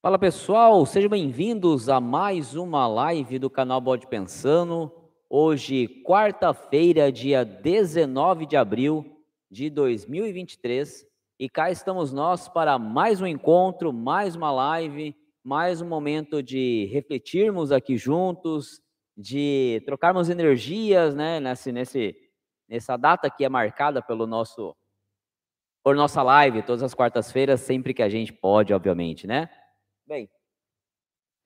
Fala pessoal, sejam bem-vindos a mais uma live do canal Bode Pensando. Hoje, quarta-feira, dia 19 de abril de 2023, e cá estamos nós para mais um encontro, mais uma live, mais um momento de refletirmos aqui juntos, de trocarmos energias, né, nesse, nesse, nessa data que é marcada pelo nosso por nossa live todas as quartas-feiras, sempre que a gente pode, obviamente, né? Bem,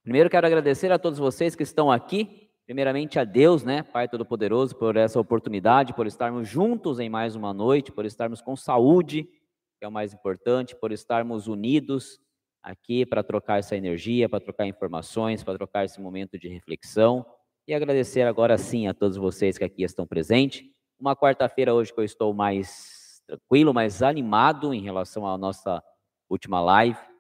primeiro quero agradecer a todos vocês que estão aqui, primeiramente a Deus, né, Pai Todo-Poderoso, por essa oportunidade, por estarmos juntos em mais uma noite, por estarmos com saúde, que é o mais importante, por estarmos unidos aqui para trocar essa energia, para trocar informações, para trocar esse momento de reflexão. E agradecer agora sim a todos vocês que aqui estão presentes. Uma quarta-feira hoje que eu estou mais tranquilo, mais animado em relação à nossa última live.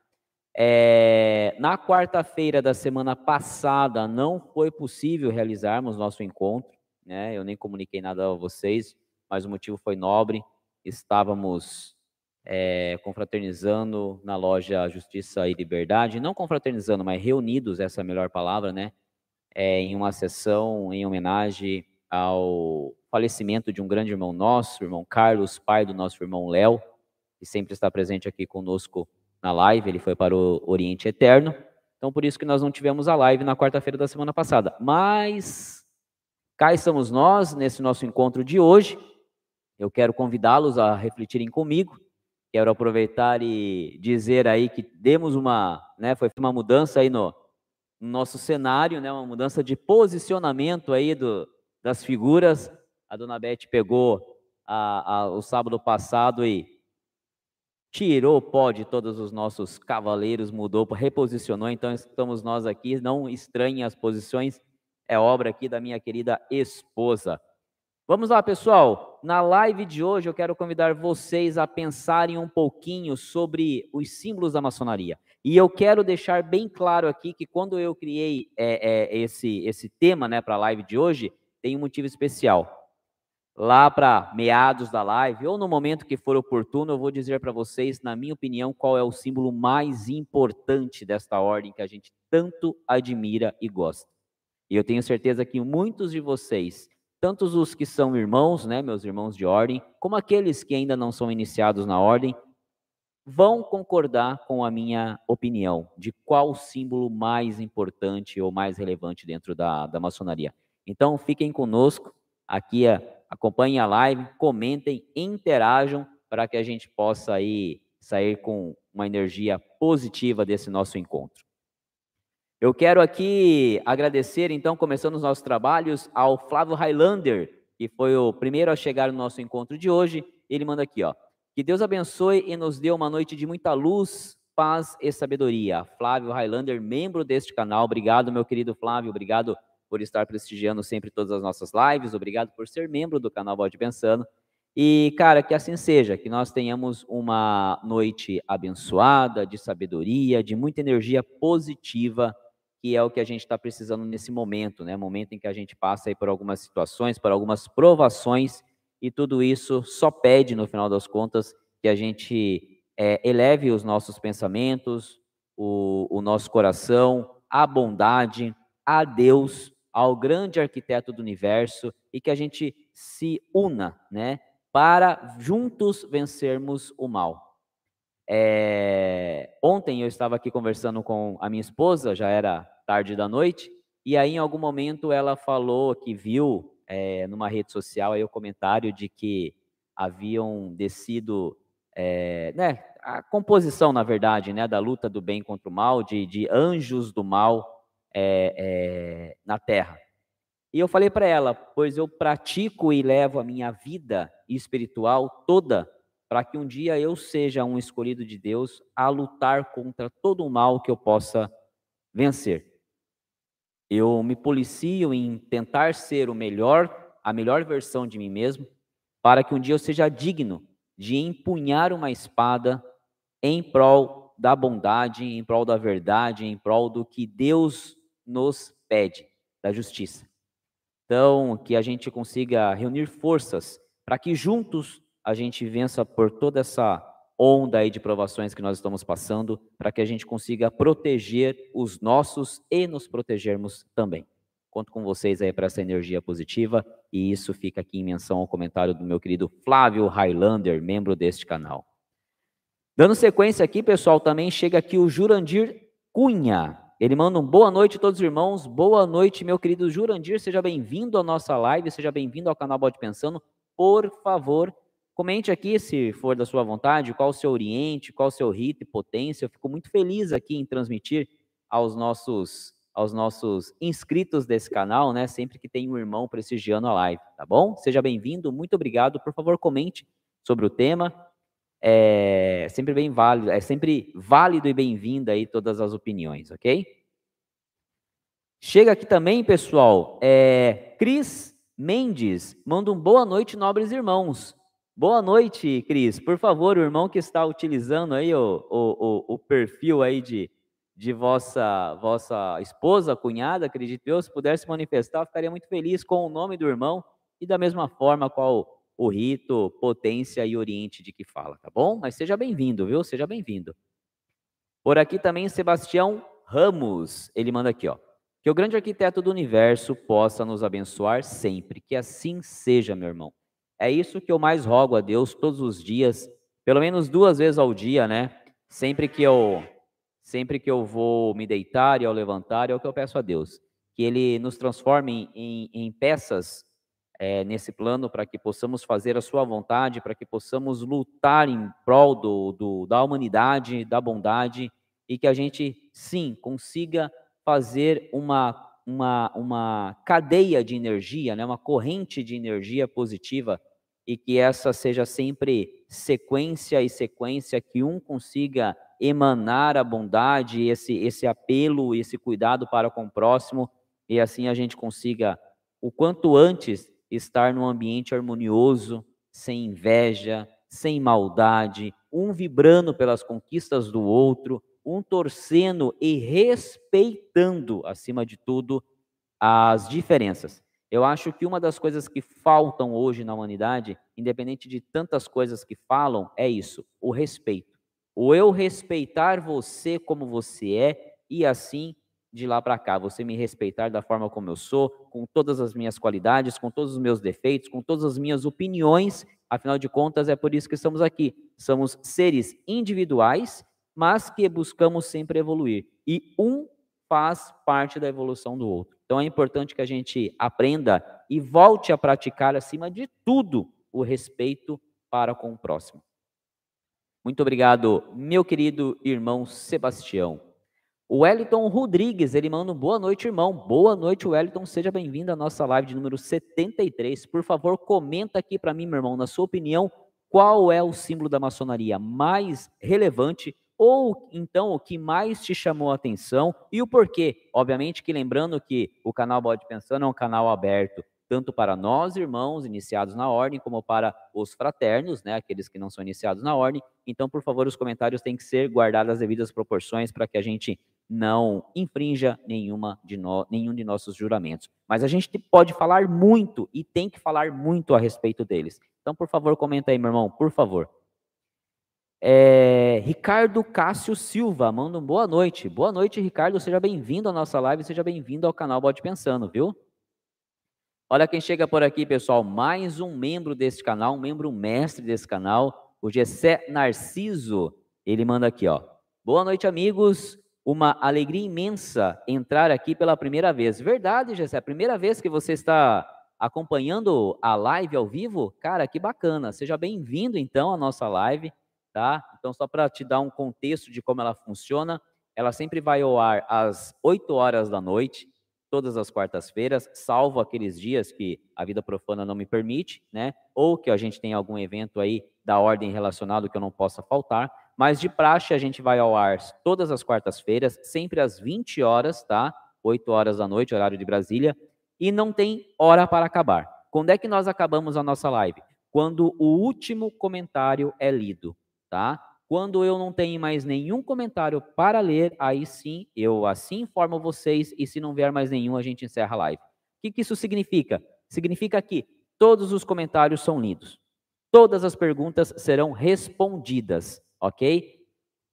É, na quarta-feira da semana passada não foi possível realizarmos nosso encontro, né? Eu nem comuniquei nada a vocês, mas o motivo foi nobre. Estávamos é, confraternizando na loja Justiça e Liberdade, não confraternizando, mas reunidos, essa é a melhor palavra, né? É, em uma sessão em homenagem ao falecimento de um grande irmão nosso, irmão Carlos, pai do nosso irmão Léo, que sempre está presente aqui conosco na live, ele foi para o Oriente Eterno. Então, por isso que nós não tivemos a live na quarta-feira da semana passada. Mas cá estamos nós, nesse nosso encontro de hoje. Eu quero convidá-los a refletirem comigo. Quero aproveitar e dizer aí que demos uma, né, foi uma mudança aí no, no nosso cenário, né, uma mudança de posicionamento aí do, das figuras. A dona Beth pegou a, a, o sábado passado e tirou o pó de todos os nossos cavaleiros, mudou, reposicionou. Então estamos nós aqui. Não estranhem as posições, é obra aqui da minha querida esposa. Vamos lá, pessoal. Na live de hoje eu quero convidar vocês a pensarem um pouquinho sobre os símbolos da maçonaria. E eu quero deixar bem claro aqui que quando eu criei é, é, esse, esse tema né, para a live de hoje, tem um motivo especial. Lá para meados da live, ou no momento que for oportuno, eu vou dizer para vocês, na minha opinião, qual é o símbolo mais importante desta ordem que a gente tanto admira e gosta. E eu tenho certeza que muitos de vocês, tanto os que são irmãos, né, meus irmãos de ordem, como aqueles que ainda não são iniciados na ordem, vão concordar com a minha opinião de qual símbolo mais importante ou mais relevante dentro da, da maçonaria. Então, fiquem conosco aqui, acompanhem a live, comentem, interajam para que a gente possa aí sair com uma energia positiva desse nosso encontro. Eu quero aqui agradecer, então, começando os nossos trabalhos, ao Flávio Highlander, que foi o primeiro a chegar no nosso encontro de hoje. Ele manda aqui, ó. Que Deus abençoe e nos dê uma noite de muita luz, paz e sabedoria. Flávio Highlander, membro deste canal. Obrigado, meu querido Flávio. Obrigado por estar prestigiando sempre todas as nossas lives, obrigado por ser membro do canal Bode Pensando. E, cara, que assim seja, que nós tenhamos uma noite abençoada, de sabedoria, de muita energia positiva, que é o que a gente está precisando nesse momento, né? Momento em que a gente passa aí por algumas situações, por algumas provações, e tudo isso só pede, no final das contas, que a gente é, eleve os nossos pensamentos, o, o nosso coração, a bondade, a Deus, ao grande arquiteto do universo e que a gente se una, né, para juntos vencermos o mal. É... Ontem eu estava aqui conversando com a minha esposa, já era tarde da noite, e aí em algum momento ela falou que viu é, numa rede social aí o comentário de que haviam descido, é, né, a composição, na verdade, né, da luta do bem contra o mal, de, de anjos do mal é, é, na terra. E eu falei para ela, pois eu pratico e levo a minha vida espiritual toda para que um dia eu seja um escolhido de Deus a lutar contra todo o mal que eu possa vencer. Eu me policio em tentar ser o melhor, a melhor versão de mim mesmo, para que um dia eu seja digno de empunhar uma espada em prol da bondade, em prol da verdade, em prol do que Deus nos pede, da justiça. Então, que a gente consiga reunir forças para que juntos a gente vença por toda essa onda aí de provações que nós estamos passando, para que a gente consiga proteger os nossos e nos protegermos também. Conto com vocês aí para essa energia positiva e isso fica aqui em menção ao comentário do meu querido Flávio Highlander, membro deste canal. Dando sequência aqui, pessoal, também chega aqui o Jurandir Cunha. Ele manda um boa noite todos os irmãos. Boa noite, meu querido Jurandir. Seja bem-vindo à nossa live, seja bem-vindo ao canal Bode Pensando. Por favor, comente aqui, se for da sua vontade, qual o seu oriente, qual o seu rito e potência. Eu fico muito feliz aqui em transmitir aos nossos aos nossos inscritos desse canal, né? Sempre que tem um irmão prestigiando a live, tá bom? Seja bem-vindo, muito obrigado. Por favor, comente sobre o tema. É sempre bem válido, é sempre válido e bem-vinda aí todas as opiniões, ok? Chega aqui também, pessoal, é, Cris Mendes, manda um boa noite, nobres irmãos. Boa noite, Cris. Por favor, o irmão que está utilizando aí o, o, o, o perfil aí de, de vossa, vossa esposa, cunhada, acredito eu, se puder se manifestar, ficaria muito feliz com o nome do irmão e da mesma forma qual o rito, potência e oriente de que fala, tá bom? Mas seja bem-vindo, viu? Seja bem-vindo. Por aqui também Sebastião Ramos, ele manda aqui, ó. Que o grande arquiteto do universo possa nos abençoar sempre, que assim seja, meu irmão. É isso que eu mais rogo a Deus todos os dias, pelo menos duas vezes ao dia, né? Sempre que eu sempre que eu vou me deitar e ao levantar, é o que eu peço a Deus, que Ele nos transforme em, em peças é, nesse plano para que possamos fazer a Sua vontade, para que possamos lutar em prol do, do, da humanidade, da bondade e que a gente, sim, consiga fazer uma, uma, uma cadeia de energia, né, uma corrente de energia positiva e que essa seja sempre sequência e sequência, que um consiga emanar a bondade, esse, esse apelo, esse cuidado para com o próximo, e assim a gente consiga, o quanto antes, estar num ambiente harmonioso, sem inveja, sem maldade, um vibrando pelas conquistas do outro, um torcendo e respeitando, acima de tudo, as diferenças. Eu acho que uma das coisas que faltam hoje na humanidade, independente de tantas coisas que falam, é isso: o respeito. O eu respeitar você como você é e assim de lá para cá, você me respeitar da forma como eu sou, com todas as minhas qualidades, com todos os meus defeitos, com todas as minhas opiniões, afinal de contas é por isso que estamos aqui. Somos seres individuais, mas que buscamos sempre evoluir. E um faz parte da evolução do outro. Então é importante que a gente aprenda e volte a praticar, acima de tudo, o respeito para com o próximo. Muito obrigado, meu querido irmão Sebastião. O Wellington Rodrigues, ele manda um boa noite, irmão. Boa noite, Wellington. Seja bem-vindo à nossa live de número 73. Por favor, comenta aqui para mim, meu irmão, na sua opinião, qual é o símbolo da maçonaria mais relevante ou então o que mais te chamou a atenção e o porquê. Obviamente que lembrando que o canal Bode Pensando é um canal aberto tanto para nós, irmãos, iniciados na ordem, como para os fraternos, né, aqueles que não são iniciados na ordem. Então, por favor, os comentários têm que ser guardados as devidas proporções para que a gente não infrinja nenhuma de no, nenhum de nossos juramentos. Mas a gente pode falar muito e tem que falar muito a respeito deles. Então, por favor, comenta aí, meu irmão, por favor. É, Ricardo Cássio Silva, manda um boa noite. Boa noite, Ricardo. Seja bem-vindo à nossa live, seja bem-vindo ao canal Bode Pensando, viu? Olha quem chega por aqui, pessoal. Mais um membro desse canal, um membro mestre desse canal, o Gessé Narciso. Ele manda aqui, ó. Boa noite, amigos. Uma alegria imensa entrar aqui pela primeira vez. Verdade, Gessé, é a primeira vez que você está acompanhando a live ao vivo? Cara, que bacana. Seja bem-vindo, então, à nossa live tá? Então, só para te dar um contexto de como ela funciona, ela sempre vai ao ar às 8 horas da noite, todas as quartas-feiras, salvo aqueles dias que a vida profana não me permite, né? Ou que a gente tem algum evento aí da ordem relacionado que eu não possa faltar. Mas de praxe a gente vai ao ar todas as quartas-feiras, sempre às 20 horas, tá? 8 horas da noite, horário de Brasília, e não tem hora para acabar. Quando é que nós acabamos a nossa live? Quando o último comentário é lido tá? Quando eu não tenho mais nenhum comentário para ler, aí sim eu assim informo vocês e se não vier mais nenhum, a gente encerra a live. O que, que isso significa? Significa que todos os comentários são lidos. todas as perguntas serão respondidas, ok?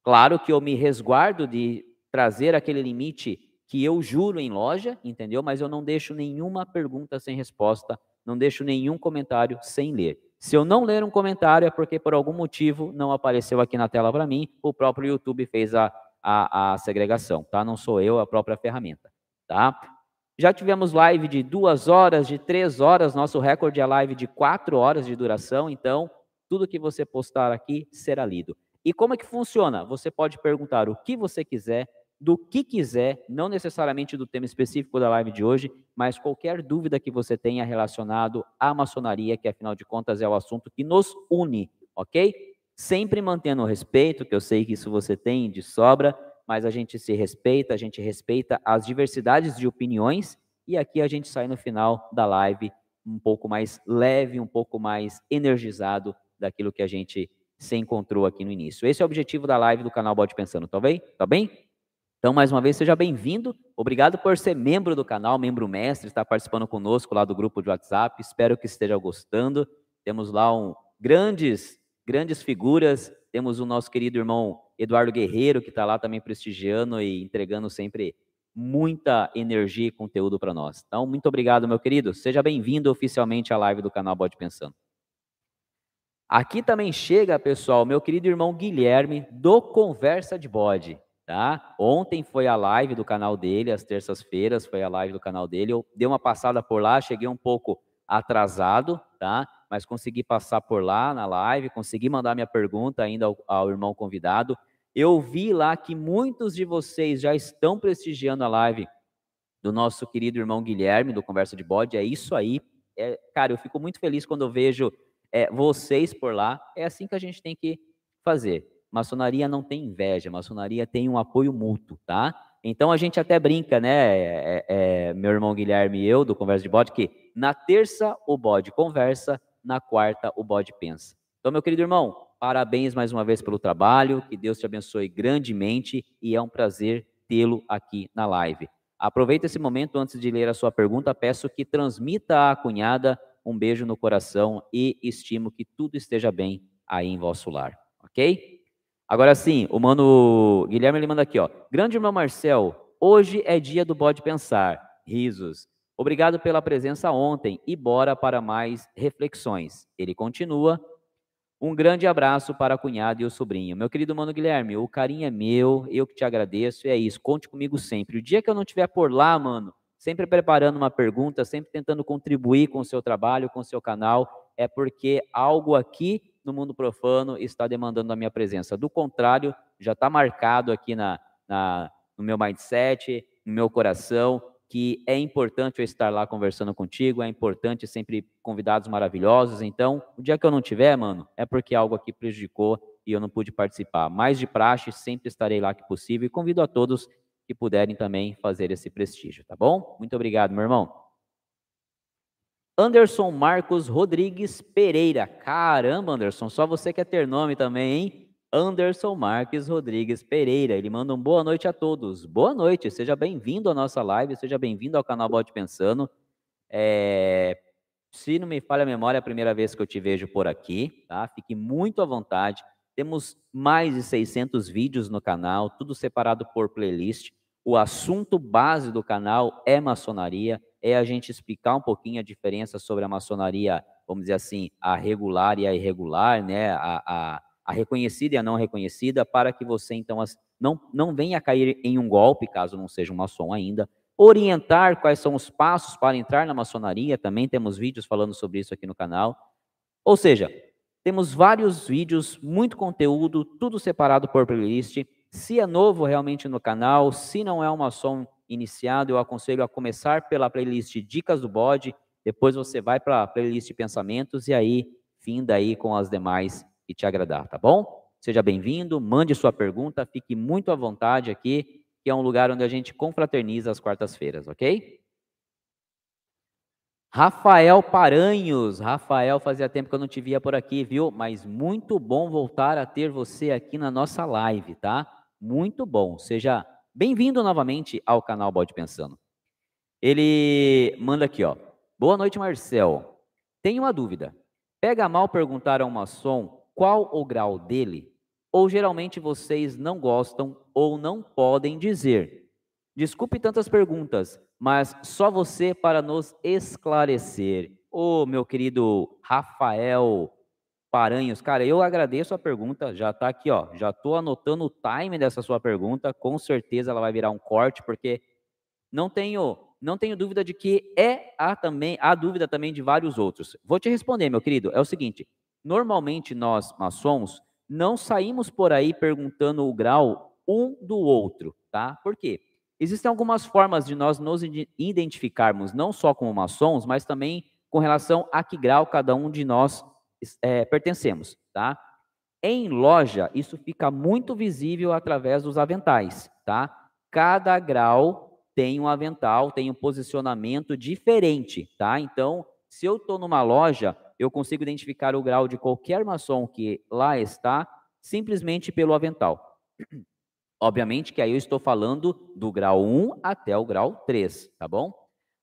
Claro que eu me resguardo de trazer aquele limite que eu juro em loja, entendeu? Mas eu não deixo nenhuma pergunta sem resposta, não deixo nenhum comentário sem ler. Se eu não ler um comentário é porque por algum motivo não apareceu aqui na tela para mim, o próprio YouTube fez a, a, a segregação, tá? Não sou eu, a própria ferramenta, tá? Já tivemos live de duas horas, de três horas, nosso recorde é live de quatro horas de duração, então tudo que você postar aqui será lido. E como é que funciona? Você pode perguntar o que você quiser, do que quiser, não necessariamente do tema específico da live de hoje, mas qualquer dúvida que você tenha relacionado à maçonaria, que afinal de contas é o assunto que nos une, ok? Sempre mantendo o respeito, que eu sei que isso você tem de sobra, mas a gente se respeita, a gente respeita as diversidades de opiniões e aqui a gente sai no final da live um pouco mais leve, um pouco mais energizado daquilo que a gente se encontrou aqui no início. Esse é o objetivo da live do canal Bode Pensando, tá bem? Tá bem? Então, mais uma vez, seja bem-vindo. Obrigado por ser membro do canal, membro mestre, estar participando conosco lá do grupo de WhatsApp. Espero que esteja gostando. Temos lá um, grandes, grandes figuras. Temos o nosso querido irmão Eduardo Guerreiro, que está lá também prestigiando e entregando sempre muita energia e conteúdo para nós. Então, muito obrigado, meu querido. Seja bem-vindo oficialmente à live do canal Bode Pensando. Aqui também chega, pessoal, meu querido irmão Guilherme, do Conversa de Bode. Tá? Ontem foi a live do canal dele, às terças-feiras foi a live do canal dele. Eu dei uma passada por lá, cheguei um pouco atrasado, tá? Mas consegui passar por lá na live, consegui mandar minha pergunta ainda ao, ao irmão convidado. Eu vi lá que muitos de vocês já estão prestigiando a live do nosso querido irmão Guilherme, do Conversa de Bode. É isso aí. É, cara, eu fico muito feliz quando eu vejo é, vocês por lá. É assim que a gente tem que fazer. Maçonaria não tem inveja, maçonaria tem um apoio mútuo, tá? Então a gente até brinca, né, é, é, meu irmão Guilherme e eu, do Conversa de Bode, que na terça o bode conversa, na quarta o bode pensa. Então, meu querido irmão, Parabéns mais uma vez pelo trabalho, que Deus te abençoe grandemente e é um prazer tê-lo aqui na live. Aproveita esse momento antes de ler a sua pergunta, peço que transmita à cunhada um beijo no coração e estimo que tudo esteja bem aí em vosso lar, ok? Agora sim, o mano Guilherme ele manda aqui, ó. Grande irmão Marcel, hoje é dia do bode pensar. Risos. Obrigado pela presença ontem e bora para mais reflexões. Ele continua um grande abraço para a cunhada e o sobrinho. Meu querido mano Guilherme, o carinho é meu, eu que te agradeço, e é isso, conte comigo sempre. O dia que eu não estiver por lá, mano, sempre preparando uma pergunta, sempre tentando contribuir com o seu trabalho, com o seu canal, é porque algo aqui no mundo profano está demandando a minha presença. Do contrário, já está marcado aqui na, na, no meu mindset, no meu coração, que é importante eu estar lá conversando contigo, é importante sempre convidados maravilhosos. Então, o dia que eu não tiver, mano, é porque algo aqui prejudicou e eu não pude participar. Mais de praxe, sempre estarei lá que possível e convido a todos que puderem também fazer esse prestígio, tá bom? Muito obrigado, meu irmão. Anderson Marcos Rodrigues Pereira. Caramba, Anderson, só você quer ter nome também, hein? Anderson Marques Rodrigues Pereira. Ele manda um boa noite a todos. Boa noite, seja bem-vindo à nossa live, seja bem-vindo ao canal Bote Pensando. É... Se não me falha a memória, é a primeira vez que eu te vejo por aqui, tá? Fique muito à vontade. Temos mais de 600 vídeos no canal, tudo separado por playlist. O assunto base do canal é maçonaria, é a gente explicar um pouquinho a diferença sobre a maçonaria, vamos dizer assim, a regular e a irregular, né? A, a a reconhecida e a não reconhecida, para que você então não, não venha cair em um golpe, caso não seja um maçom ainda. Orientar quais são os passos para entrar na maçonaria, também temos vídeos falando sobre isso aqui no canal. Ou seja, temos vários vídeos, muito conteúdo, tudo separado por playlist. Se é novo realmente no canal, se não é um maçom iniciado, eu aconselho a começar pela playlist Dicas do Bode, depois você vai para a playlist Pensamentos e aí finda aí com as demais e te agradar, tá bom? Seja bem-vindo, mande sua pergunta, fique muito à vontade aqui, que é um lugar onde a gente confraterniza às quartas-feiras, ok? Rafael Paranhos, Rafael, fazia tempo que eu não te via por aqui, viu? Mas muito bom voltar a ter você aqui na nossa live, tá? Muito bom. Seja bem-vindo novamente ao canal Bode Pensando. Ele manda aqui, ó. Boa noite, Marcel. Tenho uma dúvida. Pega mal perguntar a um maçom qual o grau dele? Ou geralmente vocês não gostam ou não podem dizer? Desculpe tantas perguntas, mas só você para nos esclarecer. Ô, oh, meu querido Rafael Paranhos, cara, eu agradeço a pergunta, já está aqui, ó, já estou anotando o time dessa sua pergunta, com certeza ela vai virar um corte, porque não tenho, não tenho dúvida de que é a também, a dúvida também de vários outros. Vou te responder, meu querido, é o seguinte, normalmente nós, maçons, não saímos por aí perguntando o grau um do outro, tá? Por quê? Existem algumas formas de nós nos identificarmos, não só como maçons, mas também com relação a que grau cada um de nós é, pertencemos, tá? Em loja, isso fica muito visível através dos aventais, tá? Cada grau tem um avental, tem um posicionamento diferente, tá? Então, se eu estou numa loja, eu consigo identificar o grau de qualquer maçom que lá está simplesmente pelo avental. Obviamente que aí eu estou falando do grau 1 até o grau 3, tá bom?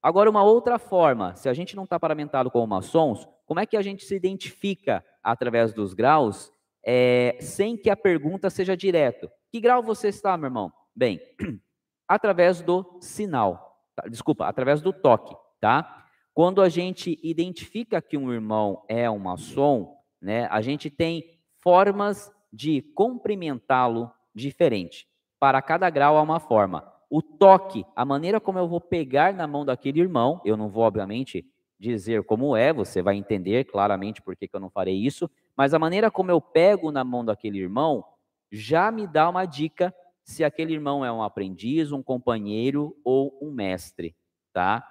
Agora, uma outra forma, se a gente não está paramentado como maçons, como é que a gente se identifica através dos graus é, sem que a pergunta seja direto? Que grau você está, meu irmão? Bem, através do sinal, tá? desculpa, através do toque, tá? Quando a gente identifica que um irmão é um maçom, né, a gente tem formas de cumprimentá-lo diferente. Para cada grau há uma forma. O toque, a maneira como eu vou pegar na mão daquele irmão, eu não vou, obviamente, dizer como é, você vai entender claramente por que, que eu não farei isso, mas a maneira como eu pego na mão daquele irmão já me dá uma dica se aquele irmão é um aprendiz, um companheiro ou um mestre, tá?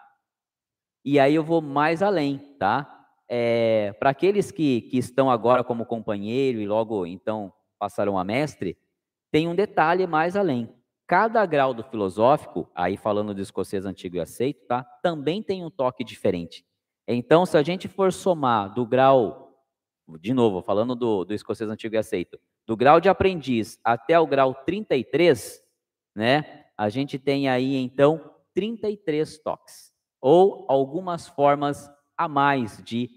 E aí eu vou mais além, tá? É, Para aqueles que, que estão agora como companheiro e logo então passarão a mestre, tem um detalhe mais além. Cada grau do filosófico, aí falando do escocês antigo e aceito, tá? Também tem um toque diferente. Então, se a gente for somar do grau, de novo, falando do, do escocês antigo e aceito, do grau de aprendiz até o grau 33, né? A gente tem aí então 33 toques ou algumas formas a mais de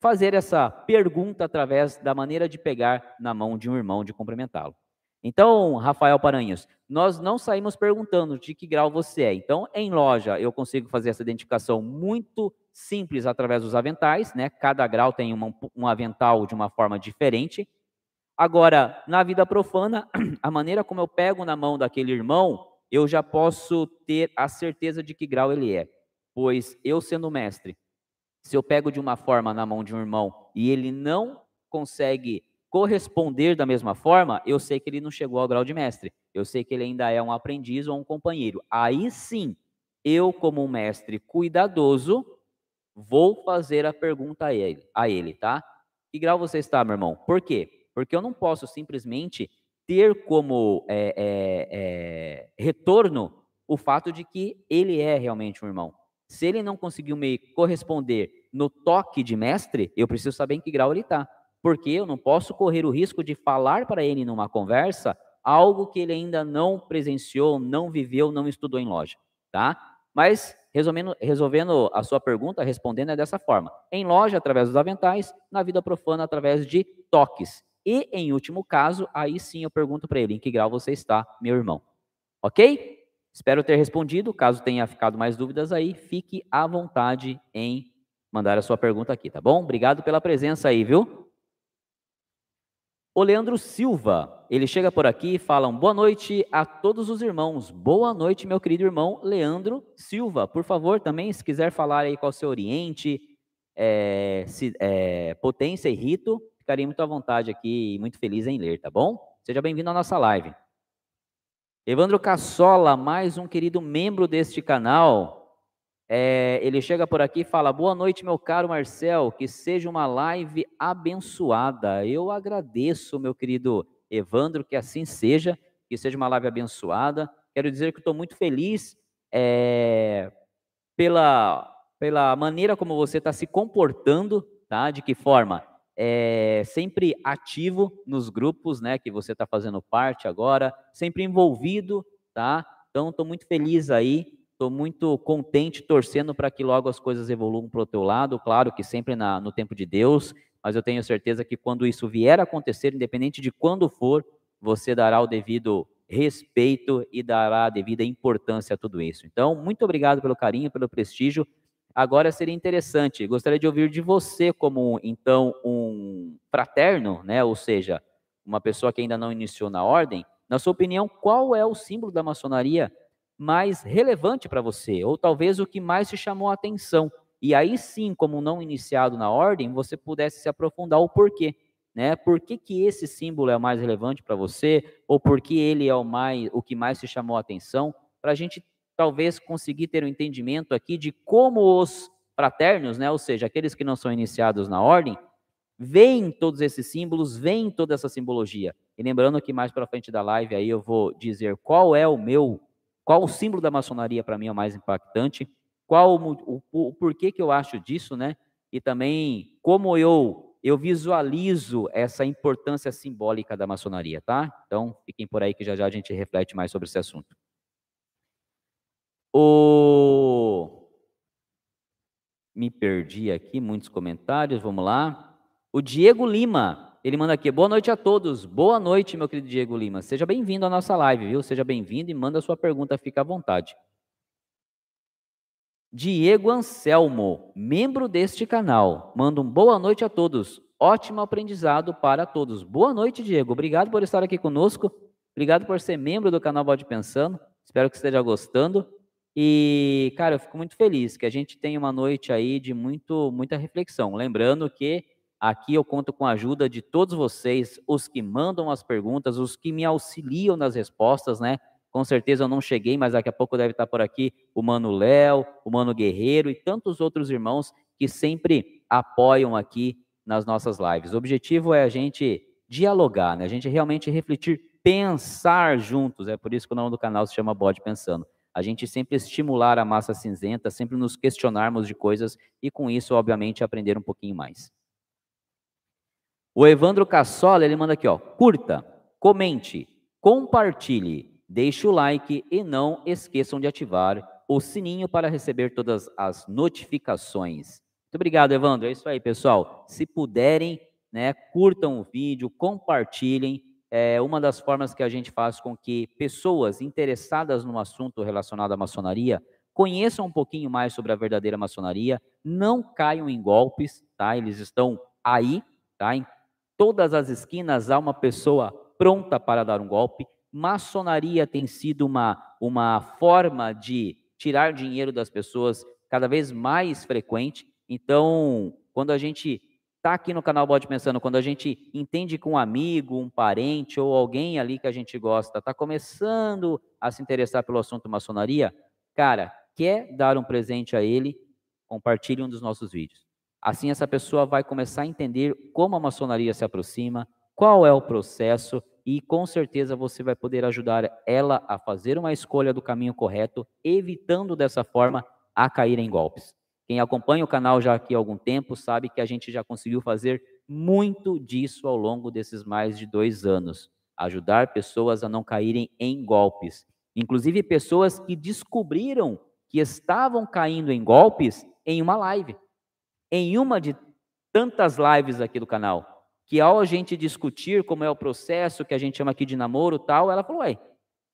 fazer essa pergunta através da maneira de pegar na mão de um irmão de cumprimentá-lo. Então, Rafael Paranhos, nós não saímos perguntando de que grau você é. Então, em loja, eu consigo fazer essa identificação muito simples através dos aventais, né? Cada grau tem uma, um avental de uma forma diferente. Agora, na vida profana, a maneira como eu pego na mão daquele irmão, eu já posso ter a certeza de que grau ele é. Pois eu sendo mestre, se eu pego de uma forma na mão de um irmão e ele não consegue corresponder da mesma forma, eu sei que ele não chegou ao grau de mestre. Eu sei que ele ainda é um aprendiz ou um companheiro. Aí sim, eu, como um mestre cuidadoso, vou fazer a pergunta a ele, a ele, tá? Que grau você está, meu irmão? Por quê? Porque eu não posso simplesmente ter como é, é, é, retorno o fato de que ele é realmente um irmão. Se ele não conseguiu me corresponder no toque de mestre, eu preciso saber em que grau ele está porque eu não posso correr o risco de falar para ele numa conversa algo que ele ainda não presenciou, não viveu, não estudou em loja, tá? Mas resolvendo, resolvendo a sua pergunta, respondendo é dessa forma: em loja através dos aventais, na vida profana através de toques. E em último caso, aí sim eu pergunto para ele em que grau você está, meu irmão. OK? Espero ter respondido. Caso tenha ficado mais dúvidas aí, fique à vontade em mandar a sua pergunta aqui, tá bom? Obrigado pela presença aí, viu? O Leandro Silva, ele chega por aqui e fala: boa noite a todos os irmãos. Boa noite, meu querido irmão Leandro Silva. Por favor, também, se quiser falar aí qual o seu Oriente, é, se, é, potência e rito, ficaria muito à vontade aqui e muito feliz em ler, tá bom? Seja bem-vindo à nossa live. Evandro Cassola, mais um querido membro deste canal. É, ele chega por aqui e fala: Boa noite, meu caro Marcel, que seja uma live abençoada. Eu agradeço, meu querido Evandro, que assim seja, que seja uma live abençoada. Quero dizer que estou muito feliz é, pela, pela maneira como você está se comportando, tá? De que forma? É, sempre ativo nos grupos, né? Que você está fazendo parte agora, sempre envolvido, tá? Então, estou muito feliz aí Estou muito contente, torcendo para que logo as coisas evoluam para o teu lado, claro que sempre na, no tempo de Deus, mas eu tenho certeza que quando isso vier a acontecer, independente de quando for, você dará o devido respeito e dará a devida importância a tudo isso. Então, muito obrigado pelo carinho, pelo prestígio. Agora seria interessante, gostaria de ouvir de você como então um fraterno, né? Ou seja, uma pessoa que ainda não iniciou na ordem, na sua opinião, qual é o símbolo da maçonaria mais relevante para você, ou talvez o que mais te chamou a atenção? E aí sim, como não iniciado na ordem, você pudesse se aprofundar o porquê, né? Por que, que esse símbolo é o mais relevante para você, ou por que ele é o mais, o que mais te chamou a atenção, para a gente talvez conseguir ter um entendimento aqui de como os fraternos, né, ou seja, aqueles que não são iniciados na ordem, veem todos esses símbolos, veem toda essa simbologia. E lembrando que mais para frente da live aí eu vou dizer qual é o meu, qual o símbolo da maçonaria para mim é o mais impactante, qual o, o, o porquê que eu acho disso, né? E também como eu eu visualizo essa importância simbólica da maçonaria, tá? Então, fiquem por aí que já já a gente reflete mais sobre esse assunto. O... Me perdi aqui, muitos comentários, vamos lá. O Diego Lima, ele manda aqui, boa noite a todos. Boa noite, meu querido Diego Lima. Seja bem-vindo à nossa live, viu? Seja bem-vindo e manda sua pergunta, fica à vontade. Diego Anselmo, membro deste canal, manda um boa noite a todos. Ótimo aprendizado para todos. Boa noite, Diego. Obrigado por estar aqui conosco. Obrigado por ser membro do canal Bode Pensando. Espero que esteja gostando. E, cara, eu fico muito feliz que a gente tenha uma noite aí de muito, muita reflexão. Lembrando que aqui eu conto com a ajuda de todos vocês, os que mandam as perguntas, os que me auxiliam nas respostas, né? Com certeza eu não cheguei, mas daqui a pouco deve estar por aqui o Mano Léo, o Mano Guerreiro e tantos outros irmãos que sempre apoiam aqui nas nossas lives. O objetivo é a gente dialogar, né? A gente realmente refletir, pensar juntos. É por isso que o nome do canal se chama Bode Pensando a gente sempre estimular a massa cinzenta, sempre nos questionarmos de coisas e com isso, obviamente, aprender um pouquinho mais. O Evandro Cassola, ele manda aqui, ó, curta, comente, compartilhe, deixe o like e não esqueçam de ativar o sininho para receber todas as notificações. Muito obrigado, Evandro. É isso aí, pessoal. Se puderem, né, curtam o vídeo, compartilhem, é uma das formas que a gente faz com que pessoas interessadas no assunto relacionado à maçonaria conheçam um pouquinho mais sobre a verdadeira maçonaria, não caiam em golpes, tá? Eles estão aí, tá? Em todas as esquinas há uma pessoa pronta para dar um golpe. Maçonaria tem sido uma, uma forma de tirar dinheiro das pessoas cada vez mais frequente. Então, quando a gente está aqui no canal Bode Pensando, quando a gente entende que um amigo, um parente ou alguém ali que a gente gosta está começando a se interessar pelo assunto maçonaria, cara, quer dar um presente a ele, compartilhe um dos nossos vídeos. Assim, essa pessoa vai começar a entender como a maçonaria se aproxima, qual é o processo e com certeza você vai poder ajudar ela a fazer uma escolha do caminho correto, evitando dessa forma a cair em golpes. Quem acompanha o canal já aqui há algum tempo sabe que a gente já conseguiu fazer muito disso ao longo desses mais de dois anos. Ajudar pessoas a não caírem em golpes. Inclusive pessoas que descobriram que estavam caindo em golpes em uma live. Em uma de tantas lives aqui do canal. Que ao a gente discutir como é o processo que a gente chama aqui de namoro tal, ela falou, ué,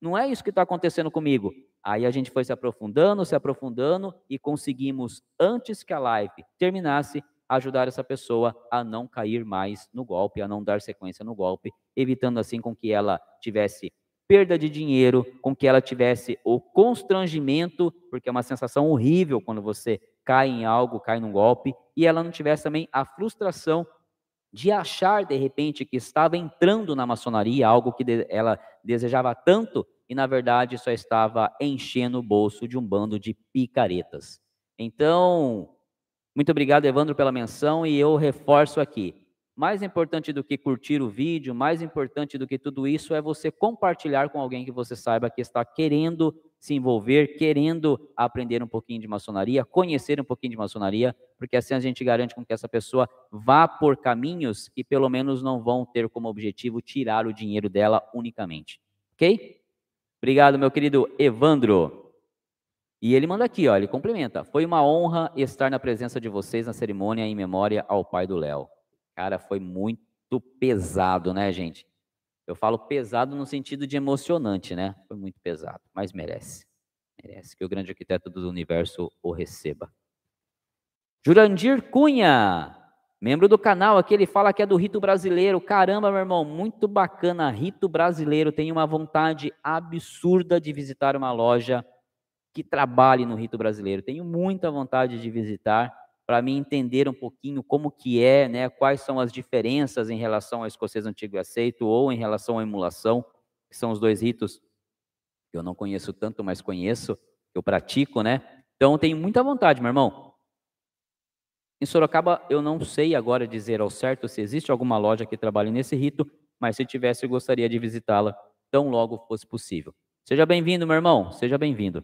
não é isso que está acontecendo comigo. Aí a gente foi se aprofundando, se aprofundando e conseguimos, antes que a live terminasse, ajudar essa pessoa a não cair mais no golpe, a não dar sequência no golpe, evitando assim com que ela tivesse perda de dinheiro, com que ela tivesse o constrangimento, porque é uma sensação horrível quando você cai em algo, cai num golpe, e ela não tivesse também a frustração de achar de repente que estava entrando na maçonaria, algo que ela desejava tanto e na verdade só estava enchendo o bolso de um bando de picaretas. Então, muito obrigado, Evandro, pela menção e eu reforço aqui. Mais importante do que curtir o vídeo, mais importante do que tudo isso é você compartilhar com alguém que você saiba que está querendo se envolver, querendo aprender um pouquinho de maçonaria, conhecer um pouquinho de maçonaria, porque assim a gente garante com que essa pessoa vá por caminhos que pelo menos não vão ter como objetivo tirar o dinheiro dela unicamente. Ok? Obrigado, meu querido Evandro. E ele manda aqui, ó, ele complementa. Foi uma honra estar na presença de vocês na cerimônia em memória ao pai do Léo. Cara, foi muito pesado, né, gente? Eu falo pesado no sentido de emocionante, né? Foi muito pesado, mas merece. Merece que o grande arquiteto do universo o receba. Jurandir Cunha, membro do canal aqui, ele fala que é do rito brasileiro. Caramba, meu irmão, muito bacana, rito brasileiro. Tenho uma vontade absurda de visitar uma loja que trabalhe no rito brasileiro. Tenho muita vontade de visitar para mim entender um pouquinho como que é, né, quais são as diferenças em relação ao escocês antigo e aceito ou em relação à emulação, que são os dois ritos que eu não conheço tanto, mas conheço, eu pratico, né? Então tenho muita vontade, meu irmão. Em Sorocaba eu não sei agora dizer ao certo se existe alguma loja que trabalhe nesse rito, mas se tivesse eu gostaria de visitá-la tão logo fosse possível. Seja bem-vindo, meu irmão, seja bem-vindo.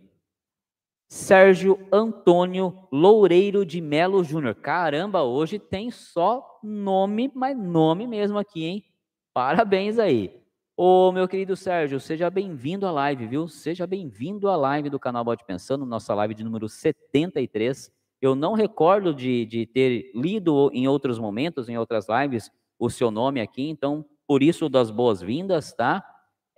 Sérgio Antônio Loureiro de Melo Júnior. Caramba, hoje tem só nome, mas nome mesmo aqui, hein? Parabéns aí. Ô, meu querido Sérgio, seja bem-vindo à live, viu? Seja bem-vindo à live do canal Bode Pensando, nossa live de número 73. Eu não recordo de, de ter lido em outros momentos, em outras lives, o seu nome aqui, então, por isso, das boas-vindas, tá?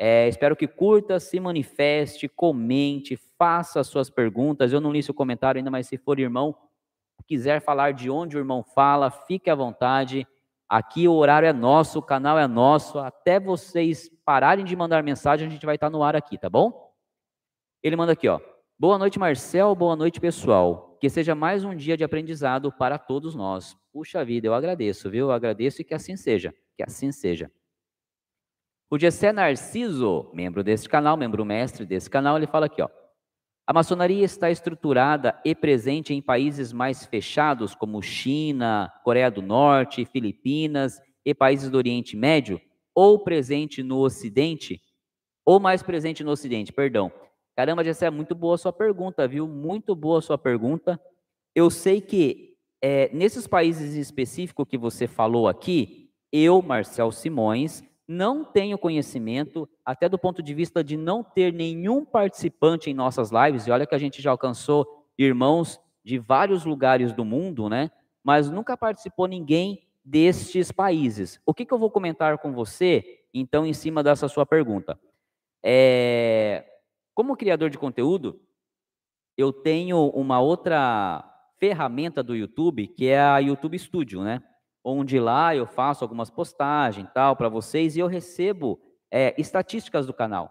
É, espero que curta, se manifeste, comente, faça suas perguntas. Eu não li seu comentário ainda, mas se for irmão, quiser falar de onde o irmão fala, fique à vontade. Aqui o horário é nosso, o canal é nosso. Até vocês pararem de mandar mensagem, a gente vai estar no ar aqui, tá bom? Ele manda aqui, ó. Boa noite, Marcel. Boa noite, pessoal. Que seja mais um dia de aprendizado para todos nós. Puxa vida, eu agradeço, viu? Eu agradeço e que assim seja. Que assim seja. O Gessé Narciso, membro deste canal, membro mestre desse canal, ele fala aqui, ó. A maçonaria está estruturada e presente em países mais fechados, como China, Coreia do Norte, Filipinas e países do Oriente Médio, ou presente no Ocidente, ou mais presente no Ocidente, perdão. Caramba, Gessé, é muito boa a sua pergunta, viu? Muito boa a sua pergunta. Eu sei que é, nesses países específicos que você falou aqui, eu, Marcel Simões, não tenho conhecimento, até do ponto de vista de não ter nenhum participante em nossas lives, e olha que a gente já alcançou irmãos de vários lugares do mundo, né? Mas nunca participou ninguém destes países. O que, que eu vou comentar com você, então, em cima dessa sua pergunta? É, como criador de conteúdo, eu tenho uma outra ferramenta do YouTube, que é a YouTube Studio, né? Onde lá eu faço algumas postagens tal para vocês e eu recebo é, estatísticas do canal.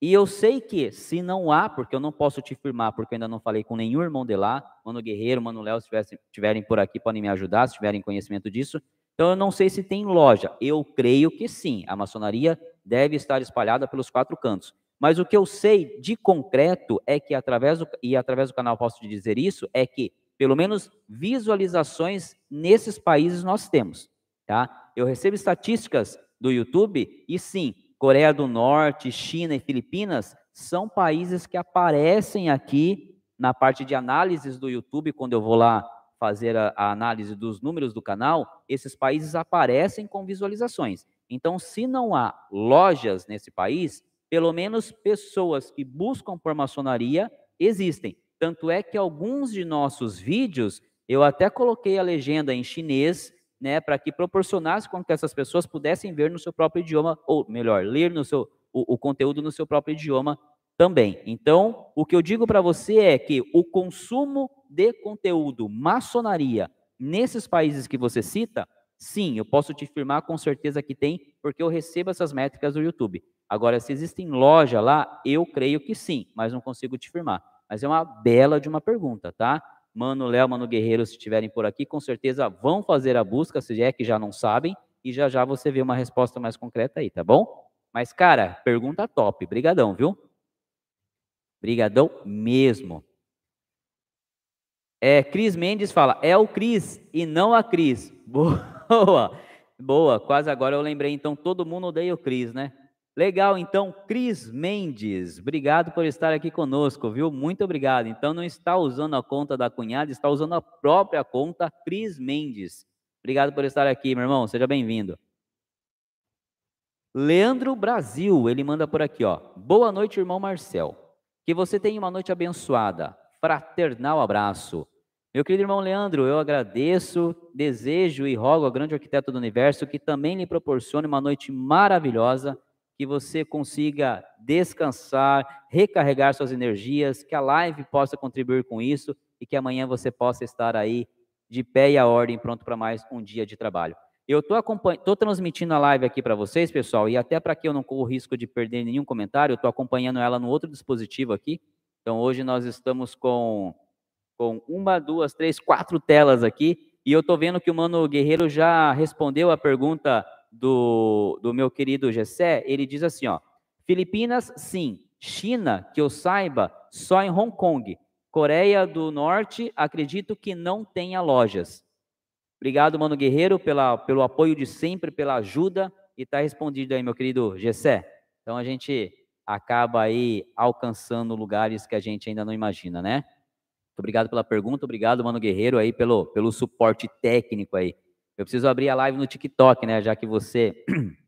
E eu sei que se não há, porque eu não posso te firmar, porque eu ainda não falei com nenhum irmão de lá, Mano Guerreiro, Mano Léo, se estiverem por aqui, podem me ajudar, se tiverem conhecimento disso. Então eu não sei se tem loja. Eu creio que sim, a maçonaria deve estar espalhada pelos quatro cantos. Mas o que eu sei de concreto é que através do, e através do canal posso te dizer isso, é que pelo menos visualizações nesses países nós temos, tá? Eu recebo estatísticas do YouTube e sim, Coreia do Norte, China e Filipinas são países que aparecem aqui na parte de análises do YouTube, quando eu vou lá fazer a, a análise dos números do canal, esses países aparecem com visualizações. Então, se não há lojas nesse país, pelo menos pessoas que buscam por maçonaria existem. Tanto é que alguns de nossos vídeos eu até coloquei a legenda em chinês, né, para que proporcionasse com que essas pessoas pudessem ver no seu próprio idioma, ou melhor, ler no seu, o, o conteúdo no seu próprio idioma também. Então, o que eu digo para você é que o consumo de conteúdo maçonaria nesses países que você cita, sim, eu posso te afirmar com certeza que tem, porque eu recebo essas métricas do YouTube. Agora, se existem loja lá, eu creio que sim, mas não consigo te afirmar. Mas é uma bela de uma pergunta, tá? Mano Léo, Mano Guerreiro, se estiverem por aqui, com certeza vão fazer a busca, se é que já não sabem, e já já você vê uma resposta mais concreta aí, tá bom? Mas, cara, pergunta top. Brigadão, viu? Brigadão mesmo. É, Cris Mendes fala, é o Cris e não a Cris. Boa, boa. Quase agora eu lembrei, então todo mundo odeia o Cris, né? Legal, então, Cris Mendes, obrigado por estar aqui conosco, viu? Muito obrigado. Então, não está usando a conta da cunhada, está usando a própria conta Cris Mendes. Obrigado por estar aqui, meu irmão, seja bem-vindo. Leandro Brasil, ele manda por aqui, ó. Boa noite, irmão Marcel. Que você tenha uma noite abençoada. Fraternal abraço. Meu querido irmão Leandro, eu agradeço, desejo e rogo ao grande arquiteto do universo que também lhe proporcione uma noite maravilhosa, que você consiga descansar, recarregar suas energias, que a live possa contribuir com isso e que amanhã você possa estar aí de pé e a ordem, pronto para mais um dia de trabalho. Eu estou transmitindo a live aqui para vocês, pessoal, e até para que eu não corra o risco de perder nenhum comentário, eu estou acompanhando ela no outro dispositivo aqui. Então, hoje nós estamos com com uma, duas, três, quatro telas aqui, e eu estou vendo que o Mano Guerreiro já respondeu a pergunta do, do meu querido Gessé. Ele diz assim, ó, Filipinas, sim. China, que eu saiba, só em Hong Kong. Coreia do Norte, acredito que não tenha lojas. Obrigado, Mano Guerreiro, pela, pelo apoio de sempre, pela ajuda. E está respondido aí, meu querido Gessé. Então a gente acaba aí alcançando lugares que a gente ainda não imagina, né? Muito obrigado pela pergunta, obrigado, Mano Guerreiro, aí pelo, pelo suporte técnico aí. Eu preciso abrir a live no TikTok, né? Já que você.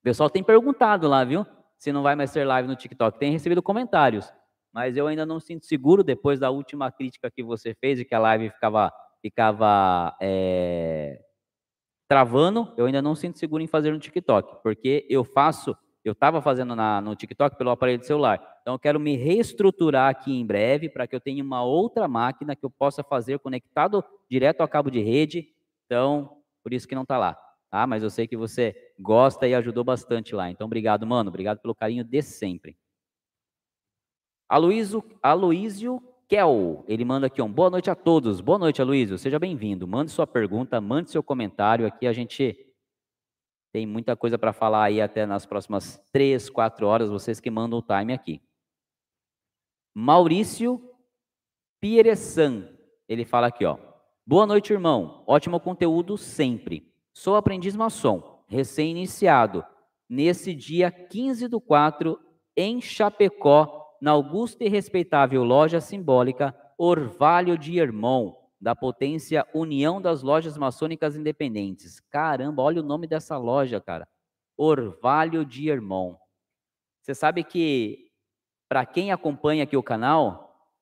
O pessoal tem perguntado lá, viu? Se não vai mais ser live no TikTok. Tem recebido comentários. Mas eu ainda não sinto seguro depois da última crítica que você fez e que a live ficava, ficava é, travando. Eu ainda não sinto seguro em fazer no TikTok. Porque eu faço eu estava fazendo na, no TikTok pelo aparelho de celular. Então, eu quero me reestruturar aqui em breve para que eu tenha uma outra máquina que eu possa fazer conectado direto ao cabo de rede. Então, por isso que não está lá. Tá? Mas eu sei que você gosta e ajudou bastante lá. Então, obrigado, mano. Obrigado pelo carinho de sempre. Aloísio, Aloísio Kel, ele manda aqui um boa noite a todos. Boa noite, Aloísio. Seja bem-vindo. Mande sua pergunta, mande seu comentário. Aqui a gente tem muita coisa para falar aí até nas próximas três, quatro horas, vocês que mandam o time aqui. Maurício Pieressan, ele fala aqui, ó. Boa noite, irmão. Ótimo conteúdo sempre. Sou aprendiz maçom, recém-iniciado. Nesse dia 15 do 4, em Chapecó, na augusta e respeitável loja simbólica Orvalho de Irmão, da potência União das Lojas Maçônicas Independentes. Caramba, olha o nome dessa loja, cara. Orvalho de Irmão. Você sabe que, para quem acompanha aqui o canal,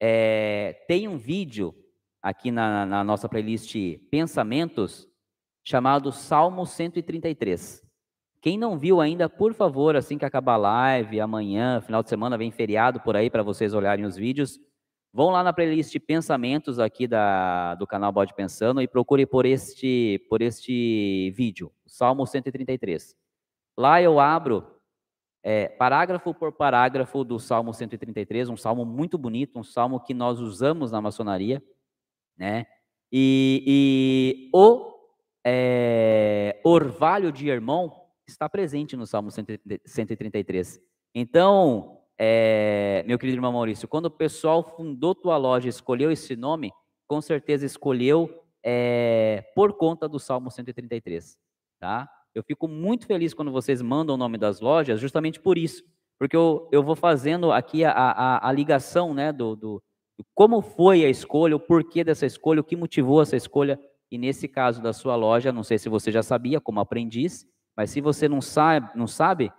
é, tem um vídeo aqui na, na nossa playlist Pensamentos, chamado Salmo 133. Quem não viu ainda, por favor, assim que acabar a live, amanhã, final de semana, vem feriado por aí para vocês olharem os vídeos. Vão lá na playlist Pensamentos aqui da, do canal Bode Pensando e procure por este, por este vídeo, Salmo 133. Lá eu abro é, parágrafo por parágrafo do Salmo 133, um salmo muito bonito, um salmo que nós usamos na maçonaria, né? E, e o é, orvalho de irmão está presente no Salmo 133. Então, é, meu querido irmão Maurício, quando o pessoal fundou tua loja, escolheu esse nome, com certeza escolheu é, por conta do Salmo 133, tá? Eu fico muito feliz quando vocês mandam o nome das lojas, justamente por isso, porque eu, eu vou fazendo aqui a, a, a ligação, né, do, do, como foi a escolha, o porquê dessa escolha, o que motivou essa escolha, e nesse caso da sua loja, não sei se você já sabia, como aprendiz, mas se você não sabe, não sabe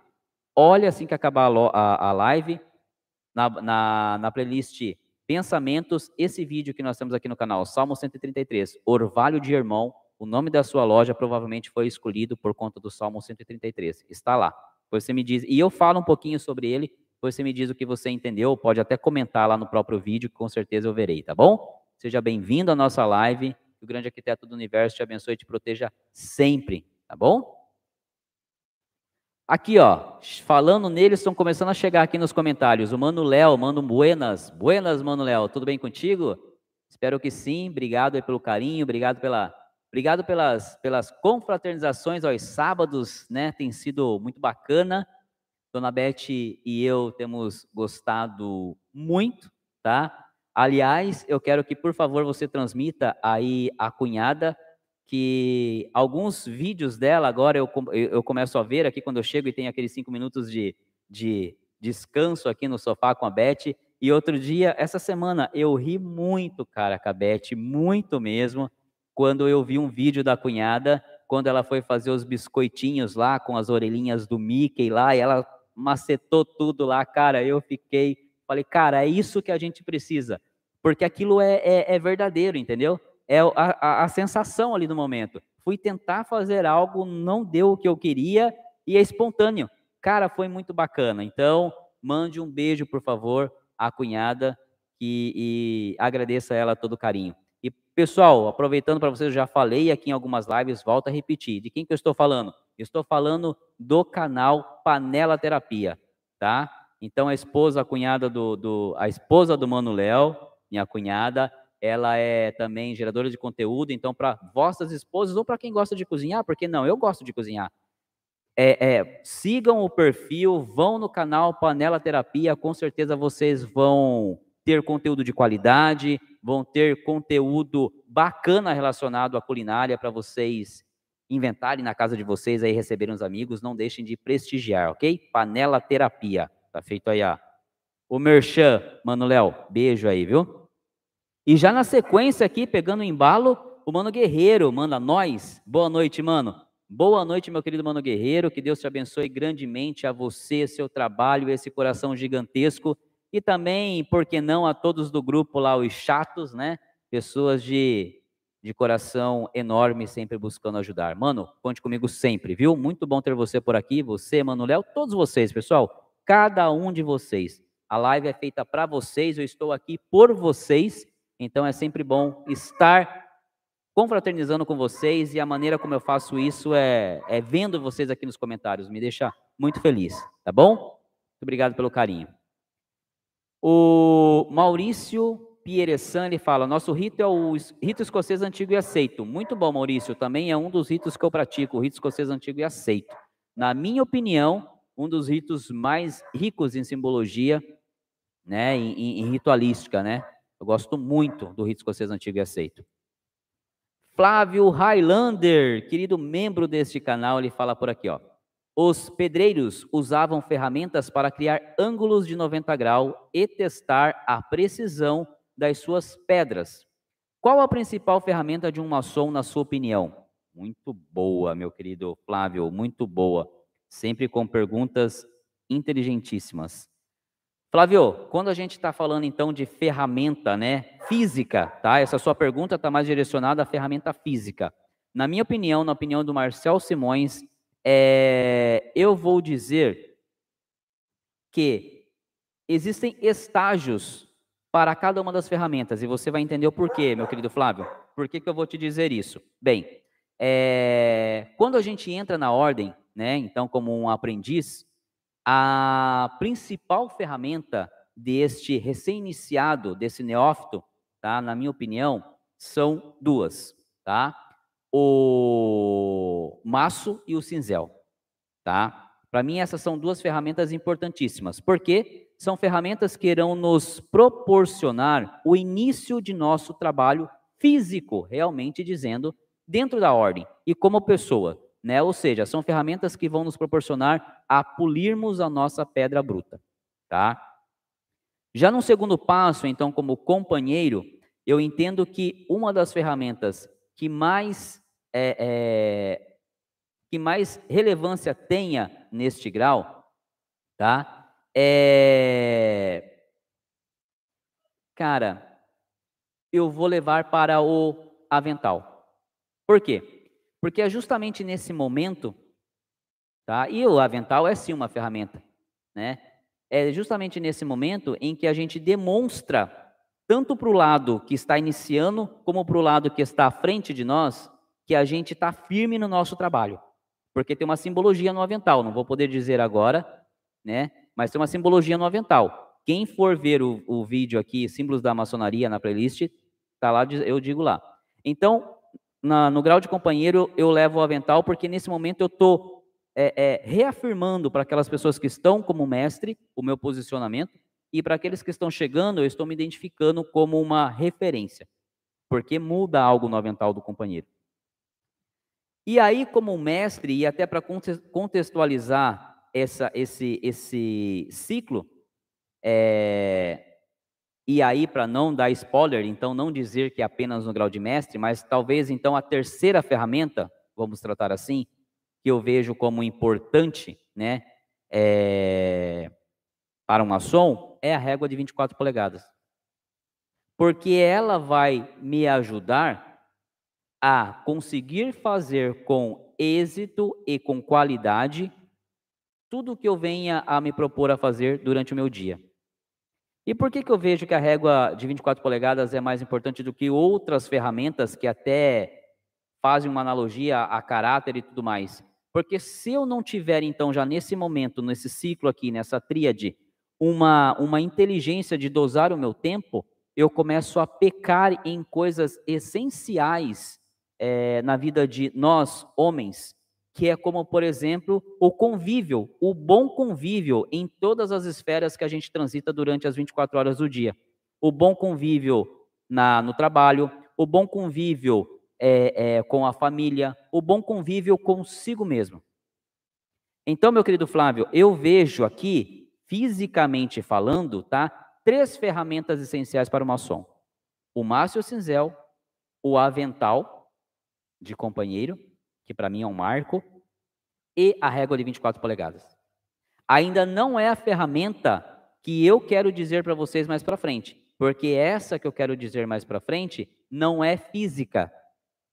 Olha assim que acabar a, a live, na, na, na, playlist Pensamentos, esse vídeo que nós temos aqui no canal, Salmo 133, Orvalho de Irmão, o nome da sua loja provavelmente foi escolhido por conta do Salmo 133. Está lá. Você me diz, e eu falo um pouquinho sobre ele, você me diz o que você entendeu, pode até comentar lá no próprio vídeo, que com certeza eu verei, tá bom? Seja bem-vindo à nossa live, que o grande arquiteto do universo te abençoe e te proteja sempre, tá bom? Aqui, ó, falando neles, estão começando a chegar aqui nos comentários. O Mano Léo, Mano Buenas. Buenas, Mano Léo, tudo bem contigo? Espero que sim. Obrigado pelo carinho, obrigado pela, obrigado pelas, pelas confraternizações aos sábados, né? Tem sido muito bacana. Dona Beth e eu temos gostado muito, tá? Aliás, eu quero que, por favor, você transmita aí a cunhada que alguns vídeos dela agora eu, eu começo a ver aqui quando eu chego e tem aqueles cinco minutos de, de descanso aqui no sofá com a Beth. E outro dia, essa semana, eu ri muito, cara, com a Beth, muito mesmo, quando eu vi um vídeo da cunhada, quando ela foi fazer os biscoitinhos lá com as orelhinhas do Mickey lá, e ela macetou tudo lá, cara, eu fiquei, falei, cara, é isso que a gente precisa. porque aquilo é, é, é verdadeiro, entendeu? É a, a, a sensação ali no momento. Fui tentar fazer algo, não deu o que eu queria e é espontâneo. Cara, foi muito bacana. Então, mande um beijo, por favor, à cunhada e, e agradeça a ela todo o carinho. E, pessoal, aproveitando para vocês, eu já falei aqui em algumas lives, volto a repetir. De quem que eu estou falando? Estou falando do canal Panela Terapia, tá? Então, a esposa, a cunhada do, do a esposa do Mano Léo, minha cunhada, ela é também geradora de conteúdo. Então, para vossas esposas ou para quem gosta de cozinhar, porque não, eu gosto de cozinhar. É, é, sigam o perfil, vão no canal Panela Terapia, com certeza vocês vão ter conteúdo de qualidade, vão ter conteúdo bacana relacionado à culinária para vocês inventarem na casa de vocês aí receberem os amigos, não deixem de prestigiar, ok? Panela Terapia, tá feito aí, ó. O Merchan, Mano Léo, beijo aí, viu? E já na sequência aqui, pegando o embalo, o Mano Guerreiro manda nós. Boa noite, mano. Boa noite, meu querido Mano Guerreiro. Que Deus te abençoe grandemente a você, seu trabalho, esse coração gigantesco. E também, por que não, a todos do grupo lá, os chatos, né? Pessoas de de coração enorme, sempre buscando ajudar. Mano, conte comigo sempre, viu? Muito bom ter você por aqui, você, Mano Léo, todos vocês, pessoal, cada um de vocês. A live é feita para vocês, eu estou aqui por vocês, então é sempre bom estar confraternizando com vocês e a maneira como eu faço isso é, é vendo vocês aqui nos comentários, me deixa muito feliz, tá bom? Muito obrigado pelo carinho. O Maurício Pierresan, ele fala, nosso rito é o rito escocês antigo e aceito. Muito bom, Maurício, também é um dos ritos que eu pratico, o rito escocês antigo e aceito. Na minha opinião, um dos ritos mais ricos em simbologia, né, em, em ritualística, né? Eu gosto muito do rito escocês antigo e aceito. Flávio Highlander, querido membro deste canal, ele fala por aqui, ó. Os pedreiros usavam ferramentas para criar ângulos de 90 graus e testar a precisão das suas pedras. Qual a principal ferramenta de um maçom, na sua opinião? Muito boa, meu querido Flávio, muito boa. Sempre com perguntas inteligentíssimas. Flávio, quando a gente está falando então de ferramenta, né, física, tá? Essa sua pergunta está mais direcionada à ferramenta física. Na minha opinião, na opinião do Marcel Simões, é, eu vou dizer que existem estágios para cada uma das ferramentas. E você vai entender o porquê, meu querido Flávio. Por que, que eu vou te dizer isso? Bem, é, quando a gente entra na ordem, né, então como um aprendiz, a principal ferramenta deste recém-iniciado, desse neófito, tá, na minha opinião, são duas, tá? O maço e o cinzel, tá? Para mim essas são duas ferramentas importantíssimas. Por quê? São ferramentas que irão nos proporcionar o início de nosso trabalho físico, realmente dizendo, dentro da ordem e como pessoa, né? Ou seja, são ferramentas que vão nos proporcionar a polirmos a nossa pedra bruta, tá? Já no segundo passo, então, como companheiro, eu entendo que uma das ferramentas que mais é, é, que mais relevância tenha neste grau, tá? É... Cara, eu vou levar para o avental. Por quê? Porque é justamente nesse momento, tá? E o avental é sim uma ferramenta, né? É justamente nesse momento em que a gente demonstra tanto para o lado que está iniciando, como para o lado que está à frente de nós, que a gente está firme no nosso trabalho. Porque tem uma simbologia no avental, não vou poder dizer agora, né? Mas tem uma simbologia no avental. Quem for ver o, o vídeo aqui, símbolos da maçonaria na playlist, tá lá, eu digo lá. Então, na, no grau de companheiro, eu levo o avental, porque nesse momento eu estou é, é, reafirmando para aquelas pessoas que estão como mestre o meu posicionamento, e para aqueles que estão chegando, eu estou me identificando como uma referência, porque muda algo no avental do companheiro. E aí, como mestre, e até para contextualizar essa, esse, esse ciclo, é, e aí, para não dar spoiler, então não dizer que é apenas no grau de mestre, mas talvez então a terceira ferramenta, vamos tratar assim, que eu vejo como importante, né, é, para um maçom, é a régua de 24 polegadas. porque ela vai me ajudar a conseguir fazer com êxito e com qualidade tudo o que eu venha a me propor a fazer durante o meu dia. E por que, que eu vejo que a régua de 24 polegadas é mais importante do que outras ferramentas que até fazem uma analogia a caráter e tudo mais? Porque se eu não tiver, então, já nesse momento, nesse ciclo aqui, nessa tríade, uma, uma inteligência de dosar o meu tempo, eu começo a pecar em coisas essenciais é, na vida de nós, homens, que é como, por exemplo, o convívio, o bom convívio em todas as esferas que a gente transita durante as 24 horas do dia. O bom convívio na, no trabalho, o bom convívio é, é, com a família, o bom convívio consigo mesmo. Então, meu querido Flávio, eu vejo aqui, fisicamente falando, tá, três ferramentas essenciais para o maçom: o Márcio Cinzel, o avental de companheiro que para mim é um marco, e a régua de 24 polegadas. Ainda não é a ferramenta que eu quero dizer para vocês mais para frente, porque essa que eu quero dizer mais para frente não é física.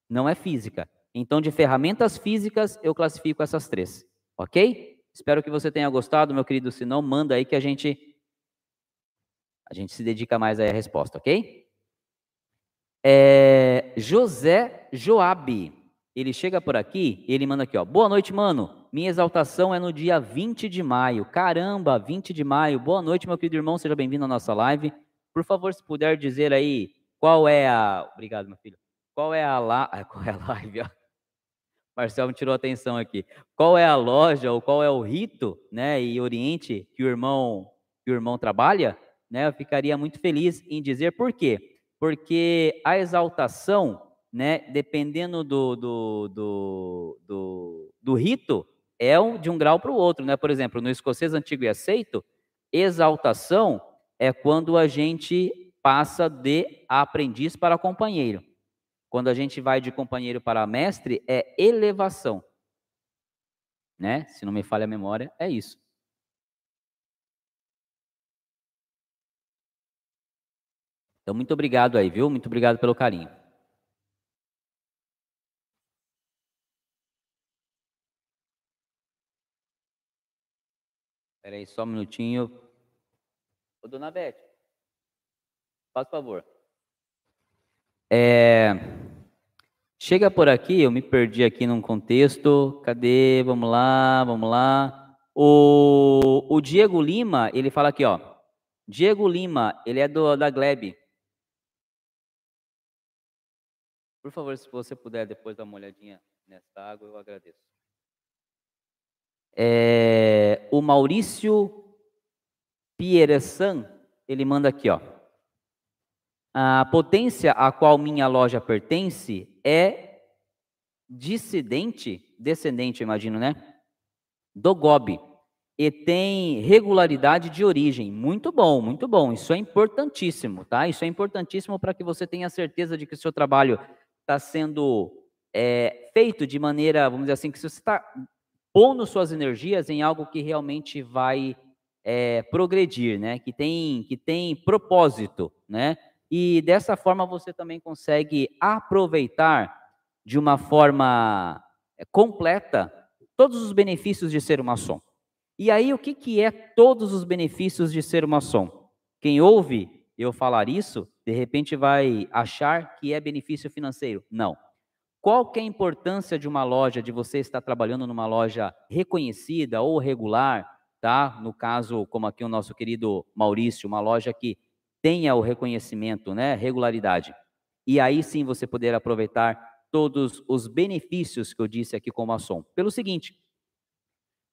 Não é física. Então, de ferramentas físicas, eu classifico essas três. Ok? Espero que você tenha gostado, meu querido. Se não, manda aí que a gente a gente se dedica mais aí à resposta, ok? É, José Joabe. Ele chega por aqui ele manda aqui, ó. Boa noite, mano. Minha exaltação é no dia 20 de maio. Caramba, 20 de maio. Boa noite, meu querido irmão. Seja bem-vindo à nossa live. Por favor, se puder dizer aí qual é a. Obrigado, meu filho. Qual é a, la... qual é a live? Ó. Marcelo me tirou a atenção aqui. Qual é a loja ou qual é o rito, né, e oriente que o irmão que o irmão trabalha, né? Eu ficaria muito feliz em dizer por quê? Porque a exaltação né, dependendo do, do, do, do, do rito, é um, de um grau para o outro. Né? Por exemplo, no escocês antigo e aceito, exaltação é quando a gente passa de aprendiz para companheiro. Quando a gente vai de companheiro para mestre, é elevação. Né? Se não me falha a memória, é isso. Então, muito obrigado aí, viu? Muito obrigado pelo carinho. Espera aí só um minutinho. Ô, dona Beth, faz favor. É, chega por aqui, eu me perdi aqui num contexto. Cadê? Vamos lá, vamos lá. O, o Diego Lima, ele fala aqui, ó. Diego Lima, ele é do, da Gleb. Por favor, se você puder depois dar uma olhadinha nessa água, eu agradeço. É, o Maurício Pieressan, ele manda aqui, ó. A potência a qual minha loja pertence é dissidente, descendente, imagino, né? Do GOB. E tem regularidade de origem. Muito bom, muito bom. Isso é importantíssimo, tá? Isso é importantíssimo para que você tenha certeza de que o seu trabalho está sendo é, feito de maneira, vamos dizer assim, que você está pondo suas energias em algo que realmente vai é, progredir, né? Que tem, que tem propósito, né? E dessa forma você também consegue aproveitar de uma forma é, completa todos os benefícios de ser uma maçom. E aí, o que, que é todos os benefícios de ser uma maçom? Quem ouve eu falar isso, de repente vai achar que é benefício financeiro. Não. Qual que é a importância de uma loja, de você estar trabalhando numa loja reconhecida ou regular, tá? No caso, como aqui o nosso querido Maurício, uma loja que tenha o reconhecimento, né, regularidade. E aí sim você poder aproveitar todos os benefícios que eu disse aqui como maçom. Pelo seguinte,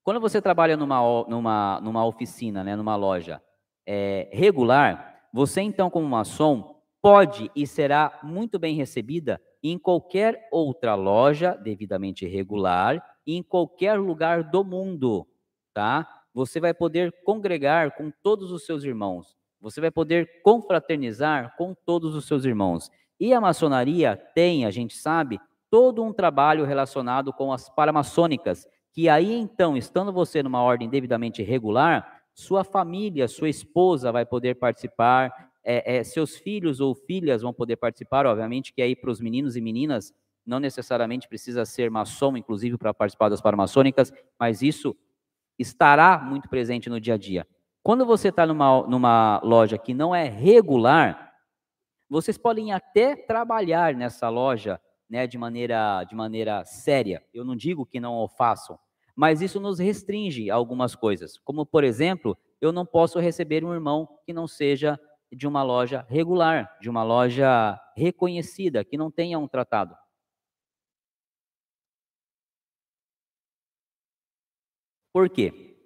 quando você trabalha numa, numa, numa oficina, né, numa loja é, regular, você então como maçom pode e será muito bem recebida em qualquer outra loja devidamente regular, em qualquer lugar do mundo, tá? Você vai poder congregar com todos os seus irmãos. Você vai poder confraternizar com todos os seus irmãos. E a maçonaria tem, a gente sabe, todo um trabalho relacionado com as paramaçônicas, que aí então, estando você numa ordem devidamente regular, sua família, sua esposa vai poder participar, é, é, seus filhos ou filhas vão poder participar, obviamente, que aí para os meninos e meninas não necessariamente precisa ser maçom, inclusive, para participar das paramaçônicas, mas isso estará muito presente no dia a dia. Quando você está numa, numa loja que não é regular, vocês podem até trabalhar nessa loja né, de, maneira, de maneira séria. Eu não digo que não o façam, mas isso nos restringe algumas coisas. Como, por exemplo, eu não posso receber um irmão que não seja de uma loja regular, de uma loja reconhecida, que não tenha um tratado. Por quê?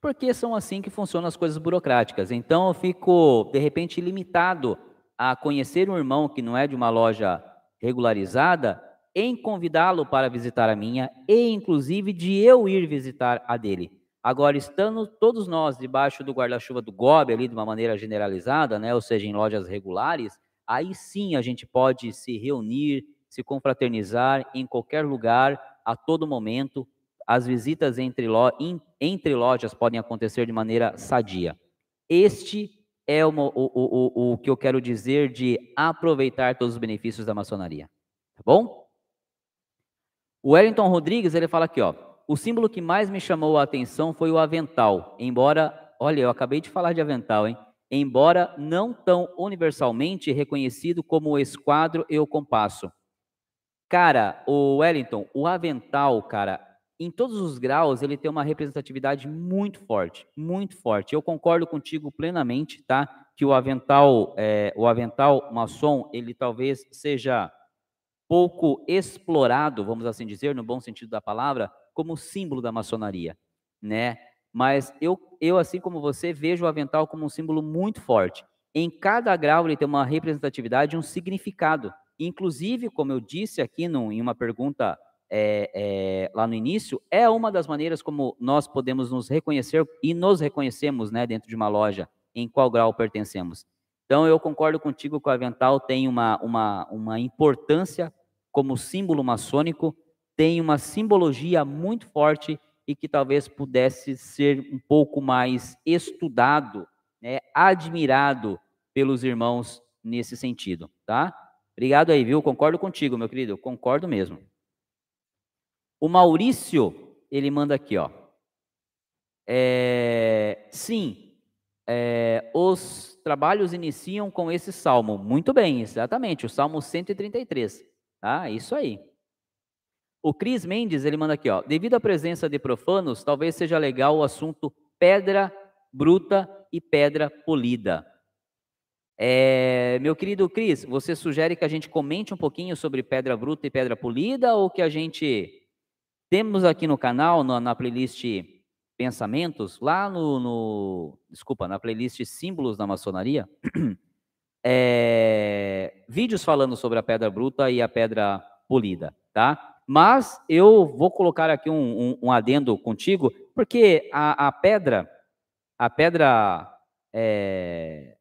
Porque são assim que funcionam as coisas burocráticas. Então eu fico, de repente, limitado a conhecer um irmão que não é de uma loja regularizada, em convidá-lo para visitar a minha e, inclusive, de eu ir visitar a dele. Agora, estando todos nós debaixo do guarda-chuva do GOB, ali de uma maneira generalizada, né, ou seja, em lojas regulares, aí sim a gente pode se reunir, se confraternizar em qualquer lugar, a todo momento, as visitas entre, lo, entre lojas podem acontecer de maneira sadia. Este é o, o, o, o, que eu quero dizer de aproveitar todos os benefícios da maçonaria. Tá bom? O Wellington Rodrigues, ele fala aqui, ó. O símbolo que mais me chamou a atenção foi o avental, embora, olha, eu acabei de falar de avental, hein? Embora não tão universalmente reconhecido como o esquadro e o compasso. Cara, o Wellington, o avental, cara, em todos os graus, ele tem uma representatividade muito forte, muito forte. Eu concordo contigo plenamente, tá? Que o avental, é, o avental maçom, ele talvez seja pouco explorado, vamos assim dizer, no bom sentido da palavra, como símbolo da maçonaria, né? Mas eu, eu assim como você, vejo o avental como um símbolo muito forte. Em cada grau ele tem uma representatividade, um significado. Inclusive, como eu disse aqui no, em uma pergunta é, é, lá no início, é uma das maneiras como nós podemos nos reconhecer e nos reconhecemos né, dentro de uma loja, em qual grau pertencemos. Então, eu concordo contigo que o avental tem uma, uma, uma importância como símbolo maçônico, tem uma simbologia muito forte e que talvez pudesse ser um pouco mais estudado, né, admirado pelos irmãos nesse sentido, tá? Obrigado aí, viu? Concordo contigo, meu querido, concordo mesmo. O Maurício, ele manda aqui, ó. É, sim, é, os trabalhos iniciam com esse salmo. Muito bem, exatamente, o salmo 133. Tá? Isso aí. O Cris Mendes, ele manda aqui, ó. Devido à presença de profanos, talvez seja legal o assunto pedra bruta e pedra polida. É, meu querido Cris, você sugere que a gente comente um pouquinho sobre pedra bruta e pedra polida ou que a gente temos aqui no canal, na, playlist Pensamentos, lá no, no, Desculpa, na playlist Símbolos da Maçonaria, é, vídeos falando sobre a pedra bruta e a pedra polida, tá? Mas eu vou colocar aqui um, um, um adendo contigo, porque a, a pedra, a pedra é,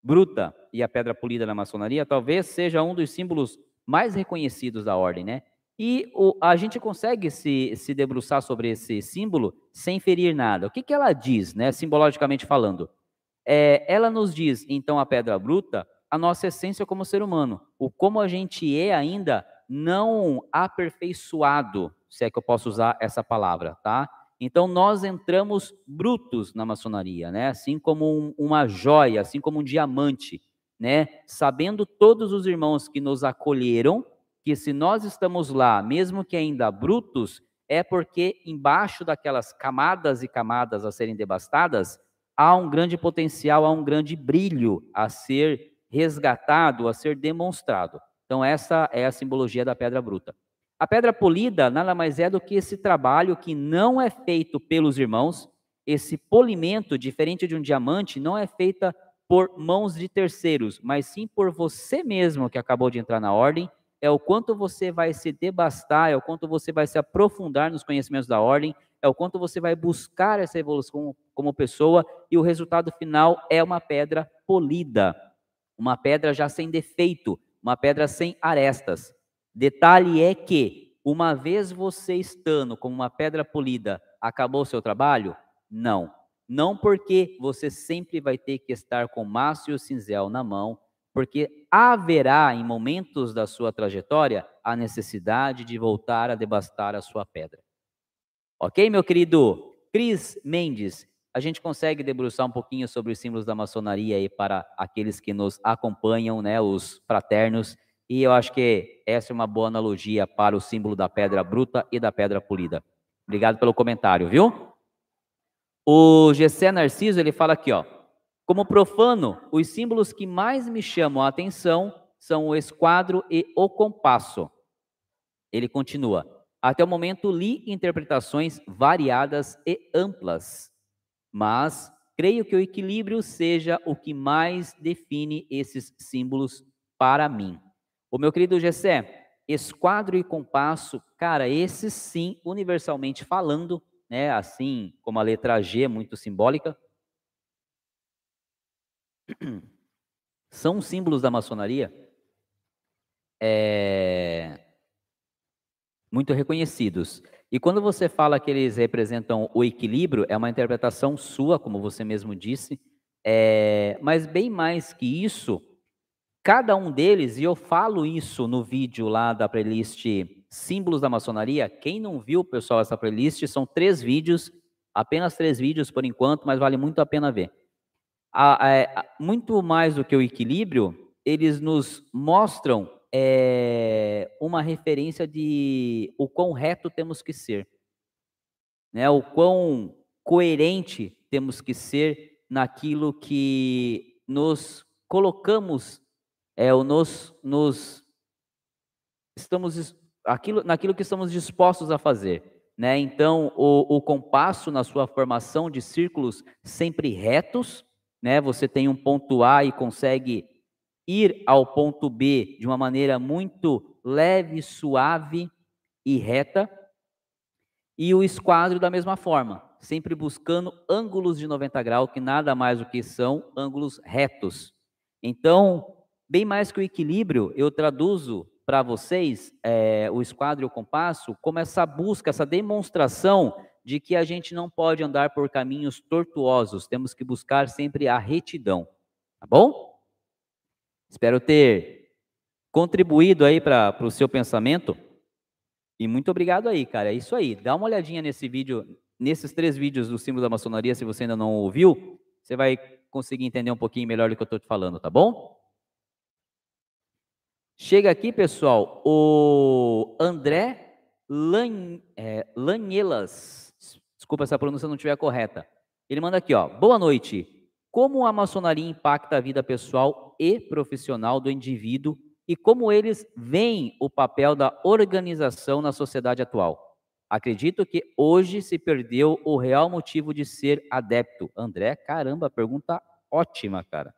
bruta e a pedra polida na maçonaria talvez seja um dos símbolos mais reconhecidos da ordem, né? E o, a gente consegue se, se debruçar sobre esse símbolo sem ferir nada. O que, que ela diz, né, simbologicamente falando? É, ela nos diz, então, a pedra bruta, a nossa essência como ser humano, o como a gente é ainda não aperfeiçoado, se é que eu posso usar essa palavra, tá? Então, nós entramos brutos na maçonaria, né? Assim como um, uma joia, assim como um diamante, né? Sabendo todos os irmãos que nos acolheram, que se nós estamos lá, mesmo que ainda brutos, é porque embaixo daquelas camadas e camadas a serem devastadas, há um grande potencial, há um grande brilho a ser resgatado, a ser demonstrado. Então, essa é a simbologia da pedra bruta. A pedra polida nada mais é do que esse trabalho que não é feito pelos irmãos, esse polimento, diferente de um diamante, não é feita por mãos de terceiros, mas sim por você mesmo que acabou de entrar na ordem. É o quanto você vai se debastar, é o quanto você vai se aprofundar nos conhecimentos da ordem, é o quanto você vai buscar essa evolução como, pessoa, e o resultado final é uma pedra polida, uma pedra já sem defeito, uma pedra sem arestas. Detalhe é que, uma vez você estando como uma pedra polida, acabou o seu trabalho? Não. Não porque você sempre vai ter que estar com maço e o cinzel na mão, porque haverá em momentos da sua trajetória a necessidade de voltar a devastar a sua pedra. Ok, meu querido Cris Mendes? A gente consegue debruçar um pouquinho sobre os símbolos da maçonaria aí para aqueles que nos acompanham, né, os fraternos, e eu acho que essa é uma boa analogia para o símbolo da pedra bruta e da pedra polida. Obrigado pelo comentário, viu? O Gessé Narciso, ele fala aqui, ó. Como profano, os símbolos que mais me chamam a atenção são o esquadro e o compasso. Ele continua. Até o momento li interpretações variadas e amplas, mas creio que o equilíbrio seja o que mais define esses símbolos para mim. O meu querido Gessé, esquadro e compasso, cara, esses sim, universalmente falando, né, assim como a letra G, muito simbólica, são símbolos da maçonaria é, muito reconhecidos. E quando você fala que eles representam o equilíbrio, é uma interpretação sua, como você mesmo disse, é, mas bem mais que isso, cada um deles, e eu falo isso no vídeo lá da playlist Símbolos da Maçonaria, quem não viu, pessoal, essa playlist, são três vídeos, apenas três vídeos por enquanto, mas vale muito a pena ver. A, a, a, muito mais do que o equilíbrio, eles nos mostram é, uma referência de o quão reto temos que ser, né? o quão coerente temos que ser naquilo que nos colocamos, é, o nos, nos estamos aquilo, naquilo que estamos dispostos a fazer. Né? Então, o, o compasso na sua formação de círculos sempre retos, né? você tem um ponto A e consegue ir ao ponto B de uma maneira muito leve, suave e reta. E o esquadro da mesma forma, sempre buscando ângulos de 90 graus, que nada mais do que são ângulos retos. Então, bem mais que o equilíbrio, eu traduzo para vocês é, o esquadro e o compasso como essa busca, essa demonstração de que a gente não pode andar por caminhos tortuosos, temos que buscar sempre a retidão, tá bom? Espero ter contribuído aí para o seu pensamento e muito obrigado aí, cara. É isso aí. Dá uma olhadinha nesse vídeo, nesses três vídeos do símbolo da maçonaria, se você ainda não ouviu, você vai conseguir entender um pouquinho melhor do que eu estou te falando, tá bom? Chega aqui, pessoal, o André Lan, é. Desculpa se a pronúncia não estiver correta. Ele manda aqui, ó. Boa noite. Como a maçonaria impacta a vida pessoal e profissional do indivíduo e como eles veem o papel da organização na sociedade atual? Acredito que hoje se perdeu o real motivo de ser adepto. André, caramba, pergunta ótima, cara.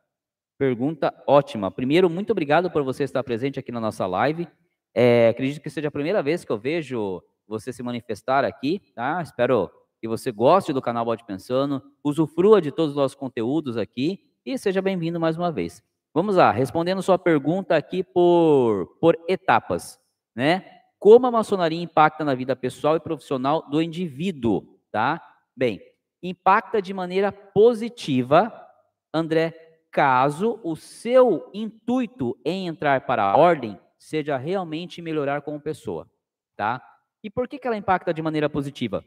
Pergunta ótima. Primeiro, muito obrigado por você estar presente aqui na nossa live. É, acredito que seja a primeira vez que eu vejo você se manifestar aqui, tá? Espero que você goste do canal Bode Pensando, usufrua de todos os nossos conteúdos aqui e seja bem-vindo mais uma vez. Vamos lá, respondendo sua pergunta aqui por, por etapas, né? Como a maçonaria impacta na vida pessoal e profissional do indivíduo, tá? Bem, impacta de maneira positiva, André, caso o seu intuito em entrar para a ordem seja realmente melhorar como pessoa, tá? E por que, que ela impacta de maneira positiva?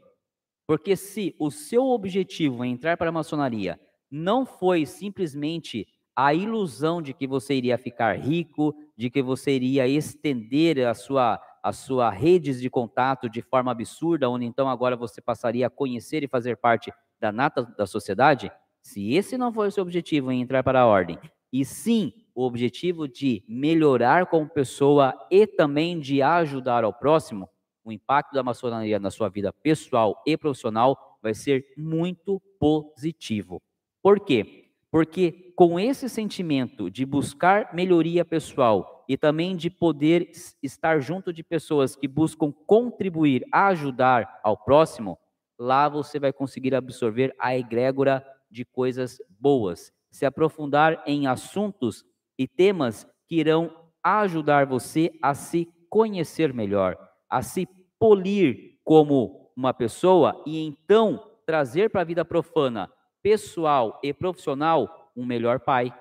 Porque se o seu objetivo em entrar para a maçonaria não foi simplesmente a ilusão de que você iria ficar rico, de que você iria estender a sua, a sua redes de contato de forma absurda, onde então agora você passaria a conhecer e fazer parte da nata da sociedade, se esse não foi o seu objetivo em entrar para a ordem, e sim o objetivo de melhorar como pessoa e também de ajudar ao próximo, o impacto da maçonaria na sua vida pessoal e profissional vai ser muito positivo. Por quê? Porque com esse sentimento de buscar melhoria pessoal e também de poder estar junto de pessoas que buscam contribuir, ajudar ao próximo, lá você vai conseguir absorver a egrégora de coisas boas, se aprofundar em assuntos e temas que irão ajudar você a se conhecer melhor, a se polir como uma pessoa e então trazer para a vida profana pessoal e profissional, um melhor pai,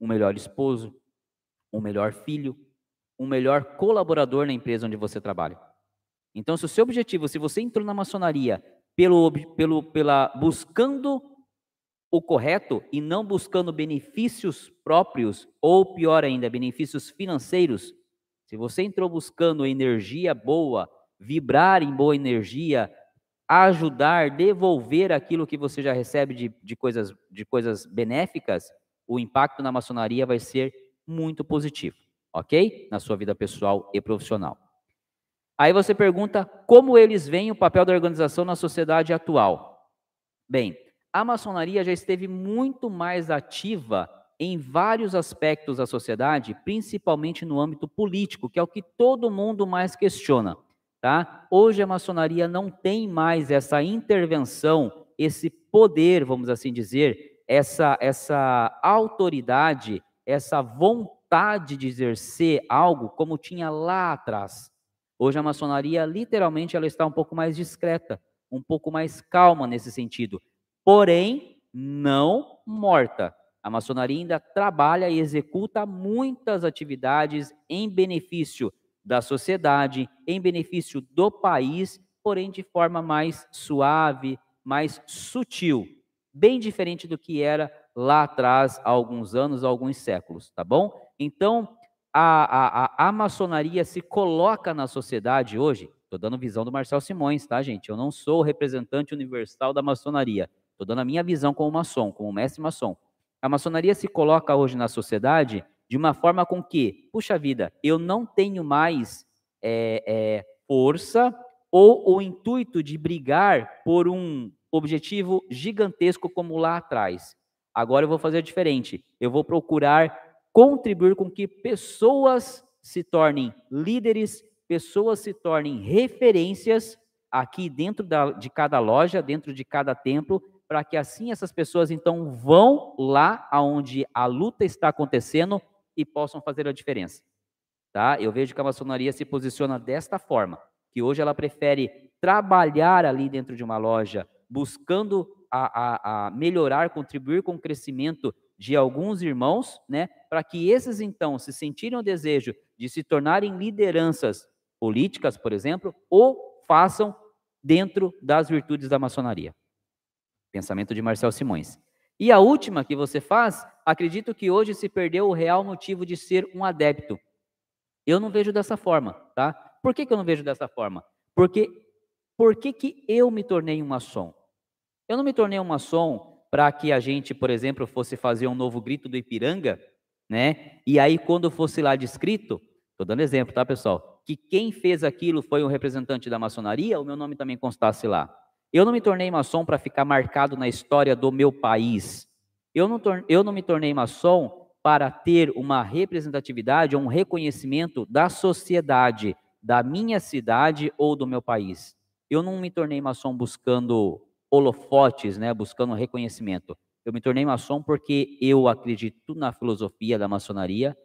um melhor esposo, um melhor filho, um melhor colaborador na empresa onde você trabalha. Então, se o seu objetivo, se você entrou na maçonaria pelo, pelo, pela buscando o correto e não buscando benefícios próprios ou pior ainda, benefícios financeiros, se você entrou buscando energia boa, vibrar em boa energia, ajudar, devolver aquilo que você já recebe de, de, coisas, de coisas benéficas, o impacto na maçonaria vai ser muito positivo, ok? Na sua vida pessoal e profissional. Aí você pergunta como eles veem o papel da organização na sociedade atual. Bem, a maçonaria já esteve muito mais ativa em vários aspectos da sociedade, principalmente no âmbito político, que é o que todo mundo mais questiona. Tá? Hoje a maçonaria não tem mais essa intervenção, esse poder, vamos assim dizer, essa, essa autoridade, essa vontade de exercer algo como tinha lá atrás. Hoje a maçonaria, literalmente, ela está um pouco mais discreta, um pouco mais calma nesse sentido, porém não morta. A maçonaria ainda trabalha e executa muitas atividades em benefício da sociedade, em benefício do país, porém de forma mais suave, mais sutil, bem diferente do que era lá atrás, há alguns anos, há alguns séculos, tá bom? Então, a, a, a maçonaria se coloca na sociedade hoje, estou dando visão do Marcel Simões, tá, gente? Eu não sou o representante universal da maçonaria, estou dando a minha visão como maçom, como mestre maçom. A maçonaria se coloca hoje na sociedade de uma forma com que, puxa vida, eu não tenho mais é, é, força ou o intuito de brigar por um objetivo gigantesco como lá atrás. Agora eu vou fazer diferente. Eu vou procurar contribuir com que pessoas se tornem líderes, pessoas se tornem referências aqui dentro da, de cada loja, dentro de cada templo, para que assim essas pessoas então vão lá aonde a luta está acontecendo e possam fazer a diferença. Tá? Eu vejo que a maçonaria se posiciona desta forma, que hoje ela prefere trabalhar ali dentro de uma loja, buscando a, a, a melhorar, contribuir com o crescimento de alguns irmãos, né, para que esses então se sentirem o desejo de se tornarem lideranças políticas, por exemplo, ou façam dentro das virtudes da maçonaria. Pensamento de Marcel Simões. E a última que você faz, acredito que hoje se perdeu o real motivo de ser um adepto. Eu não vejo dessa forma, tá? Por que, que eu não vejo dessa forma? Porque por que, que eu me tornei um maçom? Eu não me tornei um maçom para que a gente, por exemplo, fosse fazer um novo grito do Ipiranga, né? E aí, quando fosse lá descrito, estou dando exemplo, tá, pessoal? Que quem fez aquilo foi um representante da maçonaria, o meu nome também constasse lá. Eu não me tornei maçom para ficar marcado na história do meu país. Eu não, eu não me tornei maçom para ter uma representatividade ou um reconhecimento da sociedade, da minha cidade ou do meu país. Eu não me tornei maçom buscando holofotes, né, buscando reconhecimento. Eu me tornei maçom porque eu acredito na filosofia da maçonaria.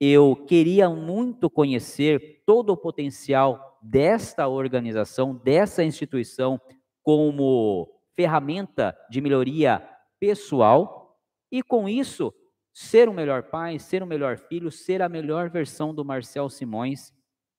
Eu queria muito conhecer todo o potencial desta organização, dessa instituição, como ferramenta de melhoria pessoal e, com isso, ser um melhor pai, ser um melhor filho, ser a melhor versão do Marcel Simões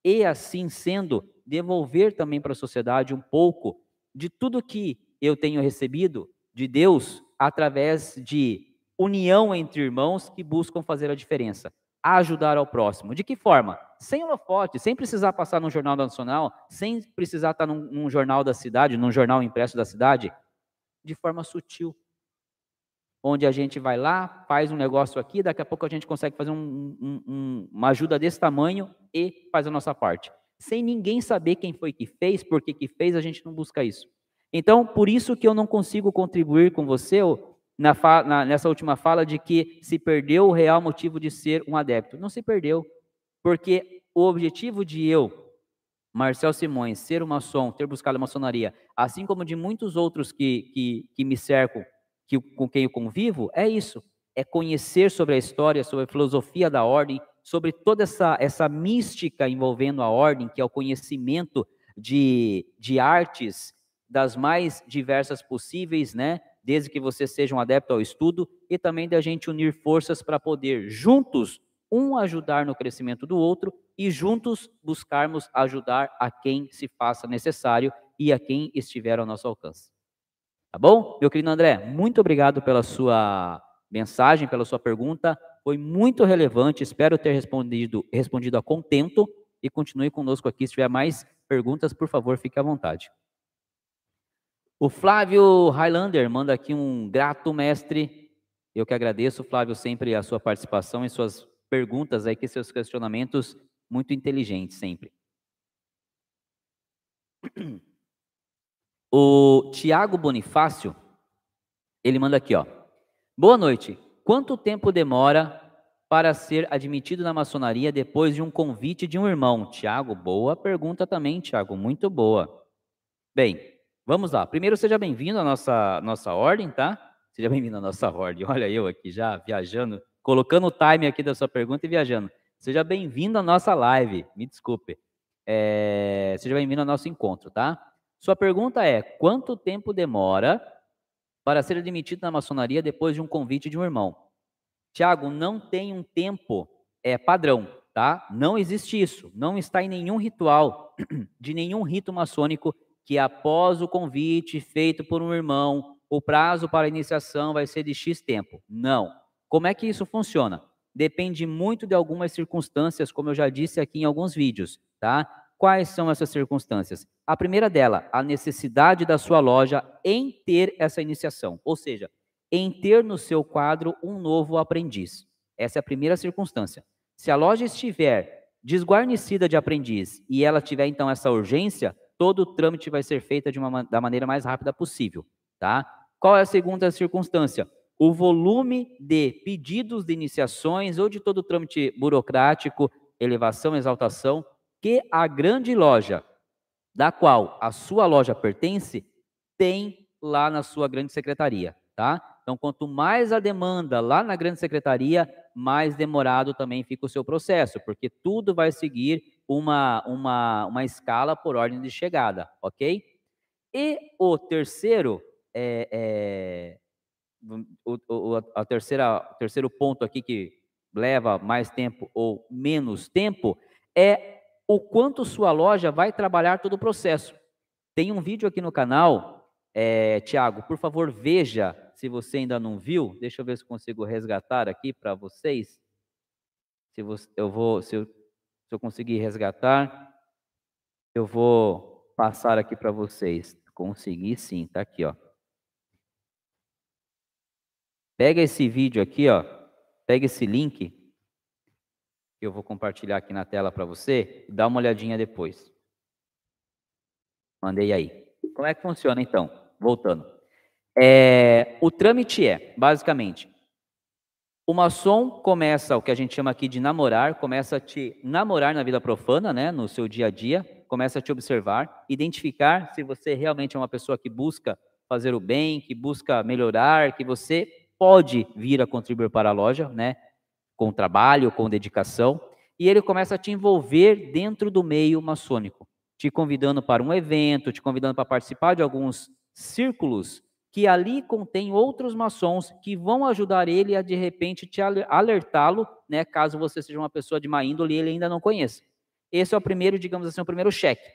e, assim sendo, devolver também para a sociedade um pouco de tudo que eu tenho recebido de Deus através de união entre irmãos que buscam fazer a diferença, ajudar ao próximo. De que forma? Sem holofote, sem precisar passar no Jornal Nacional, sem precisar estar num, num jornal da cidade, num jornal impresso da cidade, de forma sutil. Onde a gente vai lá, faz um negócio aqui, daqui a pouco a gente consegue fazer um, um, uma ajuda desse tamanho e faz a nossa parte. Sem ninguém saber quem foi que fez, por que, que fez, a gente não busca isso. Então, por isso que eu não consigo contribuir com você na, na, nessa última fala de que se perdeu o real motivo de ser um adepto. Não se perdeu, porque o objetivo de eu, Marcel Simões, ser uma maçom, ter buscado a maçonaria, assim como de muitos outros que, que, que me cercam, que, com quem eu convivo, é isso. É conhecer sobre a história, sobre a filosofia da ordem, sobre toda essa, essa mística envolvendo a ordem, que é o conhecimento de, de artes das mais diversas possíveis, né? Desde que você seja um adepto ao estudo e também da gente unir forças para poder juntos um ajudar no crescimento do outro e juntos buscarmos ajudar a quem se faça necessário e a quem estiver ao nosso alcance. Tá bom? Meu querido André, muito obrigado pela sua mensagem, pela sua pergunta. Foi muito relevante, espero ter respondido, respondido a contento e continue conosco aqui. Se tiver mais perguntas, por favor, fique à vontade. O Flávio Highlander manda aqui um grato mestre. Eu que agradeço, Flávio, sempre a sua participação e suas perguntas aí, que seus questionamentos muito inteligentes sempre. O Tiago Bonifácio, ele manda aqui, ó. Boa noite. Quanto tempo demora para ser admitido na maçonaria depois de um convite de um irmão? Tiago, boa pergunta também, Tiago, muito boa. Bem, vamos lá. Primeiro, seja bem-vindo à nossa, nossa ordem, tá? Seja bem-vindo à nossa ordem. Olha eu aqui já viajando, colocando o time aqui da sua pergunta e viajando. Seja bem-vindo à nossa live, me desculpe. É, seja bem-vindo ao nosso encontro, tá? Sua pergunta é: quanto tempo demora para ser admitido na maçonaria depois de um convite de um irmão? Tiago, não tem um tempo é, padrão, tá? Não existe isso. Não está em nenhum ritual, de nenhum rito maçônico, que após o convite feito por um irmão, o prazo para iniciação vai ser de X tempo. Não. Como é que isso funciona? Depende muito de algumas circunstâncias, como eu já disse aqui em alguns vídeos, tá? Quais são essas circunstâncias? A primeira dela, a necessidade da sua loja em ter essa iniciação, ou seja, em ter no seu quadro um novo aprendiz. Essa é a primeira circunstância. Se a loja estiver desguarnecida de aprendiz e ela tiver então essa urgência, todo o trâmite vai ser feito de uma, da maneira mais rápida possível, tá? Qual é a segunda circunstância? O volume de pedidos de iniciações ou de todo o trâmite burocrático, elevação, exaltação, que a grande loja, da qual a sua loja pertence, tem lá na sua grande secretaria, tá? Então, quanto mais a demanda lá na grande secretaria, mais demorado também fica o seu processo, porque tudo vai seguir uma, uma, uma escala por ordem de chegada, ok? E o terceiro, é, é, o, o, a terceira, terceiro ponto aqui que leva mais tempo ou menos tempo é o quanto sua loja vai trabalhar todo o processo. Tem um vídeo aqui no canal, é, Tiago, por favor, veja se você ainda não viu. Deixa eu ver se consigo resgatar aqui para vocês. Se você, eu vou, se eu, se eu conseguir resgatar, eu vou passar aqui para vocês. Consegui sim, tá aqui, ó. Pega esse vídeo aqui, ó. Pega esse link que eu vou compartilhar aqui na tela para você, dá uma olhadinha depois. Mandei aí. Como é que funciona então? Voltando. É, o trâmite é, basicamente, o maçom começa o que a gente chama aqui de namorar, começa a te namorar na vida profana, né, no seu dia a dia, começa a te observar, identificar se você realmente é uma pessoa que busca fazer o bem, que busca melhorar, que você pode vir a contribuir para a loja, né? com trabalho, com dedicação, e ele começa a te envolver dentro do meio maçônico, te convidando para um evento, te convidando para participar de alguns círculos que ali contém outros maçons que vão ajudar ele a de repente te alertá-lo, né, caso você seja uma pessoa de má índole e ele ainda não conheça. Esse é o primeiro, digamos assim, o primeiro cheque.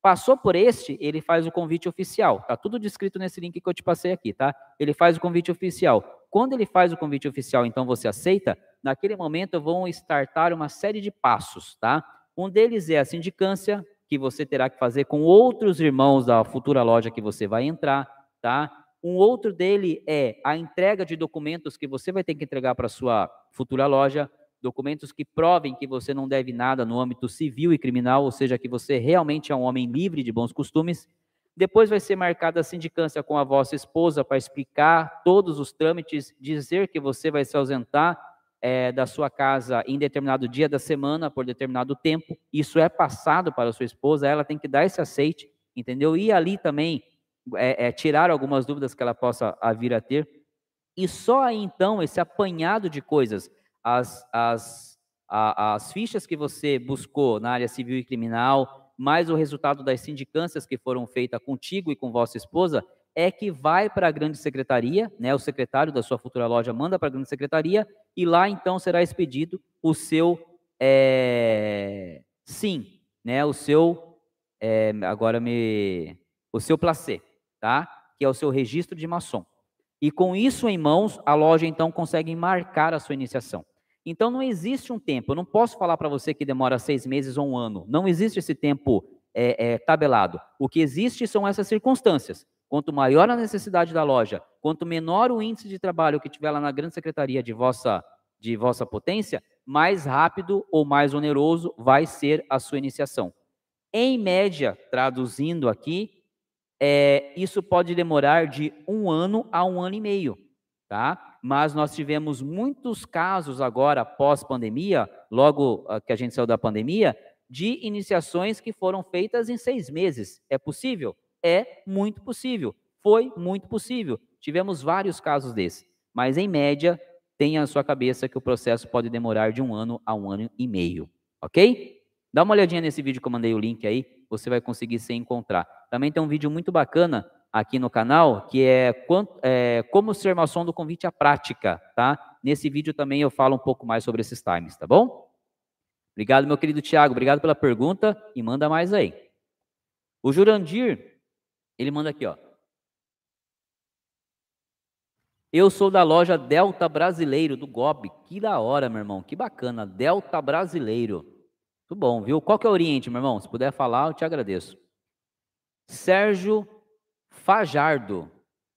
Passou por este, ele faz o convite oficial. Tá tudo descrito nesse link que eu te passei aqui, tá? Ele faz o convite oficial. Quando ele faz o convite oficial, então você aceita, naquele momento vão startar uma série de passos, tá? Um deles é a sindicância, que você terá que fazer com outros irmãos da futura loja que você vai entrar, tá? Um outro dele é a entrega de documentos que você vai ter que entregar para sua futura loja, documentos que provem que você não deve nada no âmbito civil e criminal, ou seja, que você realmente é um homem livre de bons costumes. Depois vai ser marcada a sindicância com a vossa esposa para explicar todos os trâmites, dizer que você vai se ausentar é, da sua casa em determinado dia da semana, por determinado tempo. Isso é passado para a sua esposa, ela tem que dar esse aceite, entendeu? E ali também é, é, tirar algumas dúvidas que ela possa vir a ter. E só aí então, esse apanhado de coisas, as, as, a, as fichas que você buscou na área civil e criminal, mais o resultado das sindicâncias que foram feitas contigo e com vossa esposa, é que vai para a grande secretaria, né? O secretário da sua futura loja manda para a grande secretaria e lá então será expedido o seu é, sim, né? O seu é, agora me o seu placê, tá? Que é o seu registro de maçom. E com isso em mãos, a loja então consegue marcar a sua iniciação. Então não existe um tempo. Eu não posso falar para você que demora seis meses ou um ano. Não existe esse tempo é, é, tabelado. O que existe são essas circunstâncias. Quanto maior a necessidade da loja, quanto menor o índice de trabalho que tiver lá na grande secretaria de vossa, de vossa potência, mais rápido ou mais oneroso vai ser a sua iniciação. Em média, traduzindo aqui, é, isso pode demorar de um ano a um ano e meio, tá? Mas nós tivemos muitos casos agora, pós-pandemia, logo ah, que a gente saiu da pandemia, de iniciações que foram feitas em seis meses. É possível? É muito possível. Foi muito possível. Tivemos vários casos desses. Mas, em média, tenha na sua cabeça que o processo pode demorar de um ano a um ano e meio. Ok? Dá uma olhadinha nesse vídeo que eu mandei o link aí, você vai conseguir se encontrar. Também tem um vídeo muito bacana aqui no canal, que é, é como ser maçom do convite à prática, tá? Nesse vídeo também eu falo um pouco mais sobre esses times, tá bom? Obrigado, meu querido Tiago, obrigado pela pergunta e manda mais aí. O Jurandir, ele manda aqui, ó. Eu sou da loja Delta Brasileiro, do GOB. Que da hora, meu irmão. Que bacana. Delta Brasileiro. Muito bom, viu? Qual que é o Oriente, meu irmão? Se puder falar, eu te agradeço. Sérgio Fajardo.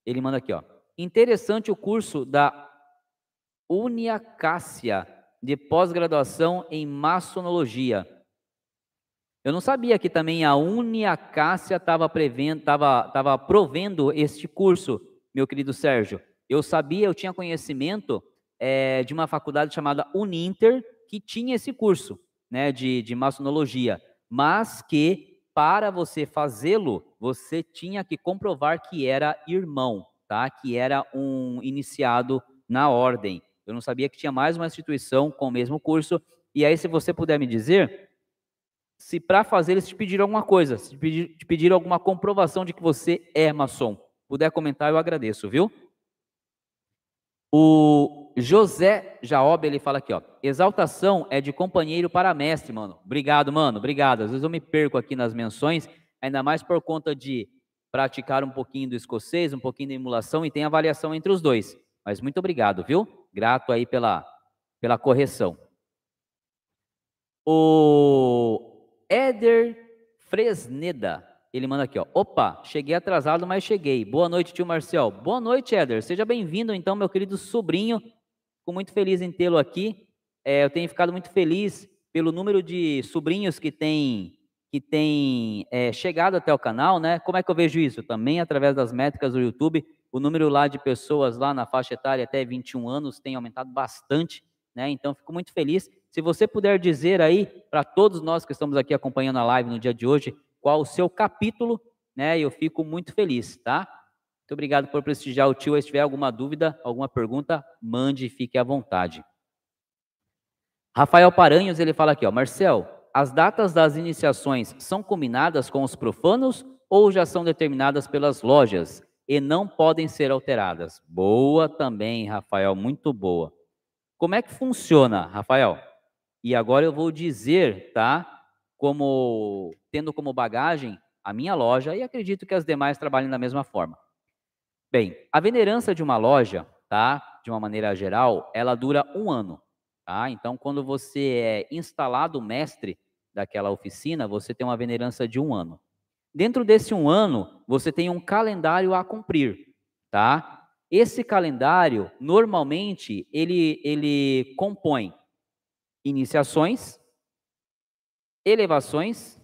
Ele manda aqui, ó. Interessante o curso da Uniacácia de pós-graduação em maçonologia. Eu não sabia que também a Uniacácia estava estava, estava provendo este curso, meu querido Sérgio. Eu sabia, eu tinha conhecimento é, de uma faculdade chamada Uninter que tinha esse curso né, de, de maçonologia, mas que para você fazê-lo, você tinha que comprovar que era irmão, tá? Que era um iniciado na ordem. Eu não sabia que tinha mais uma instituição com o mesmo curso. E aí, se você puder me dizer, se para fazer eles te pediram alguma coisa, se te pediram alguma comprovação de que você é maçom, puder comentar, eu agradeço, viu? O José Jaob, ele fala aqui, ó. Exaltação é de companheiro para mestre, mano. Obrigado, mano. Obrigado. Às vezes eu me perco aqui nas menções, ainda mais por conta de praticar um pouquinho do escocês, um pouquinho da emulação e tem avaliação entre os dois. Mas muito obrigado, viu? Grato aí pela, pela correção. O Éder Fresneda ele manda aqui, ó. Opa, cheguei atrasado, mas cheguei. Boa noite, tio Marcel. Boa noite, Éder. Seja bem-vindo, então, meu querido sobrinho. Fico muito feliz em tê-lo aqui. É, eu tenho ficado muito feliz pelo número de sobrinhos que tem que tem é, chegado até o canal, né? Como é que eu vejo isso? Também através das métricas do YouTube, o número lá de pessoas lá na faixa etária até 21 anos tem aumentado bastante, né? Então fico muito feliz. Se você puder dizer aí para todos nós que estamos aqui acompanhando a live no dia de hoje, qual o seu capítulo, né? Eu fico muito feliz, tá? Muito obrigado por prestigiar o tio. Se tiver alguma dúvida, alguma pergunta, mande e fique à vontade. Rafael Paranhos, ele fala aqui, ó, Marcel, as datas das iniciações são combinadas com os profanos ou já são determinadas pelas lojas e não podem ser alteradas? Boa também, Rafael, muito boa. Como é que funciona, Rafael? E agora eu vou dizer, tá? Como tendo como bagagem a minha loja e acredito que as demais trabalhem da mesma forma. Bem, a venerança de uma loja, tá? De uma maneira geral, ela dura um ano, tá? Então, quando você é instalado mestre daquela oficina, você tem uma venerança de um ano. Dentro desse um ano, você tem um calendário a cumprir, tá? Esse calendário, normalmente, ele, ele compõe iniciações, elevações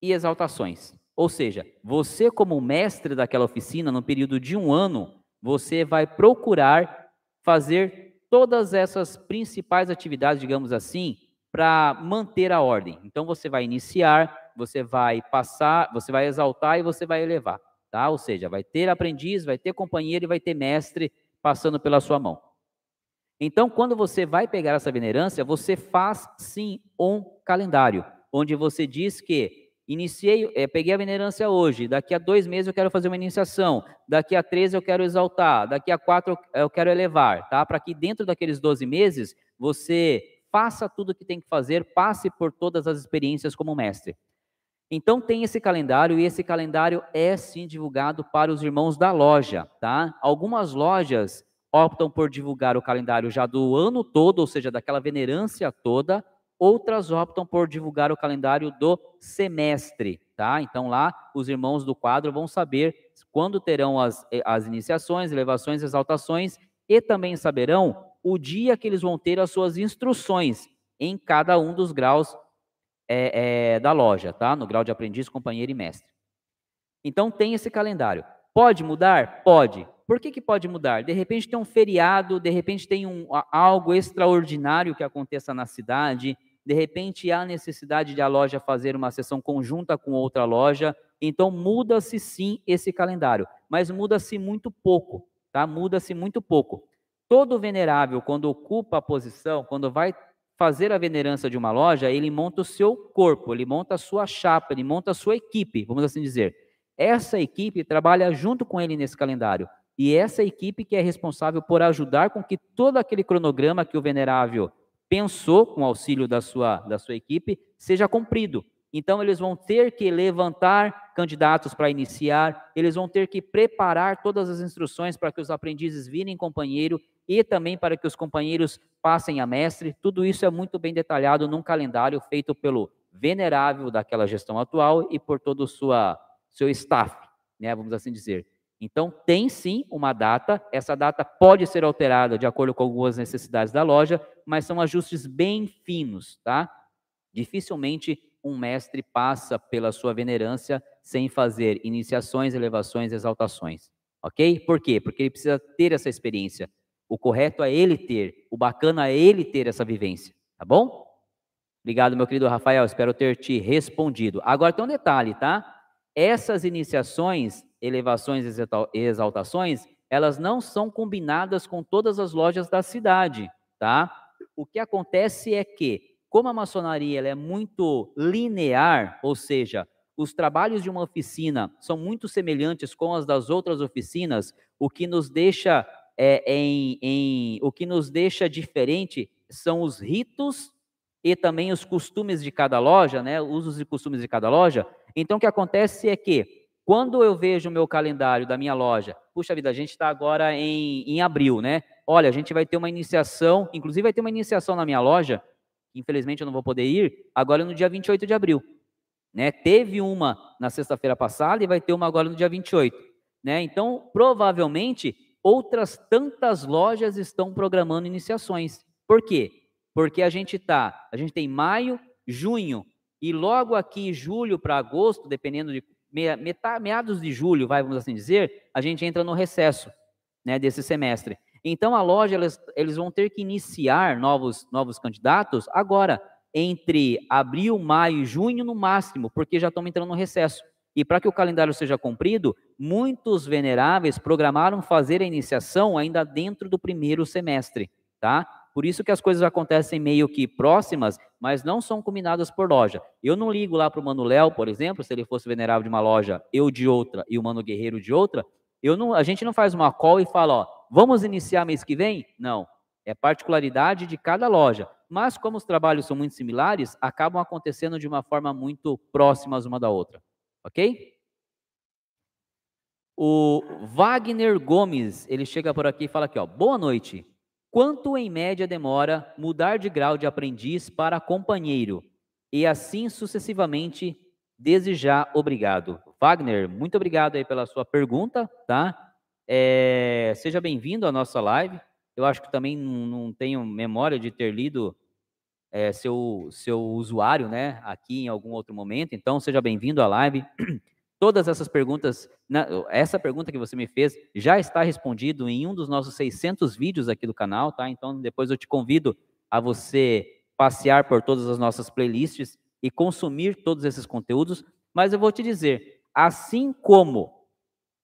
e exaltações. Ou seja, você, como mestre daquela oficina, no período de um ano, você vai procurar fazer todas essas principais atividades, digamos assim, para manter a ordem. Então, você vai iniciar, você vai passar, você vai exaltar e você vai elevar. Tá? Ou seja, vai ter aprendiz, vai ter companheiro e vai ter mestre passando pela sua mão. Então, quando você vai pegar essa venerância, você faz sim um calendário onde você diz que Iniciei, é, peguei a venerância hoje, daqui a dois meses eu quero fazer uma iniciação, daqui a três eu quero exaltar, daqui a quatro eu, quero elevar, tá? Para que dentro daqueles 12 meses você faça tudo o que tem que fazer, passe por todas as experiências como mestre. Então tem esse calendário e esse calendário é sim divulgado para os irmãos da loja, tá? Algumas lojas optam por divulgar o calendário já do ano todo, ou seja, daquela venerância toda, outras optam por divulgar o calendário do semestre, tá? Então lá os irmãos do quadro vão saber quando terão as, eh, as iniciações, elevações, exaltações e também saberão o dia que eles vão ter as suas instruções em cada um dos graus é, é, da loja, tá? No grau de aprendiz, companheiro e mestre. Então tem esse calendário. Pode mudar? Pode. Por que, que pode mudar? De repente tem um feriado, de repente tem um, algo extraordinário que aconteça na cidade, de repente há necessidade de a loja fazer uma sessão conjunta com outra loja, então muda-se sim esse calendário, mas muda-se muito pouco, tá? Muda-se muito pouco. Todo venerável, quando ocupa a posição, quando vai fazer a venerância de uma loja, ele monta o seu corpo, ele monta a sua chapa, ele monta a sua equipe, vamos assim dizer. Essa equipe trabalha junto com ele nesse calendário. E essa equipe que é responsável por ajudar com que todo aquele cronograma que o venerável pensou, com o auxílio da sua, da sua equipe, seja cumprido. Então, eles vão ter que levantar candidatos para iniciar, eles vão ter que preparar todas as instruções para que os aprendizes virem companheiro e também para que os companheiros passem a mestre. Tudo isso é muito bem detalhado num calendário feito pelo venerável daquela gestão atual e por todo o seu staff, né, vamos assim dizer. Então, tem sim uma data, essa data pode ser alterada de acordo com algumas necessidades da loja, mas são ajustes bem finos, tá? Dificilmente um mestre passa pela sua venerância sem fazer iniciações, elevações, exaltações. Ok? Por quê? Porque ele precisa ter essa experiência. O correto é ele ter, o bacana é ele ter essa vivência, tá bom? Obrigado, meu querido Rafael, espero ter te respondido. Agora tem um detalhe, tá? Essas iniciações, elevações e exaltações, elas não são combinadas com todas as lojas da cidade, tá? O que acontece é que, como a maçonaria ela é muito linear, ou seja, os trabalhos de uma oficina são muito semelhantes com as das outras oficinas, o que nos deixa é, em, em, o que nos deixa diferente são os ritos e também os costumes de cada loja, né? Usos e costumes de cada loja. Então, o que acontece é que, quando eu vejo o meu calendário da minha loja, puxa vida, a gente está agora em, em abril, né? Olha, a gente vai ter uma iniciação, inclusive vai ter uma iniciação na minha loja, infelizmente eu não vou poder ir, agora no dia 28 de abril. Né? Teve uma na sexta-feira passada e vai ter uma agora no dia 28. Né? Então, provavelmente, outras tantas lojas estão programando iniciações. Por quê? Porque a gente tá, a gente tem maio, junho e logo aqui julho para agosto, dependendo de meados de julho, vai, vamos assim dizer, a gente entra no recesso, né, desse semestre. Então a loja eles, eles vão ter que iniciar novos novos candidatos agora entre abril, maio e junho no máximo, porque já estão entrando no recesso. E para que o calendário seja cumprido, muitos veneráveis programaram fazer a iniciação ainda dentro do primeiro semestre, tá? Por isso que as coisas acontecem meio que próximas, mas não são combinadas por loja. Eu não ligo lá para o Mano Léo, por exemplo, se ele fosse venerável de uma loja, eu de outra e o Mano Guerreiro de outra, eu não, a gente não faz uma call e fala, ó, vamos iniciar mês que vem? Não. É particularidade de cada loja. Mas como os trabalhos são muito similares, acabam acontecendo de uma forma muito próximas uma da outra. Ok? O Wagner Gomes, ele chega por aqui e fala aqui, ó, boa noite. Quanto em média demora mudar de grau de aprendiz para companheiro? E assim sucessivamente, desde já, obrigado. Wagner, muito obrigado aí pela sua pergunta, tá? É, seja bem-vindo à nossa live. Eu acho que também não, tenho memória de ter lido é, seu, seu usuário, né, aqui em algum outro momento. Então, seja bem-vindo à live. Todas essas perguntas, essa pergunta que você me fez já está respondido em um dos nossos 600 vídeos aqui do canal, tá? Então, depois eu te convido a você passear por todas as nossas playlists e consumir todos esses conteúdos. Mas eu vou te dizer, assim como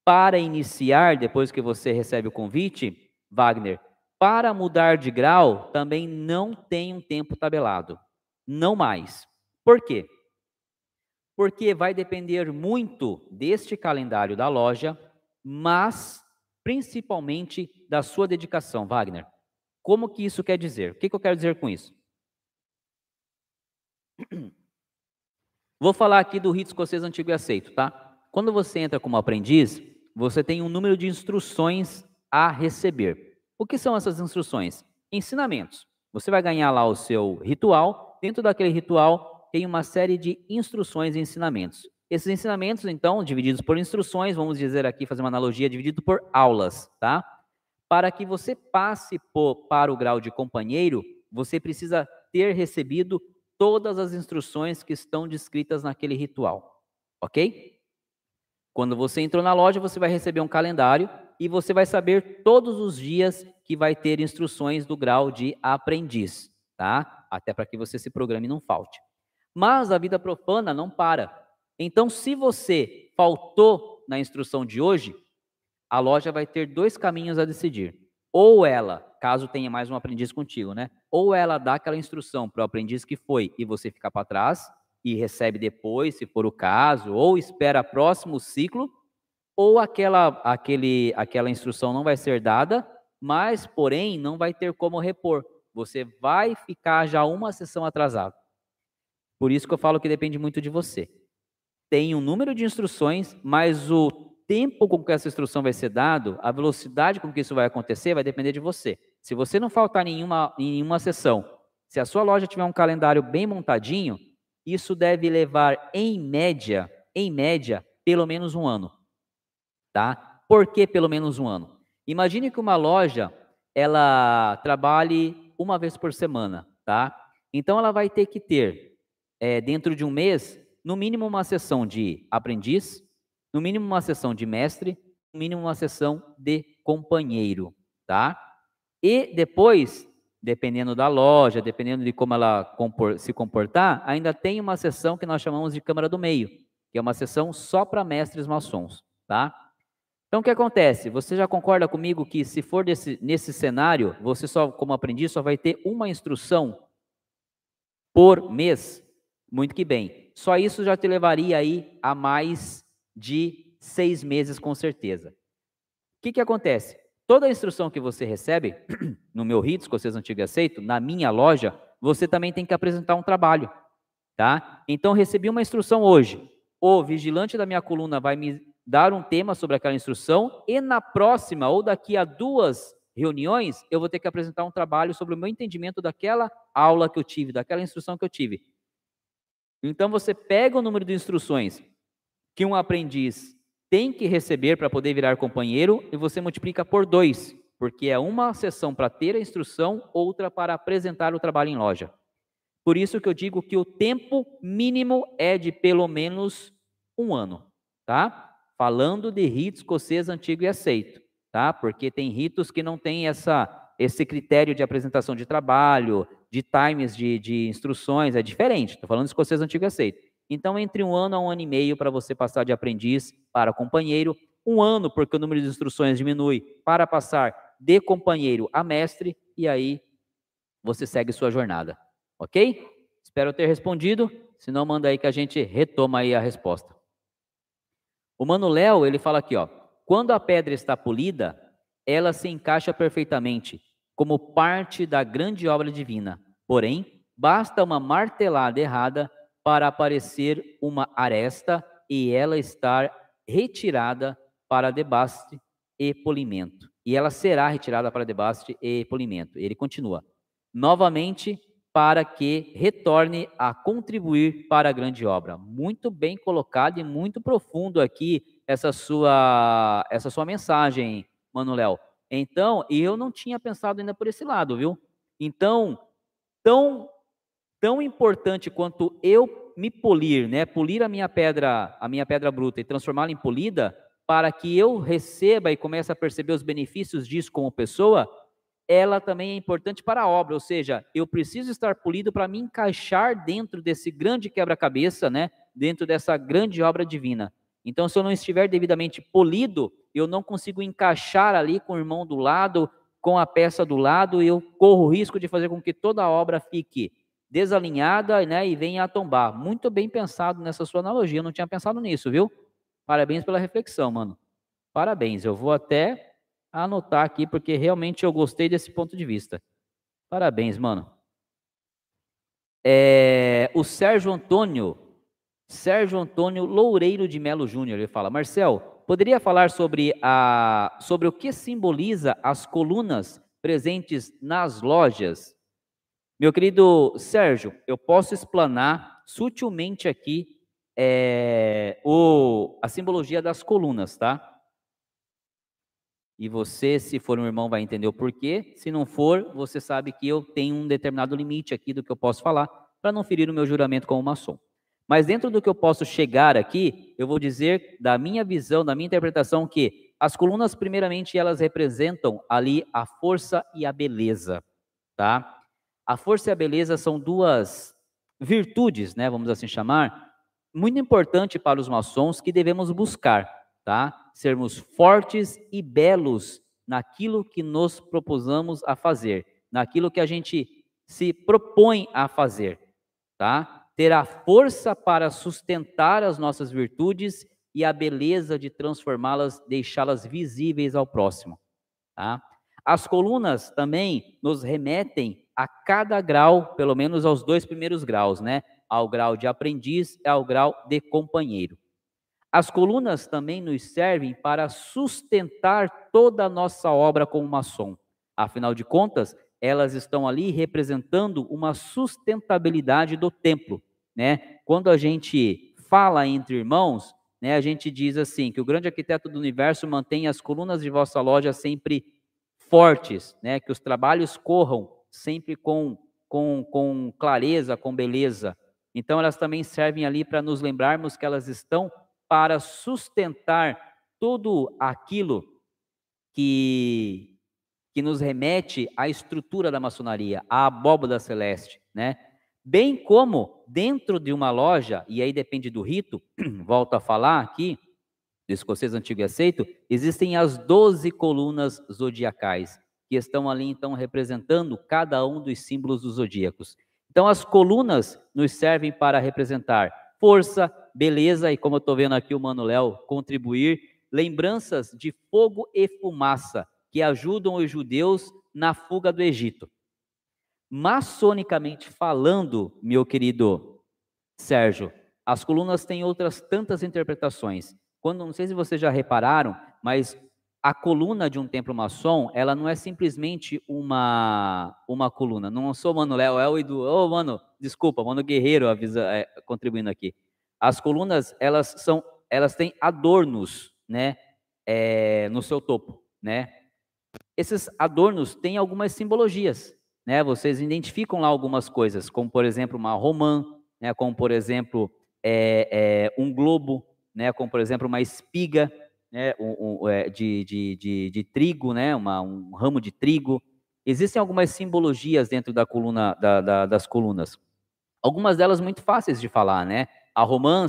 para iniciar, depois que você recebe o convite, Wagner, para mudar de grau, também não tem um tempo tabelado. Não mais. Por quê? Porque vai depender muito deste calendário da loja, mas principalmente da sua dedicação, Wagner. Como que isso quer dizer? O que, que eu quero dizer com isso? Vou falar aqui do rito escocês antigo e aceito, tá? Quando você entra como aprendiz, você tem um número de instruções a receber. O que são essas instruções? Ensinamentos. Você vai ganhar lá o seu ritual. Dentro daquele ritual tem uma série de instruções e ensinamentos. Esses ensinamentos, então, divididos por instruções, vamos dizer aqui, fazer uma analogia, dividido por aulas, tá? Para que você passe por, para o grau de companheiro, você precisa ter recebido todas as instruções que estão descritas naquele ritual, ok? Quando você entrou na loja, você vai receber um calendário e você vai saber todos os dias que vai ter instruções do grau de aprendiz, tá? Até para que você se programe e não falte. Mas a vida profana não para. Então, se você faltou na instrução de hoje, a loja vai ter dois caminhos a decidir. Ou ela, caso tenha mais um aprendiz contigo, né? Ou ela dá aquela instrução para o aprendiz que foi e você fica para trás e recebe depois, se for o caso, ou espera próximo ciclo, ou aquela, aquele, aquela instrução não vai ser dada, mas, porém, não vai ter como repor. Você vai ficar já uma sessão atrasado. Por isso que eu falo que depende muito de você tem um número de instruções, mas o tempo com que essa instrução vai ser dado, a velocidade com que isso vai acontecer, vai depender de você. Se você não faltar nenhuma, em nenhuma sessão, se a sua loja tiver um calendário bem montadinho, isso deve levar, em média, em média, pelo menos um ano. Tá? Por que pelo menos um ano? Imagine que uma loja, ela trabalhe uma vez por semana, tá? Então, ela vai ter que ter, é, dentro de um mês, no mínimo uma sessão de aprendiz, no mínimo uma sessão de mestre, no mínimo uma sessão de companheiro, tá? E depois, dependendo da loja, dependendo de como ela se comportar, ainda tem uma sessão que nós chamamos de câmara do meio, que é uma sessão só para mestres maçons, tá? Então, o que acontece? Você já concorda comigo que se for desse, nesse cenário, você só, como aprendiz, só vai ter uma instrução por mês? Muito que bem só isso já te levaria aí a mais de seis meses, com certeza. O que, que acontece? Toda a instrução que você recebe, no meu RITS, que vocês antigo aceito, na minha loja, você também tem que apresentar um trabalho, tá? Então, recebi uma instrução hoje. O vigilante da minha coluna vai me dar um tema sobre aquela instrução e na próxima, ou daqui a duas reuniões, eu vou ter que apresentar um trabalho sobre o meu entendimento daquela aula que eu tive, daquela instrução que eu tive. Então você pega o número de instruções que um aprendiz tem que receber para poder virar companheiro e você multiplica por dois, porque é uma sessão para ter a instrução, outra para apresentar o trabalho em loja. Por isso que eu digo que o tempo mínimo é de pelo menos um ano, tá? Falando de rito escocês antigo e aceito, tá? Porque tem ritos que não têm essa, esse critério de apresentação de trabalho, de times de, de instruções é diferente. Estou falando de escocês antigo aceito. Então, entre um ano a um ano e meio para você passar de aprendiz para companheiro, um ano porque o número de instruções diminui para passar de companheiro a mestre, e aí você segue sua jornada. Ok? Espero ter respondido. Se não, manda aí que a gente retoma aí a resposta. O Mano Léo, ele fala aqui, ó. Quando a pedra está polida, ela se encaixa perfeitamente, como parte da grande obra divina. Porém, basta uma martelada errada para aparecer uma aresta e ela estar retirada para debaste e polimento. E ela será retirada para debaste e polimento. Ele continua. Novamente, para que retorne a contribuir para a grande obra. Muito bem colocado e muito profundo aqui essa sua essa sua mensagem, Manuel. Então, eu não tinha pensado ainda por esse lado, viu? Então, tão tão importante quanto eu me polir, né, polir a minha pedra, a minha pedra bruta e transformá-la em polida, para que eu receba e comece a perceber os benefícios disso como pessoa, ela também é importante para a obra, ou seja, eu preciso estar polido para me encaixar dentro desse grande quebra-cabeça, né, dentro dessa grande obra divina. Então, se eu não estiver devidamente polido, eu não consigo encaixar ali com o irmão do lado, com a peça do lado, e eu corro o risco de fazer com que toda a obra fique desalinhada, né, e vem a tombar. Muito bem pensado nessa sua analogia, eu não tinha pensado nisso, viu? Parabéns pela reflexão, mano. Parabéns, eu vou até anotar aqui, porque realmente eu gostei desse ponto de vista. Parabéns, mano. É, o Sérgio Antônio, Sérgio Antônio Loureiro de Melo Júnior, ele fala, Marcel, poderia falar sobre, a, sobre o que simboliza as colunas presentes nas lojas? Meu querido Sérgio, eu posso explanar sutilmente aqui é, o, a simbologia das colunas, tá? E você, se for um irmão, vai entender o porquê. Se não for, você sabe que eu tenho um determinado limite aqui do que eu posso falar, para não ferir o meu juramento como maçom. Mas dentro do que eu posso chegar aqui, eu vou dizer da minha visão, da minha interpretação, que as colunas, primeiramente, elas representam ali a força e a beleza, tá? A força e a beleza são duas virtudes, né, vamos assim chamar, muito importante para os maçons que devemos buscar, tá? sermos fortes e belos naquilo que nos propusamos a fazer, naquilo que a gente se propõe a fazer, tá? Ter a força para sustentar as nossas virtudes e a beleza de transformá-las, deixá-las visíveis ao próximo, tá? As colunas também nos remetem a cada grau, pelo menos aos dois primeiros graus, né? Ao grau de aprendiz e ao grau de companheiro. As colunas também nos servem para sustentar toda a nossa obra como maçom. Afinal de contas, elas estão ali representando uma sustentabilidade do templo, né? Quando a gente fala entre irmãos, né, a gente diz assim que o grande arquiteto do universo mantém as colunas de vossa loja sempre fortes, né? Que os trabalhos corram sempre com com, com clareza, com beleza. Então elas também servem ali para nos lembrarmos que elas estão para sustentar tudo aquilo que, que nos remete à estrutura da maçonaria, à abóbada celeste, né? Bem como dentro de uma loja, e aí depende do rito, volto a falar aqui, do escocês antigo e aceito, existem as doze colunas zodiacais, que estão ali então representando cada um dos símbolos dos zodíacos. Então as colunas nos servem para representar força, beleza, e como eu estou vendo aqui o Mano Léo contribuir, lembranças de fogo e fumaça que ajudam os judeus na fuga do Egito. Maçonicamente falando, meu querido Sérgio, as colunas têm outras tantas interpretações. Quando não sei se vocês já repararam, mas a coluna de um templo maçom, ela não é simplesmente uma uma coluna. Não sou Mano Léo, é o Edu. Ô, oh, mano, desculpa, mano Guerreiro avisa, é, contribuindo aqui. As colunas, elas são, elas têm adornos, né, é, no seu topo, né? Esses adornos têm algumas simbologias, né? Vocês identificam lá algumas coisas, como por exemplo uma romã, né? Como por exemplo é, é, um globo, né? Como por exemplo uma espiga, né? Um, um, é, de, de, de, de, trigo, né? Uma, um ramo de trigo. Existem algumas simbologias dentro da coluna, da, da, das colunas. Algumas delas muito fáceis de falar, né? A romã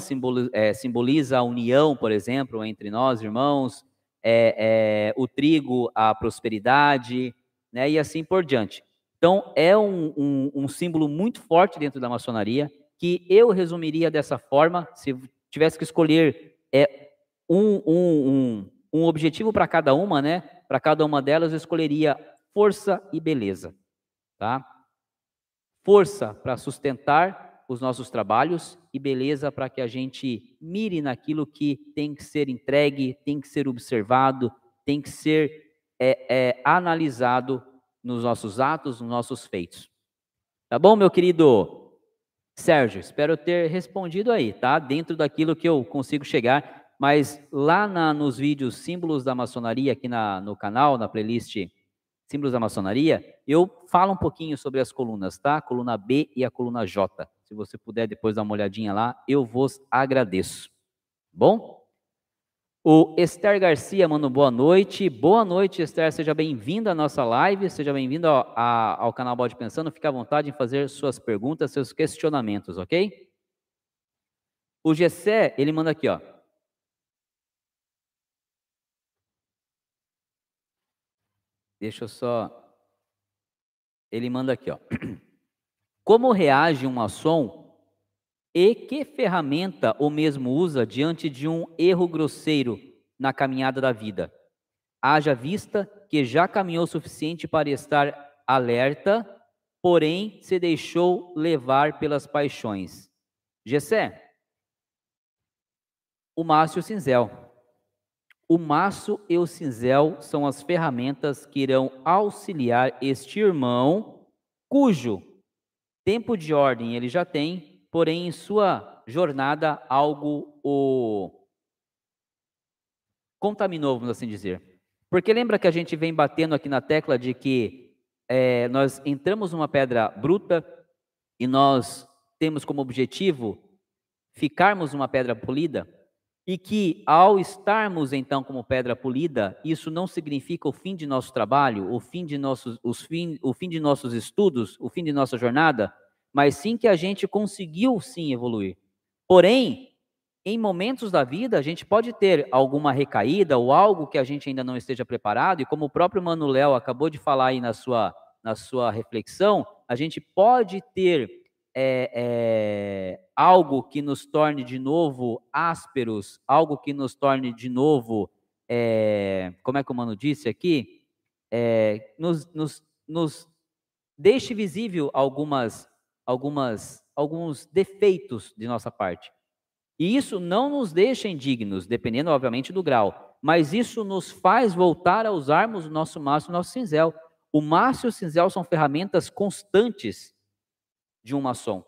é, simboliza a união, por exemplo, entre nós, irmãos, é, é, o trigo, a prosperidade, né, e assim por diante. Então, é um, um, um, símbolo muito forte dentro da maçonaria, que eu resumiria dessa forma, se tivesse que escolher é, um, um, um objetivo para cada uma, né? Para cada uma delas, eu escolheria força e beleza, tá? Força para sustentar os nossos trabalhos e beleza para que a gente mire naquilo que tem que ser entregue, tem que ser observado, tem que ser é, é, analisado nos nossos atos, nos nossos feitos. Tá bom, meu querido Sérgio? Espero ter respondido aí, tá? Dentro daquilo que eu consigo chegar, mas lá na, nos vídeos símbolos da maçonaria aqui na, no canal, na playlist símbolos da maçonaria, eu falo um pouquinho sobre as colunas, tá? A coluna B e a coluna J. Se você puder depois dar uma olhadinha lá, eu vos agradeço. Bom? O Esther Garcia manda boa noite. Boa noite, Esther. Seja bem-vinda à nossa live. Seja bem-vindo ao, canal Bode Pensando. Fique à vontade em fazer suas perguntas, seus questionamentos, ok? O Gessé, ele manda aqui, ó. Deixa eu só. Ele manda aqui, ó. Como reage um maçom e que ferramenta o mesmo usa diante de um erro grosseiro na caminhada da vida? Haja vista que já caminhou o suficiente para estar alerta, porém se deixou levar pelas paixões. Gessé, o maço e o cinzel. O maço e o cinzel são as ferramentas que irão auxiliar este irmão, cujo tempo de ordem ele já tem, porém em sua jornada algo o contaminou, vamos assim dizer. Porque lembra que a gente vem batendo aqui na tecla de que é, nós entramos numa pedra bruta e nós temos como objetivo ficarmos uma pedra polida? E que ao estarmos então como pedra polida, isso não significa o fim de nosso trabalho, o fim de nossos, os fim, o fim de nossos estudos, o fim de nossa jornada, mas sim que a gente conseguiu sim evoluir. Porém, em momentos da vida, a gente pode ter alguma recaída ou algo que a gente ainda não esteja preparado, e como o próprio Manuel acabou de falar aí na sua, na sua reflexão, a gente pode ter é, é, algo que nos torne de novo ásperos, algo que nos torne de novo, é, como é que o Mano disse aqui? É, nos, nos, nos deixe visível algumas, algumas, alguns defeitos de nossa parte. E isso não nos deixa indignos, dependendo, obviamente, do grau. Mas isso nos faz voltar a usarmos o nosso maço e o nosso cinzel. O maço e o cinzel são ferramentas constantes de um maçom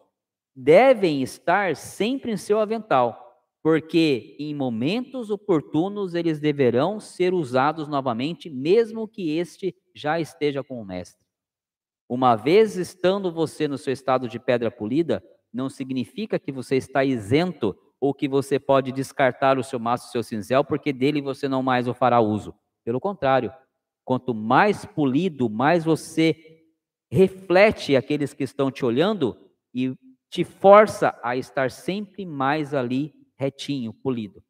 devem estar sempre em seu avental, porque em momentos oportunos eles deverão ser usados novamente, mesmo que este já esteja com o mestre. Uma vez estando você no seu estado de pedra polida, não significa que você está isento ou que você pode descartar o seu maço, o seu cinzel, porque dele você não mais o fará uso. Pelo contrário, quanto mais polido, mais você reflete aqueles que estão te olhando e te força a estar sempre mais ali retinho, polido.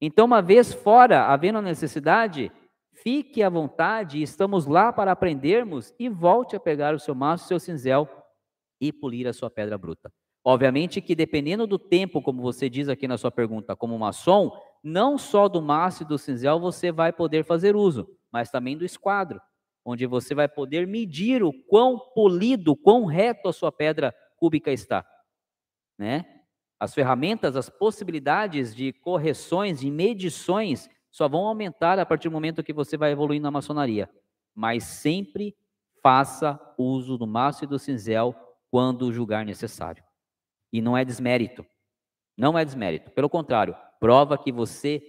Então, uma vez fora, havendo a necessidade, fique à vontade, estamos lá para aprendermos e volte a pegar o seu maço, o seu cinzel e polir a sua pedra bruta. Obviamente que dependendo do tempo, como você diz aqui na sua pergunta, como maçom, não só do maço e do cinzel você vai poder fazer uso, mas também do esquadro, onde você vai poder medir o quão polido, quão reto a sua pedra cúbica está, né? As ferramentas, as possibilidades de correções, de medições, só vão aumentar a partir do momento que você vai evoluindo na maçonaria. Mas sempre faça uso do maço e do cinzel quando julgar necessário. E não é desmérito. Não é desmérito. Pelo contrário, prova que você,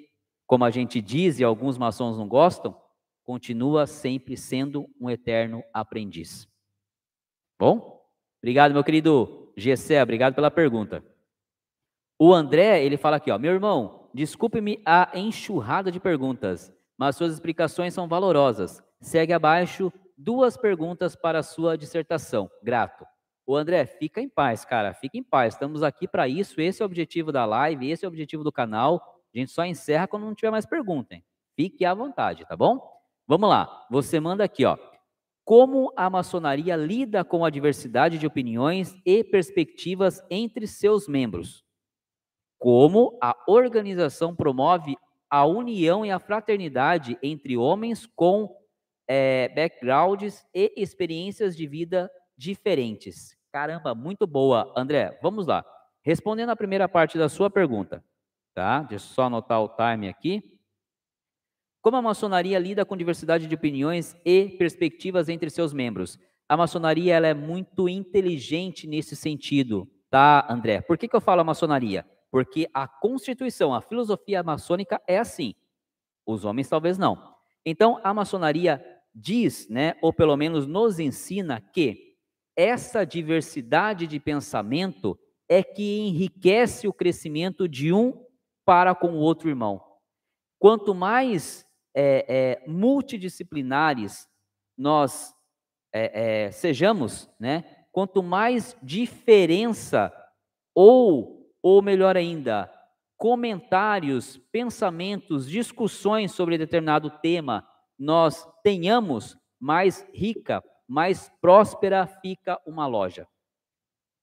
como a gente diz e alguns maçons não gostam, continua sempre sendo um eterno aprendiz. Bom? Obrigado, meu querido Gessé, obrigado pela pergunta. O André, ele fala aqui, ó, meu irmão, desculpe-me a enxurrada de perguntas, mas suas explicações são valorosas. Segue abaixo duas perguntas para a sua dissertação. Grato. O André, fica em paz, cara, fica em paz. Estamos aqui para isso, esse é o objetivo da live, esse é o objetivo do canal. A gente só encerra quando não tiver mais perguntas. Fique à vontade, tá bom? Vamos lá. Você manda aqui, ó como a maçonaria lida com a diversidade de opiniões e perspectivas entre seus membros, como a organização promove a união e a fraternidade entre homens com é, backgrounds e experiências de vida diferentes. Caramba, muito boa, André. Vamos lá. Respondendo a primeira parte da sua pergunta, tá? Deixa eu só anotar o time aqui. Como a maçonaria lida com diversidade de opiniões e perspectivas entre seus membros? A maçonaria ela é muito inteligente nesse sentido, tá, André? Por que, que eu falo maçonaria? Porque a constituição, a filosofia maçônica é assim. Os homens talvez não. Então, a maçonaria diz, né, ou pelo menos nos ensina que essa diversidade de pensamento é que enriquece o crescimento de um para com o outro irmão. Quanto mais é, é, multidisciplinares nós é, é, sejamos, né? Quanto mais diferença ou, ou melhor ainda, comentários, pensamentos, discussões sobre determinado tema nós tenhamos, mais rica, mais próspera fica uma loja.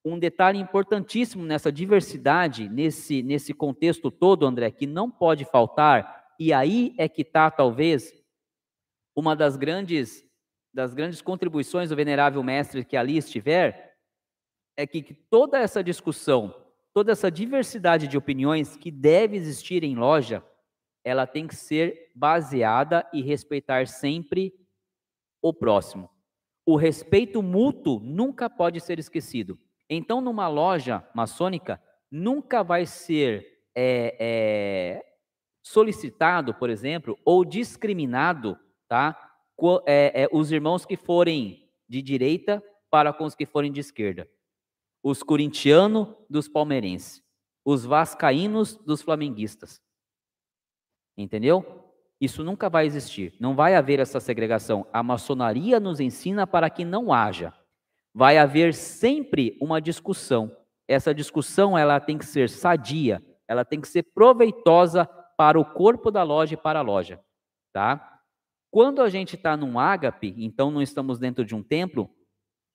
um detalhe importantíssimo nessa diversidade, nesse, nesse contexto todo, André, que não pode faltar, e aí é que está, talvez, uma das grandes, das grandes contribuições do venerável mestre que ali estiver, é que, toda essa discussão, toda essa diversidade de opiniões que deve existir em loja, ela tem que ser baseada e respeitar sempre o próximo. O respeito mútuo nunca pode ser esquecido. Então, numa loja maçônica, nunca vai ser é, é, solicitado, por exemplo, ou discriminado, tá? É, é, os irmãos que forem de direita para com os que forem de esquerda. Os corintianos dos palmeirenses. Os vascaínos dos flamenguistas. Entendeu? Isso nunca vai existir. Não vai haver essa segregação. A maçonaria nos ensina para que não haja vai haver sempre uma discussão. Essa discussão ela tem que ser sadia, ela tem que ser proveitosa para o corpo da loja e para a loja, tá? Quando a gente está num ágape, então não estamos dentro de um templo,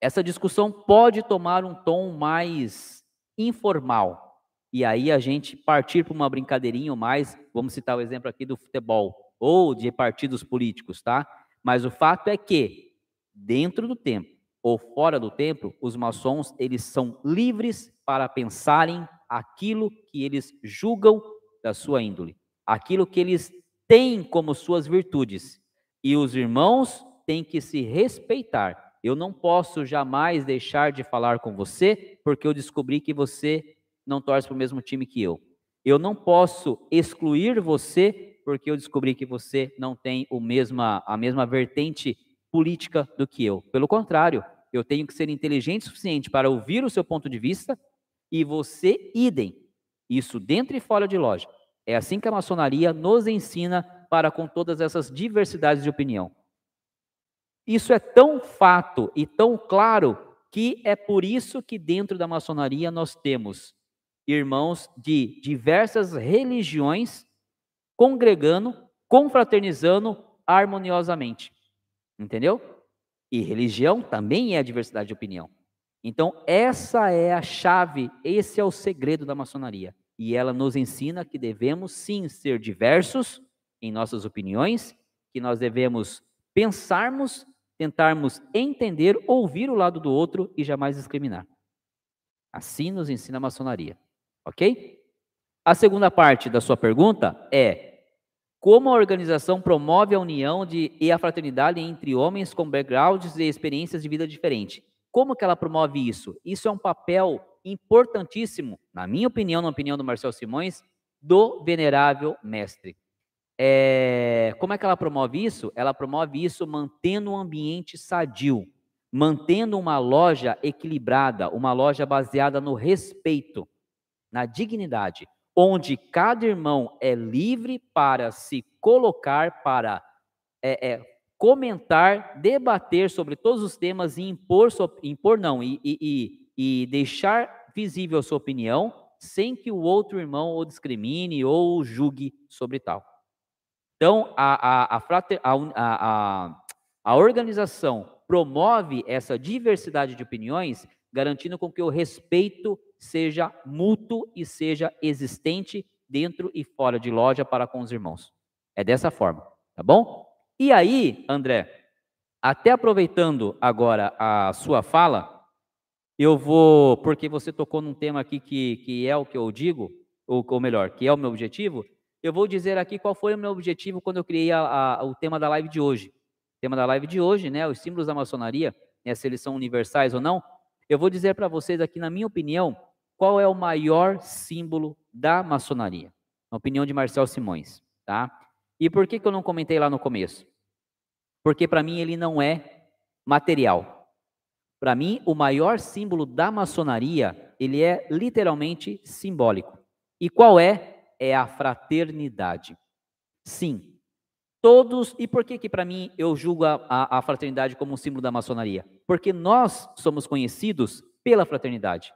essa discussão pode tomar um tom mais informal. E aí a gente partir para uma brincadeirinha mais, vamos citar o exemplo aqui do futebol ou de partidos políticos, tá? Mas o fato é que dentro do templo ou fora do templo, os maçons eles são livres para pensarem aquilo que eles julgam da sua índole, aquilo que eles têm como suas virtudes. E os irmãos têm que se respeitar. Eu não posso jamais deixar de falar com você porque eu descobri que você não torce para o mesmo time que eu. Eu não posso excluir você porque eu descobri que você não tem o mesma, a mesma vertente política do que eu. Pelo contrário, eu tenho que ser inteligente o suficiente para ouvir o seu ponto de vista e você, idem. Isso dentro e fora de loja. É assim que a maçonaria nos ensina para com todas essas diversidades de opinião. Isso é tão fato e tão claro que é por isso que dentro da maçonaria nós temos irmãos de diversas religiões congregando, confraternizando harmoniosamente. Entendeu? E religião também é diversidade de opinião. Então, essa é a chave, esse é o segredo da maçonaria. E ela nos ensina que devemos sim ser diversos em nossas opiniões, que nós devemos pensarmos, tentarmos entender, ouvir o lado do outro e jamais discriminar. Assim nos ensina a maçonaria. Ok? A segunda parte da sua pergunta é: como a organização promove a união de, e a fraternidade entre homens com backgrounds e experiências de vida diferentes. Como que ela promove isso? Isso é um papel importantíssimo, na minha opinião, na opinião do Marcel Simões, do venerável mestre. É, como é que ela promove isso? Ela promove isso mantendo um ambiente sadio, mantendo uma loja equilibrada, uma loja baseada no respeito, na dignidade onde cada irmão é livre para se colocar, para é, é, comentar, debater sobre todos os temas e impor, impor não, e, e, e, deixar visível a sua opinião, sem que o outro irmão o discrimine ou julgue sobre tal. Então, a, a, a, frater, a organização promove essa diversidade de opiniões, garantindo com que o respeito seja mútuo e seja existente dentro e fora de loja para com os irmãos. É dessa forma, tá bom? E aí, André, até aproveitando agora a sua fala, eu vou, porque você tocou num tema aqui que, que é o que eu digo, ou, ou melhor, que é o meu objetivo, eu vou dizer aqui qual foi o meu objetivo quando eu criei a, a, o tema da live de hoje. O tema da live de hoje, né, os símbolos da maçonaria, né, se eles são universais ou não, eu vou dizer para vocês aqui, na minha opinião, qual é o maior símbolo da maçonaria? Na opinião de Marcel Simões, tá? E por que, que eu não comentei lá no começo? Porque para mim ele não é material. Para mim, o maior símbolo da maçonaria, ele é literalmente simbólico. E qual é? É a fraternidade. Sim, todos. E por que que para mim eu julgo a, a, a fraternidade como um símbolo da maçonaria? Porque nós somos conhecidos pela fraternidade.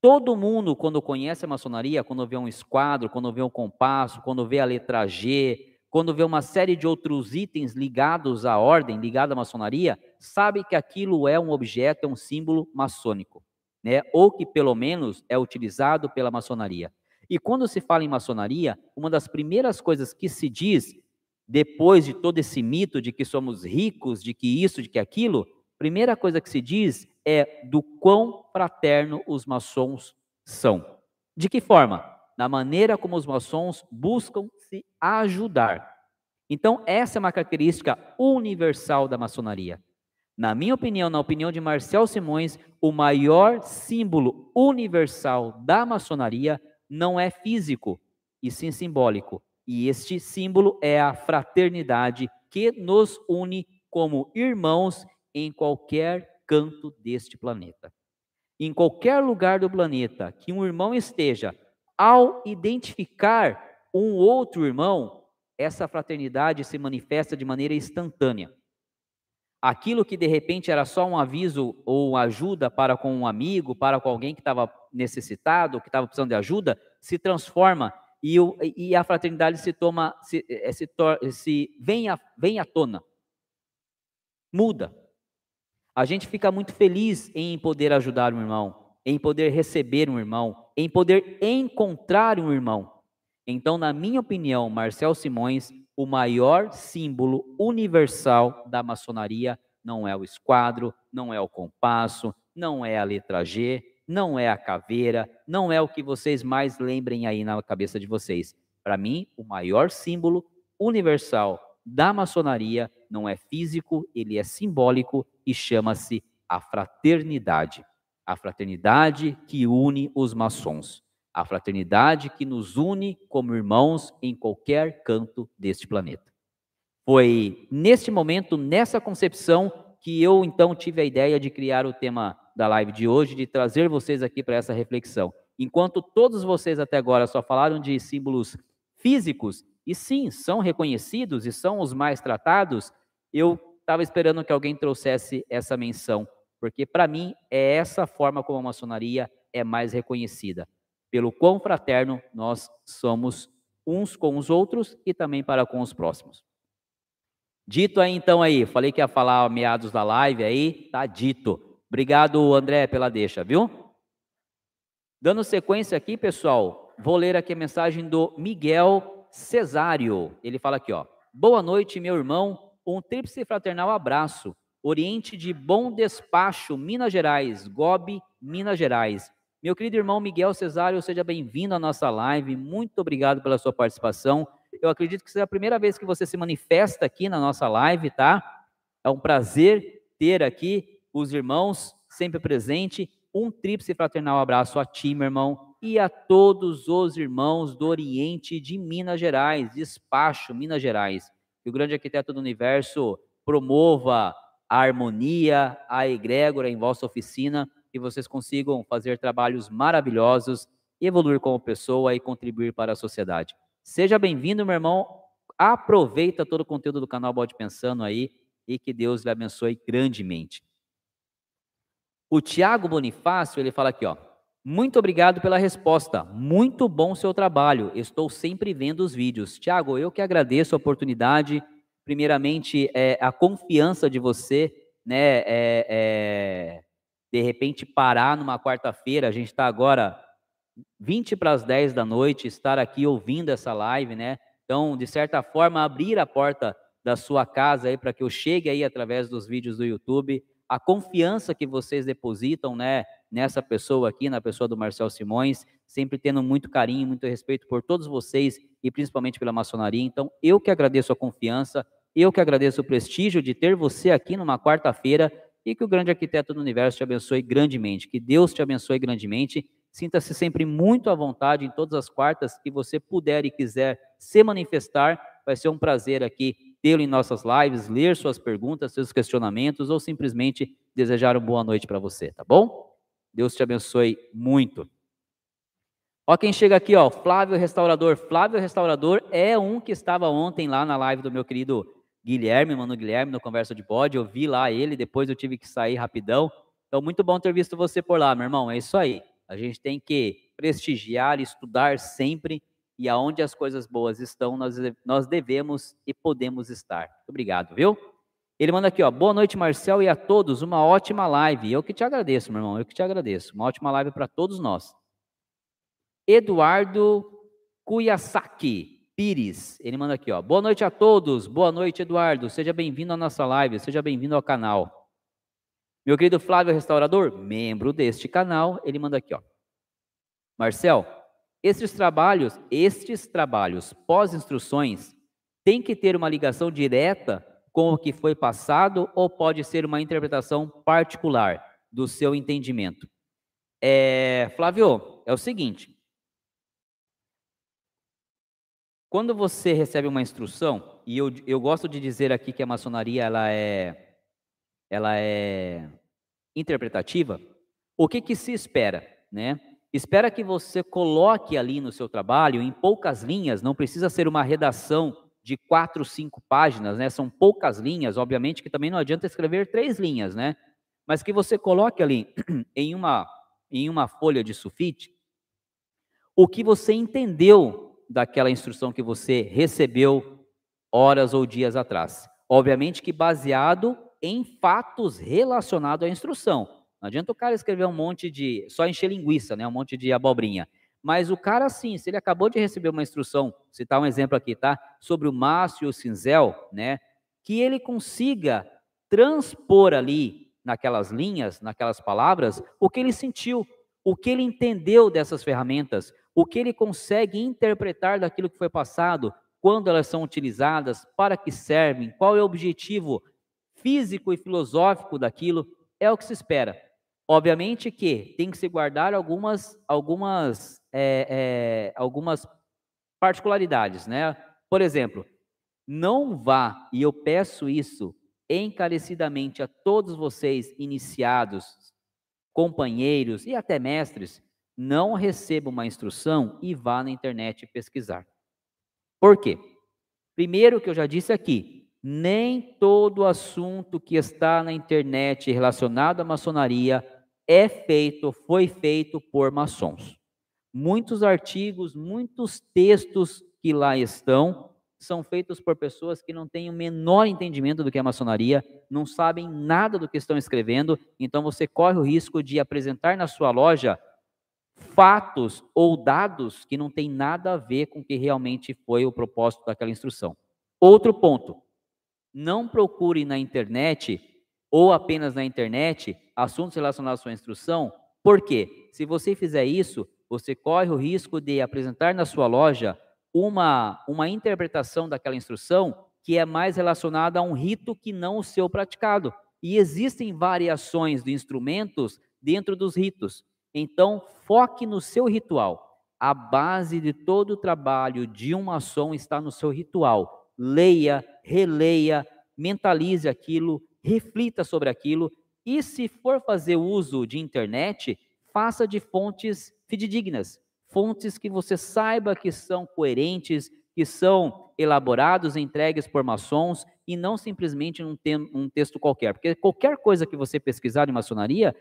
Todo mundo, quando conhece a maçonaria, quando vê um esquadro, quando vê um compasso, quando vê a letra G, quando vê uma série de outros itens ligados à ordem, ligados à maçonaria, sabe que aquilo é um objeto, é um símbolo maçônico. né? Ou que pelo menos é utilizado pela maçonaria. E quando se fala em maçonaria, uma das primeiras coisas que se diz depois de todo esse mito de que somos ricos, de que isso, de que aquilo, primeira coisa que se diz é do quão fraterno os maçons são. De que forma? Na maneira como os maçons buscam se ajudar. Então, essa é uma característica universal da maçonaria. Na minha opinião, na opinião de Marcel Simões, o maior símbolo universal da maçonaria não é físico, e sim simbólico. E este símbolo é a fraternidade que nos une como irmãos em qualquer canto deste planeta. Em qualquer lugar do planeta que um irmão esteja, ao identificar um outro irmão, essa fraternidade se manifesta de maneira instantânea. Aquilo que de repente era só um aviso ou ajuda para com um amigo, para com alguém que estava necessitado, que estava precisando de ajuda, se transforma e, o, e a fraternidade se toma, se, eh, se, se vem, vem à tona. Muda. A gente fica muito feliz em poder ajudar um irmão, em poder receber um irmão, em poder encontrar um irmão. Então, na minha opinião, Marcel Simões, o maior símbolo universal da maçonaria não é o esquadro, não é o compasso, não é a letra G, não é a caveira, não é o que vocês mais lembrem aí na cabeça de vocês. Para mim, o maior símbolo universal da maçonaria não é físico, ele é simbólico e chama-se a fraternidade. A fraternidade que une os maçons. A fraternidade que nos une como irmãos em qualquer canto deste planeta. Foi neste momento, nessa concepção, que eu então tive a ideia de criar o tema da live de hoje, de trazer vocês aqui para essa reflexão. Enquanto todos vocês até agora só falaram de símbolos físicos, e sim, são reconhecidos e são os mais tratados, eu estava esperando que alguém trouxesse essa menção, porque para mim é essa forma como a maçonaria é mais reconhecida, pelo quão fraterno nós somos uns com os outros e também para com os próximos. Dito aí então aí, falei que ia falar meados da live aí, tá dito. Obrigado, André, pela deixa, viu? Dando sequência aqui, pessoal, vou ler aqui a mensagem do Miguel Cesário. Ele fala aqui, ó. Boa noite, meu irmão. Um tríplice fraternal abraço. Oriente de Bom Despacho, Minas Gerais. Gobe, Minas Gerais. Meu querido irmão Miguel Cesário, seja bem-vindo à nossa live. Muito obrigado pela sua participação. Eu acredito que seja a primeira vez que você se manifesta aqui na nossa live, tá? É um prazer ter aqui os irmãos sempre presente. Um tríplice fraternal abraço a ti, meu irmão, e a todos os irmãos do Oriente de Minas Gerais, despacho Minas Gerais. Que o grande arquiteto do universo promova a harmonia, a egrégora em vossa oficina, que vocês consigam fazer trabalhos maravilhosos, evoluir como pessoa e contribuir para a sociedade. Seja bem-vindo, meu irmão. Aproveita todo o conteúdo do canal Bode Pensando aí e que Deus lhe abençoe grandemente. O Tiago Bonifácio, ele fala aqui, ó. Muito obrigado pela resposta. Muito bom seu trabalho. Estou sempre vendo os vídeos. Tiago, eu que agradeço a oportunidade. Primeiramente, é, a confiança de você, né? É, é, de repente, parar numa quarta-feira. A gente está agora 20 para as 10 da noite, estar aqui ouvindo essa live, né? Então, de certa forma, abrir a porta da sua casa aí para que eu chegue aí através dos vídeos do YouTube a confiança que vocês depositam, né, nessa pessoa aqui, na pessoa do Marcel Simões, sempre tendo muito carinho, muito respeito por todos vocês e principalmente pela maçonaria. Então, eu que agradeço a confiança, eu que agradeço o prestígio de ter você aqui numa quarta-feira e que o grande arquiteto do universo te abençoe grandemente, que Deus te abençoe grandemente. Sinta-se sempre muito à vontade em todas as quartas que você puder e quiser se manifestar. Vai ser um prazer aqui tê-lo em nossas lives, ler suas perguntas, seus questionamentos ou simplesmente desejar uma boa noite para você, tá bom? Deus te abençoe muito. Ó quem chega aqui, ó, Flávio Restaurador. Flávio Restaurador é um que estava ontem lá na live do meu querido Guilherme, mano Guilherme, no Conversa de Bode. Eu vi lá ele, depois eu tive que sair rapidão. Então, muito bom ter visto você por lá, meu irmão. É isso aí. A gente tem que prestigiar, estudar sempre e aonde as coisas boas estão, nós, nós devemos e podemos estar. Obrigado, viu? Ele manda aqui, ó. Boa noite, Marcel, e a todos. Uma ótima live. Eu que te agradeço, meu irmão. Eu que te agradeço. Uma ótima live para todos nós. Eduardo Kuyasaki Pires. Ele manda aqui, ó. Boa noite a todos. Boa noite, Eduardo. Seja bem-vindo à nossa live. Seja bem-vindo ao canal. Meu querido Flávio Restaurador, membro deste canal, ele manda aqui, ó. Marcel, estes trabalhos, estes trabalhos pós-instruções têm que ter uma ligação direta com o que foi passado ou pode ser uma interpretação particular do seu entendimento? É, Flávio, é o seguinte. Quando você recebe uma instrução, e eu, eu gosto de dizer aqui que a maçonaria ela é, ela é interpretativa, o que, que se espera? Né? Espera que você coloque ali no seu trabalho, em poucas linhas, não precisa ser uma redação de quatro, cinco páginas, né? São poucas linhas, obviamente que também não adianta escrever três linhas, né? Mas que você coloque ali em uma, em uma folha de sulfite o que você entendeu daquela instrução que você recebeu horas ou dias atrás. Obviamente que baseado em fatos relacionados à instrução. Não adianta o cara escrever um monte de. só encher linguiça, né? Um monte de abobrinha. Mas o cara, sim, se ele acabou de receber uma instrução, citar um exemplo aqui, tá? Sobre o maço e o cinzel, né? Que ele consiga transpor ali, naquelas linhas, naquelas palavras, o que ele sentiu, o que ele entendeu dessas ferramentas, o que ele consegue interpretar daquilo que foi passado, quando elas são utilizadas, para que servem, qual é o objetivo físico e filosófico daquilo, é o que se espera. Obviamente que tem que se guardar algumas, algumas, é, é, algumas particularidades, né? Por exemplo, não vá, e eu peço isso encarecidamente a todos vocês iniciados, companheiros e até mestres, não receba uma instrução e vá na internet pesquisar. Por quê? Primeiro que eu já disse aqui, nem todo assunto que está na internet relacionado à maçonaria é feito, foi feito por maçons. Muitos artigos, muitos textos que lá estão são feitos por pessoas que não têm o menor entendimento do que é maçonaria, não sabem nada do que estão escrevendo, então você corre o risco de apresentar na sua loja fatos ou dados que não têm nada a ver com o que realmente foi o propósito daquela instrução. Outro ponto, não procure na internet ou apenas na internet assuntos relacionados à sua instrução, porque se você fizer isso, você corre o risco de apresentar na sua loja uma, uma interpretação daquela instrução que é mais relacionada a um rito que não o seu praticado. E existem variações de instrumentos dentro dos ritos. Então, foque no seu ritual. A base de todo o trabalho de um maçom está no seu ritual leia, releia, mentalize aquilo, reflita sobre aquilo e se for fazer uso de internet, faça de fontes fidedignas, fontes que você saiba que são coerentes, que são elaborados, entregues por maçons e não simplesmente um, um texto qualquer, porque qualquer coisa que você pesquisar em maçonaria,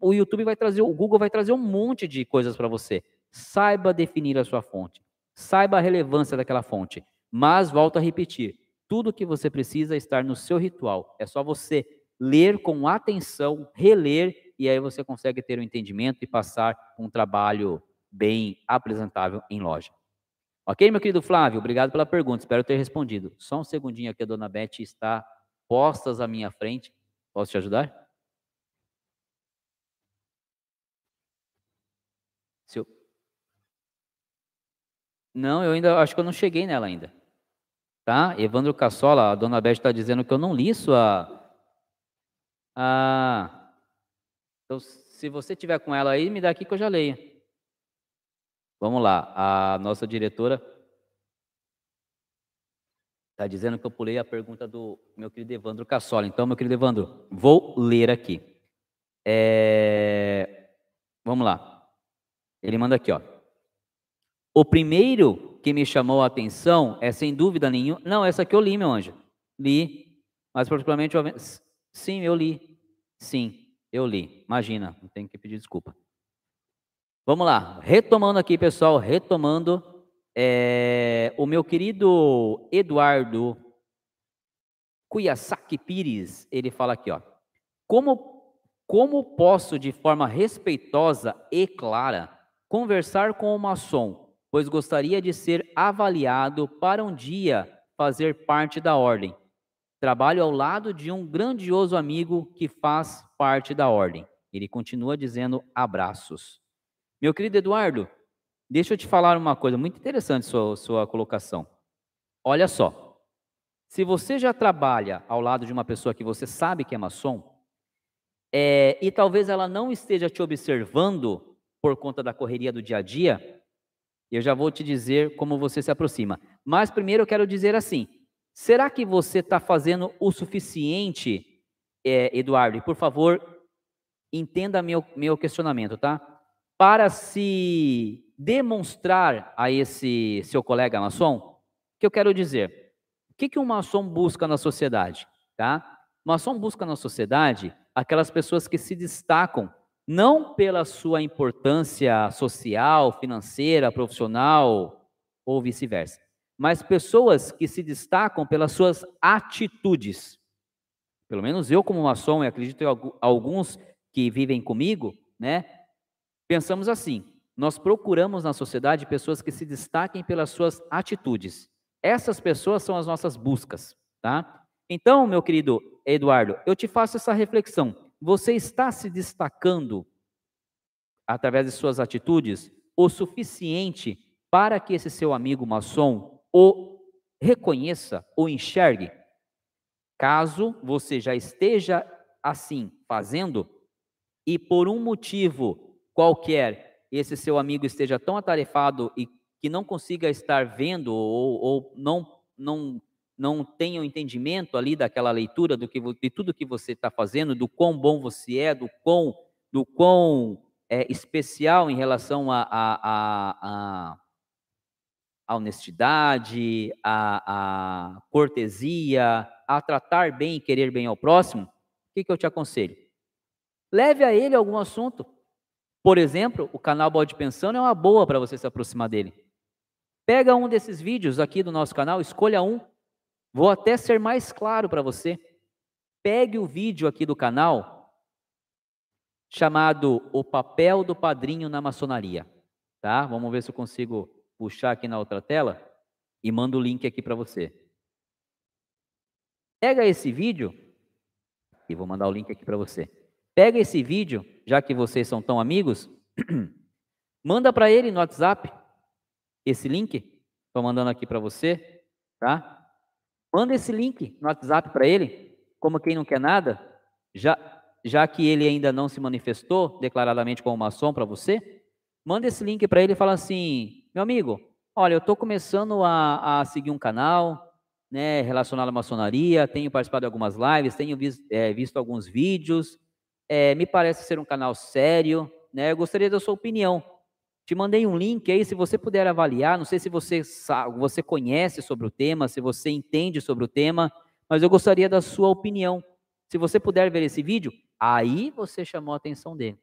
o YouTube vai trazer, o Google vai trazer um monte de coisas para você. Saiba definir a sua fonte, saiba a relevância daquela fonte. Mas, volto a repetir, tudo que você precisa estar no seu ritual. É só você ler com atenção, reler, e aí você consegue ter o um entendimento e passar um trabalho bem apresentável em loja. Ok, meu querido Flávio? Obrigado pela pergunta, espero ter respondido. Só um segundinho aqui, a dona Beth está postas à minha frente. Posso te ajudar? Eu... Não, eu ainda acho que eu não cheguei nela ainda. Tá? Evandro Cassola, a dona Beth está dizendo que eu não li sua. Ah, então, se você tiver com ela aí, me dá aqui que eu já leio. Vamos lá, a nossa diretora está dizendo que eu pulei a pergunta do meu querido Evandro Cassola. Então, meu querido Evandro, vou ler aqui. É... Vamos lá. Ele manda aqui, ó. O primeiro que me chamou a atenção é sem dúvida nenhuma. Não, essa aqui eu li, meu anjo. Li. Mas particularmente. Eu... Sim, eu li. Sim, eu li. Imagina, não tenho que pedir desculpa. Vamos lá. Retomando aqui, pessoal. Retomando. É... O meu querido Eduardo Kuyasaki Pires, ele fala aqui, ó. Como, como posso, de forma respeitosa e clara, conversar com o maçom, pois gostaria de ser avaliado para um dia fazer parte da ordem? Trabalho ao lado de um grandioso amigo que faz parte da ordem. Ele continua dizendo abraços. Meu querido Eduardo, deixa eu te falar uma coisa muito interessante sua, sua colocação. Olha só, se você já trabalha ao lado de uma pessoa que você sabe que é maçom, é, e talvez ela não esteja te observando por conta da correria do dia a dia, eu já vou te dizer como você se aproxima. Mas primeiro eu quero dizer assim: Será que você está fazendo o suficiente, é, Eduardo? Por favor, entenda meu, meu questionamento, tá? Para se demonstrar a esse seu colega maçom, o que eu quero dizer? O que, que um maçom busca na sociedade, tá? O maçom busca na sociedade aquelas pessoas que se destacam não pela sua importância social, financeira, profissional ou vice-versa, mas pessoas que se destacam pelas suas atitudes. Pelo menos eu, como maçom, e acredito em alguns que vivem comigo, né? Pensamos assim: nós procuramos na sociedade pessoas que se destaquem pelas suas atitudes. Essas pessoas são as nossas buscas, tá? Então, meu querido Eduardo, eu te faço essa reflexão. Você está se destacando através de suas atitudes o suficiente para que esse seu amigo maçom o reconheça ou enxergue. Caso você já esteja assim fazendo e por um motivo qualquer esse seu amigo esteja tão atarefado e que não consiga estar vendo ou, ou não não não tenha o um entendimento ali daquela leitura do que de tudo que você está fazendo, do quão bom você é, do quão do quão é, especial em relação a, a, a, a honestidade, a cortesia, a tratar bem e querer bem ao próximo, o que, que eu te aconselho? Leve a ele algum assunto. Por exemplo, o canal Bode Pensando é uma boa para você se aproximar dele. Pega um desses vídeos aqui do nosso canal, escolha um. Vou até ser mais claro para você. Pegue o vídeo aqui do canal chamado O Papel do Padrinho na Maçonaria. Tá? Vamos ver se eu consigo puxar aqui na outra tela e mando o link aqui para você. Pega esse vídeo e vou mandar o link aqui para você. Pega esse vídeo, já que vocês são tão amigos, manda para ele no WhatsApp esse link. Estou mandando aqui para você, tá? Manda esse link no WhatsApp para ele, como quem não quer nada, já, já que ele ainda não se manifestou declaradamente como maçom para você, manda esse link para ele e fala assim: meu amigo, olha, eu estou começando a, a, seguir um canal né, relacionado à maçonaria, tenho participado de algumas lives, tenho visto, é, visto alguns vídeos, é, me parece ser um canal sério, né, eu gostaria da sua opinião. Te mandei um link aí, se você puder avaliar, não sei se você, sabe, você conhece sobre o tema, se você entende sobre o tema, mas eu gostaria da sua opinião. Se você puder ver esse vídeo, aí você chamou a atenção dele.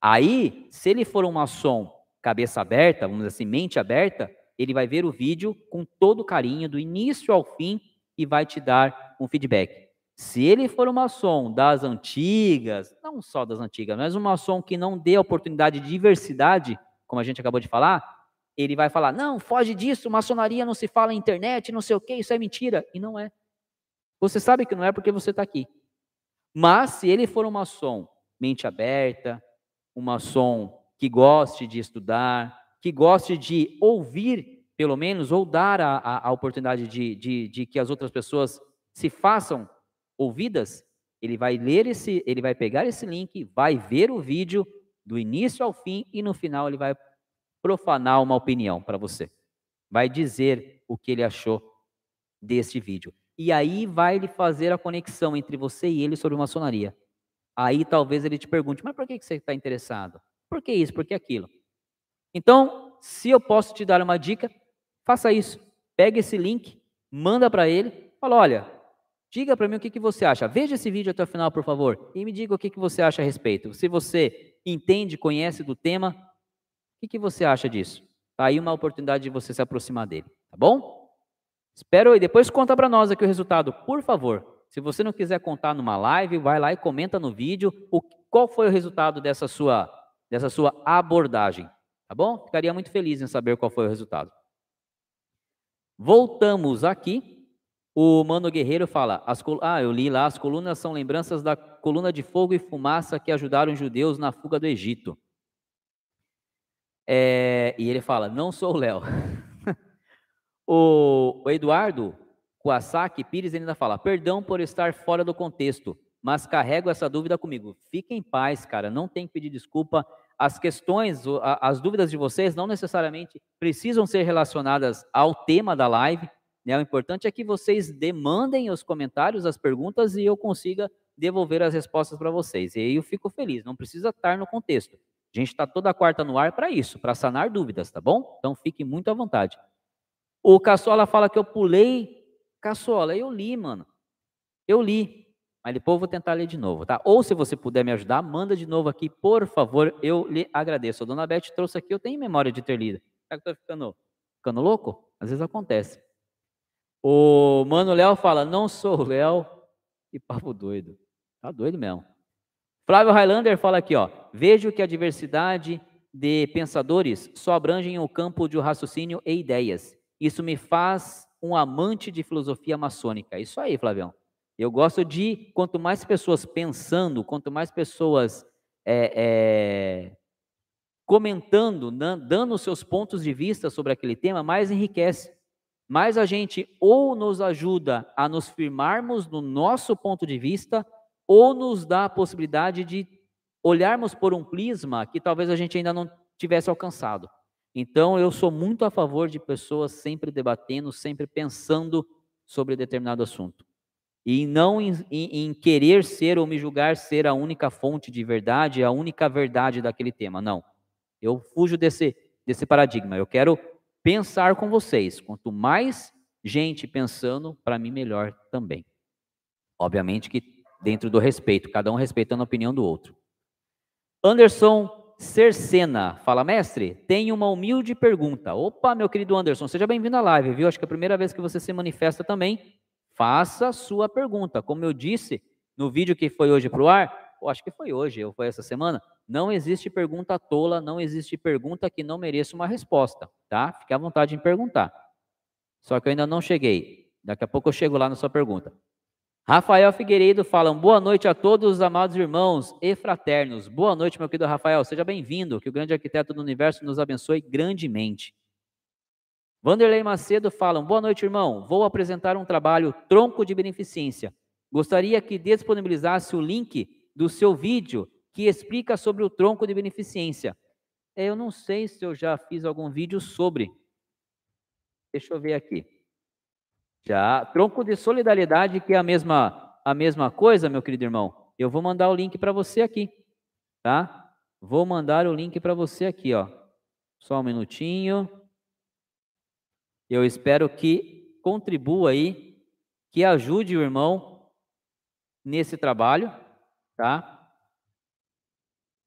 Aí, se ele for um maçom cabeça aberta, vamos dizer assim, mente aberta, ele vai ver o vídeo com todo carinho, do início ao fim, e vai te dar um feedback. Se ele for um maçom das antigas, não só das antigas, mas um maçom que não dê oportunidade de diversidade, como a gente acabou de falar, ele vai falar: não, foge disso, maçonaria não se fala na internet, não sei o que, isso é mentira. E não é. Você sabe que não é porque você está aqui. Mas se ele for um maçom mente aberta, um maçom que goste de estudar, que goste de ouvir, pelo menos, ou dar a, a, a oportunidade de, de, de que as outras pessoas se façam ouvidas, ele vai ler esse, ele vai pegar esse link, vai ver o vídeo do início ao fim e no final ele vai profanar uma opinião para você. Vai dizer o que ele achou deste vídeo. E aí vai ele fazer a conexão entre você e ele sobre maçonaria. Aí talvez ele te pergunte, mas por que você está interessado? Por que isso? Por que aquilo? Então, se eu posso te dar uma dica, faça isso. Pega esse link, manda para ele, fala, olha, diga para mim o que, que você acha. Veja esse vídeo até o final, por favor, e me diga o que, que você acha a respeito. Se você entende, conhece do tema, o que, que você acha disso? Tá aí uma oportunidade de você se aproximar dele, tá bom? Espero e depois conta para nós aqui o resultado, por favor. Se você não quiser contar numa live, vai lá e comenta no vídeo o, qual foi o resultado dessa sua, dessa sua abordagem. Tá bom? Ficaria muito feliz em saber qual foi o resultado. Voltamos aqui. O Mano Guerreiro fala: as, ah, eu li lá, as colunas são lembranças da coluna de fogo e fumaça que ajudaram os judeus na fuga do Egito. É, e ele fala: não sou o Léo. o, o Eduardo Kuasaki Pires ainda fala: perdão por estar fora do contexto, mas carrego essa dúvida comigo. Fique em paz, cara, não tem que pedir desculpa. As questões, as dúvidas de vocês não necessariamente precisam ser relacionadas ao tema da live. Né? O importante é que vocês demandem os comentários, as perguntas e eu consiga devolver as respostas para vocês. E aí eu fico feliz, não precisa estar no contexto. A gente está toda quarta no ar para isso, para sanar dúvidas, tá bom? Então fique muito à vontade. O Caçola fala que eu pulei. Caçola, eu li, mano. Eu li. Mas depois eu vou tentar ler de novo, tá? Ou se você puder me ajudar, manda de novo aqui, por favor. Eu lhe agradeço. A dona Beth trouxe aqui, eu tenho memória de ter lido. Será que eu tô ficando, ficando louco? Às vezes acontece. O Mano Léo fala, não sou o Léo. Que papo doido. Tá doido mesmo. Flávio Highlander fala aqui, ó. Vejo que a diversidade de pensadores só abrangem o campo de raciocínio e ideias. Isso me faz um amante de filosofia maçônica. Isso aí, Flavião. Eu gosto de quanto mais pessoas pensando, quanto mais pessoas é, é, comentando, dando seus pontos de vista sobre aquele tema, mais enriquece. Mais a gente ou nos ajuda a nos firmarmos no nosso ponto de vista, ou nos dá a possibilidade de olharmos por um prisma que talvez a gente ainda não tivesse alcançado. Então, eu sou muito a favor de pessoas sempre debatendo, sempre pensando sobre determinado assunto. E não em, em, em, querer ser ou me julgar ser a única fonte de verdade, a única verdade daquele tema. Não. Eu fujo desse, desse paradigma. Eu quero pensar com vocês. Quanto mais gente pensando, para mim, melhor também. Obviamente que dentro do respeito, cada um respeitando a opinião do outro. Anderson Cercena fala, mestre, tenho uma humilde pergunta. Opa, meu querido Anderson, seja bem-vindo à live, viu? Acho que é a primeira vez que você se manifesta também. Faça sua pergunta. Como eu disse no vídeo que foi hoje para o ar, ou acho que foi hoje, ou foi essa semana, não existe pergunta tola, não existe pergunta que não mereça uma resposta, tá? Fique à vontade em perguntar. Só que eu ainda não cheguei. Daqui a pouco eu chego lá na sua pergunta. Rafael Figueiredo fala: boa noite a todos, amados irmãos e fraternos. Boa noite, meu querido Rafael, seja bem-vindo. Que o grande arquiteto do universo nos abençoe grandemente. Vanderlei Macedo fala: boa noite, irmão. Vou apresentar um trabalho tronco de beneficência. Gostaria que disponibilizasse o link do seu vídeo que explica sobre o tronco de beneficência. Eu não sei se eu já fiz algum vídeo sobre. Deixa eu ver aqui. Já, tronco de solidariedade, que é a mesma, a mesma coisa, meu querido irmão. Eu vou mandar o link para você aqui, tá? Vou mandar o link para você aqui, ó. Só um minutinho. Eu espero que contribua aí, que ajude o irmão nesse trabalho, tá?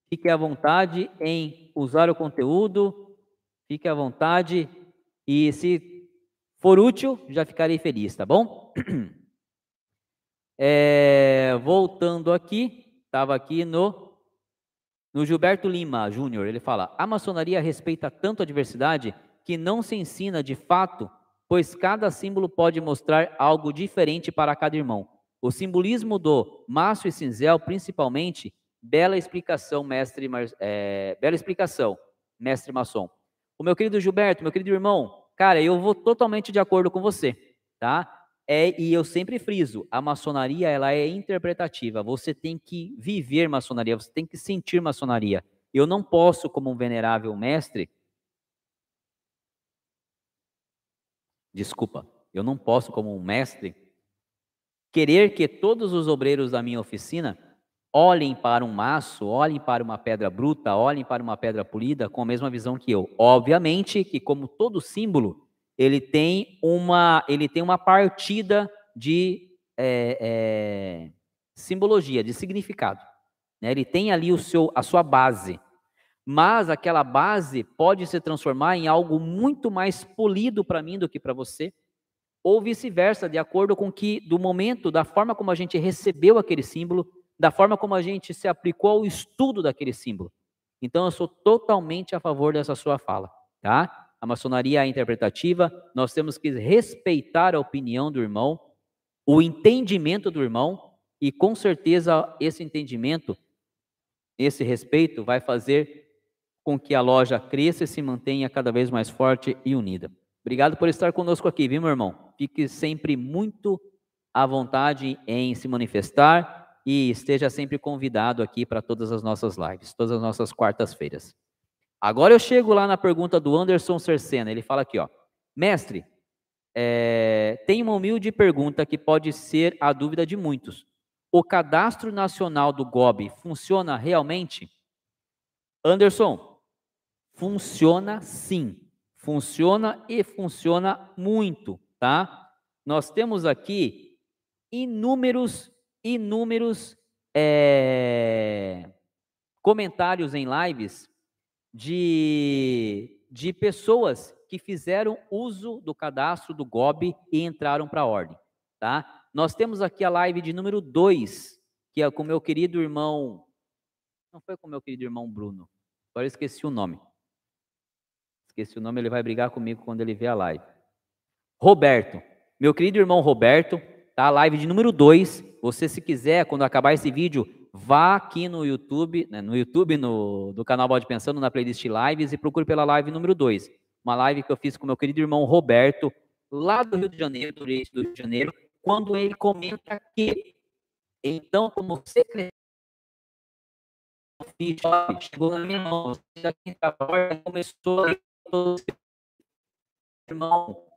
Fique à vontade em usar o conteúdo, fique à vontade e se for útil, já ficarei feliz, tá bom? É, voltando aqui, estava aqui no, no Gilberto Lima Júnior, ele fala: a maçonaria respeita tanto a diversidade que não se ensina de fato, pois cada símbolo pode mostrar algo diferente para cada irmão. O simbolismo do maço e cinzel, principalmente, bela explicação, mestre, é, bela explicação, mestre maçom. O meu querido Gilberto, meu querido irmão, Cara, eu vou totalmente de acordo com você, tá? É, e eu sempre friso, a maçonaria ela é interpretativa. Você tem que viver maçonaria, você tem que sentir maçonaria. Eu não posso, como um venerável mestre, desculpa, eu não posso, como um mestre, querer que todos os obreiros da minha oficina olhem para um maço, olhem para uma pedra bruta, olhem para uma pedra polida com a mesma visão que eu. Obviamente que, como todo símbolo, ele tem uma, ele tem uma partida de é, é, simbologia, de significado. Né? Ele tem ali o seu, a sua base. Mas aquela base pode se transformar em algo muito mais polido para mim do que para você, ou vice-versa, de acordo com que do momento, da forma como a gente recebeu aquele símbolo, da forma como a gente se aplicou ao estudo daquele símbolo. Então eu sou totalmente a favor dessa sua fala, tá? A maçonaria é interpretativa, nós temos que respeitar a opinião do irmão, o entendimento do irmão, e com certeza esse entendimento, esse respeito vai fazer com que a loja cresça e se mantenha cada vez mais forte e unida. Obrigado por estar conosco aqui, viu, meu irmão? Fique sempre muito à vontade em se manifestar e esteja sempre convidado aqui para todas as nossas lives, todas as nossas quartas-feiras. Agora eu chego lá na pergunta do Anderson Cercena. Ele fala aqui, ó, mestre, é, tem uma humilde pergunta que pode ser a dúvida de muitos. O cadastro nacional do GOB funciona realmente? Anderson, funciona sim. Funciona e funciona muito, tá? Nós temos aqui inúmeros, inúmeros é, comentários em lives de, de pessoas que fizeram uso do cadastro do GOB e entraram para a ordem, tá? Nós temos aqui a live de número 2, que é com meu querido irmão, não foi com meu querido irmão Bruno, agora eu esqueci o nome. Esqueci o nome, ele vai brigar comigo quando ele ver a live. Roberto, meu querido irmão Roberto, tá? Live de número 2. Você, se quiser, quando acabar esse vídeo, vá aqui no YouTube, né, no YouTube, no, do canal Bode Pensando, na playlist Lives, e procure pela live número 2 uma live que eu fiz com meu querido irmão Roberto, lá do Rio de Janeiro, do Rio de Janeiro, quando ele comenta que, então, como secretário, chegou na minha mão, começou a irmão,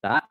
tá?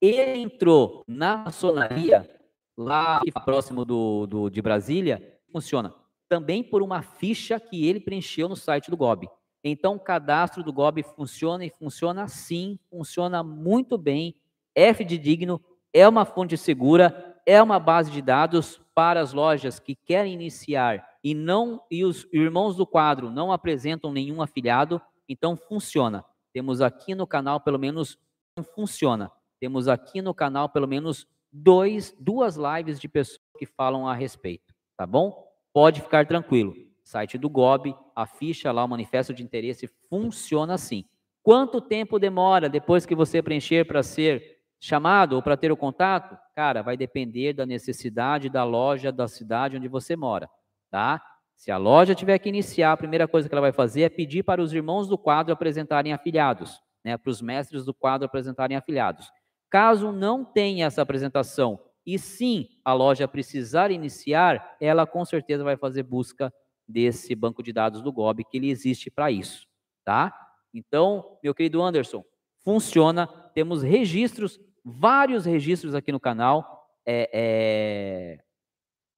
Ele entrou na maçonaria, lá próximo do, do, de Brasília, funciona também por uma ficha que ele preencheu no site do GOB. Então, o cadastro do GOB funciona e funciona sim, funciona muito bem, é digno, é uma fonte segura, é uma base de dados para as lojas que querem iniciar e não e os irmãos do quadro não apresentam nenhum afiliado, então funciona. Temos aqui no canal pelo menos funciona. Temos aqui no canal pelo menos dois, duas lives de pessoas que falam a respeito, tá bom? pode ficar tranquilo. Site do GOB, a ficha lá, o manifesto de interesse funciona assim. Quanto tempo demora depois que você preencher para ser chamado ou para ter o contato? Cara, vai depender da necessidade da loja da cidade onde você mora, tá? Se a loja tiver que iniciar, a primeira coisa que ela vai fazer é pedir para os irmãos do quadro apresentarem afiliados, né? Para os mestres do quadro apresentarem afiliados. Caso não tenha essa apresentação e sim a loja precisar iniciar, ela com certeza vai fazer busca desse banco de dados do GOB, que ele existe para isso, tá? Então, meu querido Anderson, funciona, temos registros, vários registros aqui no canal, é, é,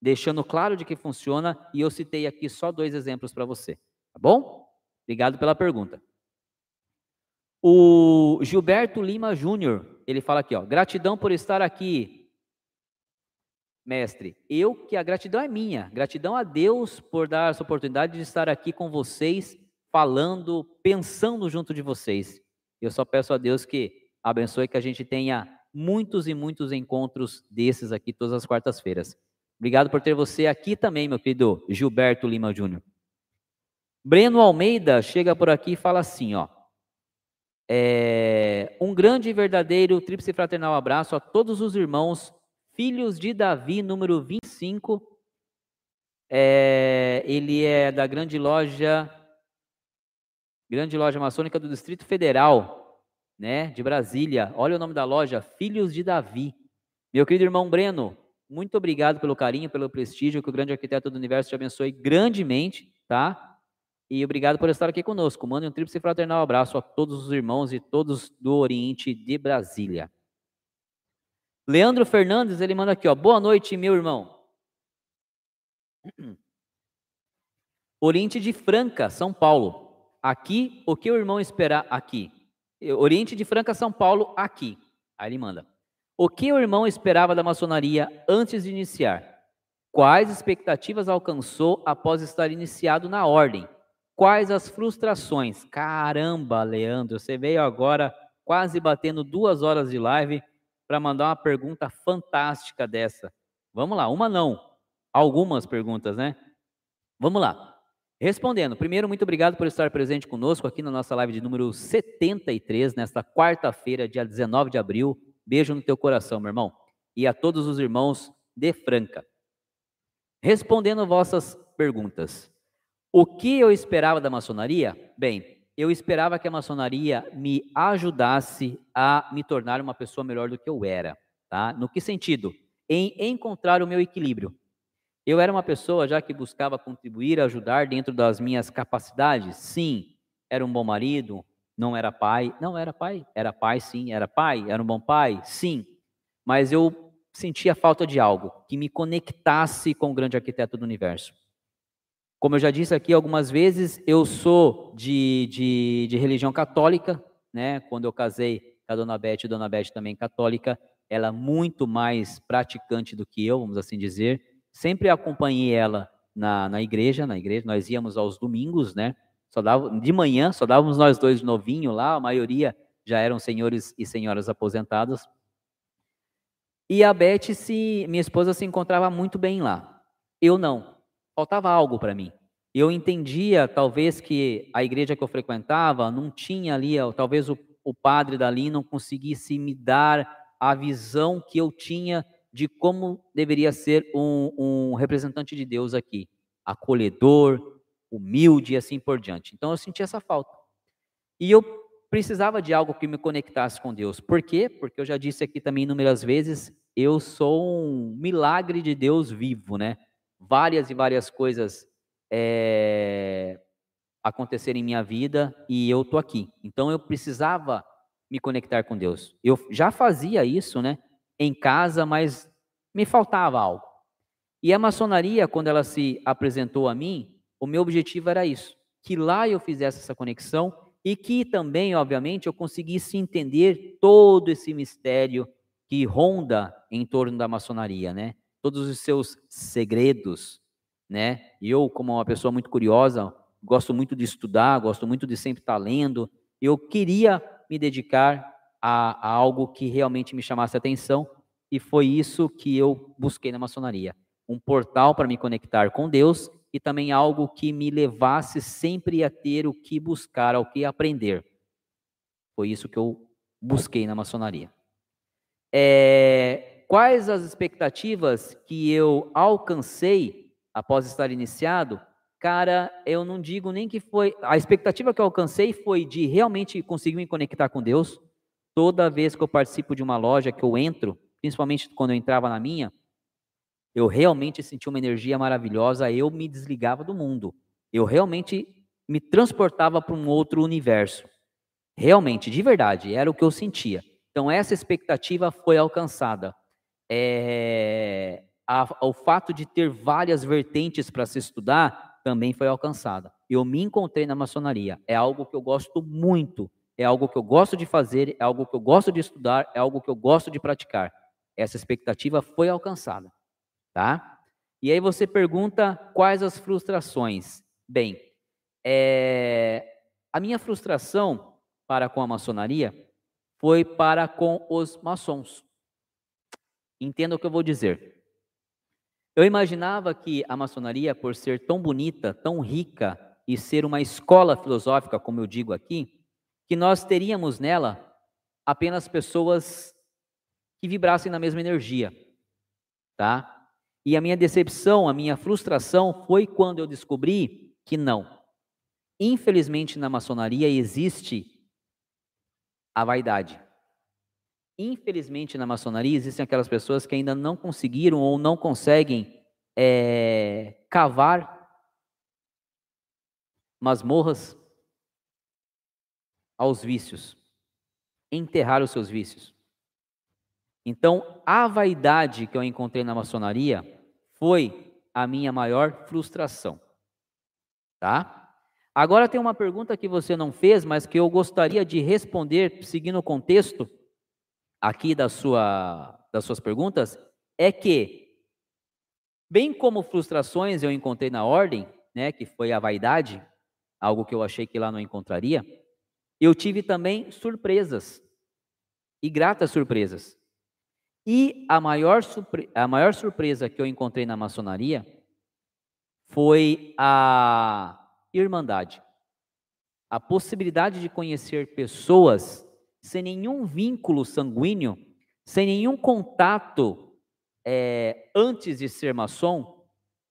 deixando claro de que funciona, e eu citei aqui só dois exemplos para você, tá bom? Obrigado pela pergunta. O Gilberto Lima Júnior, ele fala aqui, ó, gratidão por estar aqui, mestre, eu que a gratidão é minha, gratidão a Deus por dar essa oportunidade de estar aqui com vocês, falando, pensando junto de vocês. Eu só peço a Deus que abençoe que a gente tenha muitos e muitos encontros desses aqui todas as quartas-feiras. Obrigado por ter você aqui também, meu querido Gilberto Lima Júnior. Breno Almeida chega por aqui e fala assim, ó. É, um grande e verdadeiro tríplice fraternal abraço a todos os irmãos Filhos de Davi, número 25. É, ele é da grande loja, grande loja maçônica do Distrito Federal, né, de Brasília. Olha o nome da loja, Filhos de Davi. Meu querido irmão Breno, muito obrigado pelo carinho, pelo prestígio, que o grande arquiteto do universo te abençoe grandemente, tá? E obrigado por estar aqui conosco. Mande um tríplice fraternal abraço a todos os irmãos e todos do Oriente de Brasília. Leandro Fernandes, ele manda aqui, ó. Boa noite, meu irmão. Oriente de Franca, São Paulo. Aqui, o que o irmão espera aqui? Oriente de Franca, São Paulo, aqui. Aí ele manda. O que o irmão esperava da maçonaria antes de iniciar? Quais expectativas alcançou após estar iniciado na ordem? Quais as frustrações? Caramba, Leandro, você veio agora quase batendo duas horas de live para mandar uma pergunta fantástica dessa. Vamos lá, uma não, algumas perguntas, né? Vamos lá. Respondendo, primeiro, muito obrigado por estar presente conosco aqui na nossa live de número 73, nesta quarta-feira, dia 19 de abril. Beijo no teu coração, meu irmão. E a todos os irmãos de Franca. Respondendo vossas perguntas. O que eu esperava da maçonaria? Bem, eu esperava que a maçonaria me ajudasse a me tornar uma pessoa melhor do que eu era, tá? No que sentido? Em encontrar o meu equilíbrio. Eu era uma pessoa já que buscava contribuir, ajudar dentro das minhas capacidades. Sim, era um bom marido, não era pai. Não era pai, era pai sim, era pai, era um bom pai, sim. Mas eu sentia falta de algo que me conectasse com o grande arquiteto do universo. Como eu já disse aqui algumas vezes, eu sou de, de, de religião católica, né? Quando eu casei com a dona Beth, a dona Beth também católica, ela é muito mais praticante do que eu, vamos assim dizer. Sempre acompanhei ela na, na igreja, na igreja, nós íamos aos domingos, né? Só dava, de manhã, só dávamos nós dois novinho lá, a maioria já eram senhores e senhoras aposentados. E a Beth, se, minha esposa, se encontrava muito bem lá. Eu não faltava algo para mim. Eu entendia, talvez, que a igreja que eu frequentava não tinha ali, talvez o, o padre dali não conseguisse me dar a visão que eu tinha de como deveria ser um, um representante de Deus aqui, acolhedor, humilde e assim por diante. Então eu senti essa falta. E eu precisava de algo que me conectasse com Deus. Por quê? Porque eu já disse aqui também inúmeras vezes, eu sou um milagre de Deus vivo, né? Várias e várias coisas é, em minha vida e eu tô aqui. Então eu precisava me conectar com Deus. Eu já fazia isso, né, em casa, mas me faltava algo. E a maçonaria, quando ela se apresentou a mim, o meu objetivo era isso, que lá eu fizesse essa conexão e que também, obviamente, eu conseguisse entender todo esse mistério que ronda em torno da maçonaria, né? Todos os seus segredos, né? E eu, como uma pessoa muito curiosa, gosto muito de estudar, gosto muito de sempre estar lendo. Eu queria me dedicar a, a algo que realmente me chamasse atenção e foi isso que eu busquei na maçonaria. Um portal para me conectar com Deus e também algo que me levasse sempre a ter o que buscar, ao que aprender. Foi isso que eu busquei na maçonaria. É, quais as expectativas que eu alcancei após estar iniciado, cara, eu não digo nem que foi. A expectativa que eu alcancei foi de realmente conseguir me conectar com Deus. Toda vez que eu participo de uma loja, que eu entro, principalmente quando eu entrava na minha, eu realmente senti uma energia maravilhosa, eu me desligava do mundo. Eu realmente me transportava para um outro universo. Realmente, de verdade, era o que eu sentia. Então, essa expectativa foi alcançada é, a, o fato de ter várias vertentes para se estudar também foi alcançada. Eu me encontrei na maçonaria. É algo que eu gosto muito, é algo que eu gosto de fazer, é algo que eu gosto de estudar, é algo que eu gosto de praticar. Essa expectativa foi alcançada, tá? E aí você pergunta quais as frustrações. Bem, é, a minha frustração para com a maçonaria foi para com os maçons. Entenda o que eu vou dizer. Eu imaginava que a maçonaria, por ser tão bonita, tão rica e ser uma escola filosófica, como eu digo aqui, que nós teríamos nela apenas pessoas que vibrassem na mesma energia, tá? E a minha decepção, a minha frustração foi quando eu descobri que não. Infelizmente na maçonaria existe a vaidade. Infelizmente, na maçonaria, existem aquelas pessoas que ainda não conseguiram ou não conseguem é, cavar masmorras aos vícios, enterrar os seus vícios. Então, a vaidade que eu encontrei na maçonaria foi a minha maior frustração. Tá? Agora tem uma pergunta que você não fez, mas que eu gostaria de responder seguindo o contexto aqui da sua, das suas perguntas é que, bem como frustrações eu encontrei na ordem, né, que foi a vaidade, algo que eu achei que lá não encontraria, eu tive também surpresas, e gratas surpresas. E a maior, a maior surpresa que eu encontrei na maçonaria foi a irmandade. A possibilidade de conhecer pessoas sem nenhum vínculo sanguíneo, sem nenhum contato é, antes de ser maçom,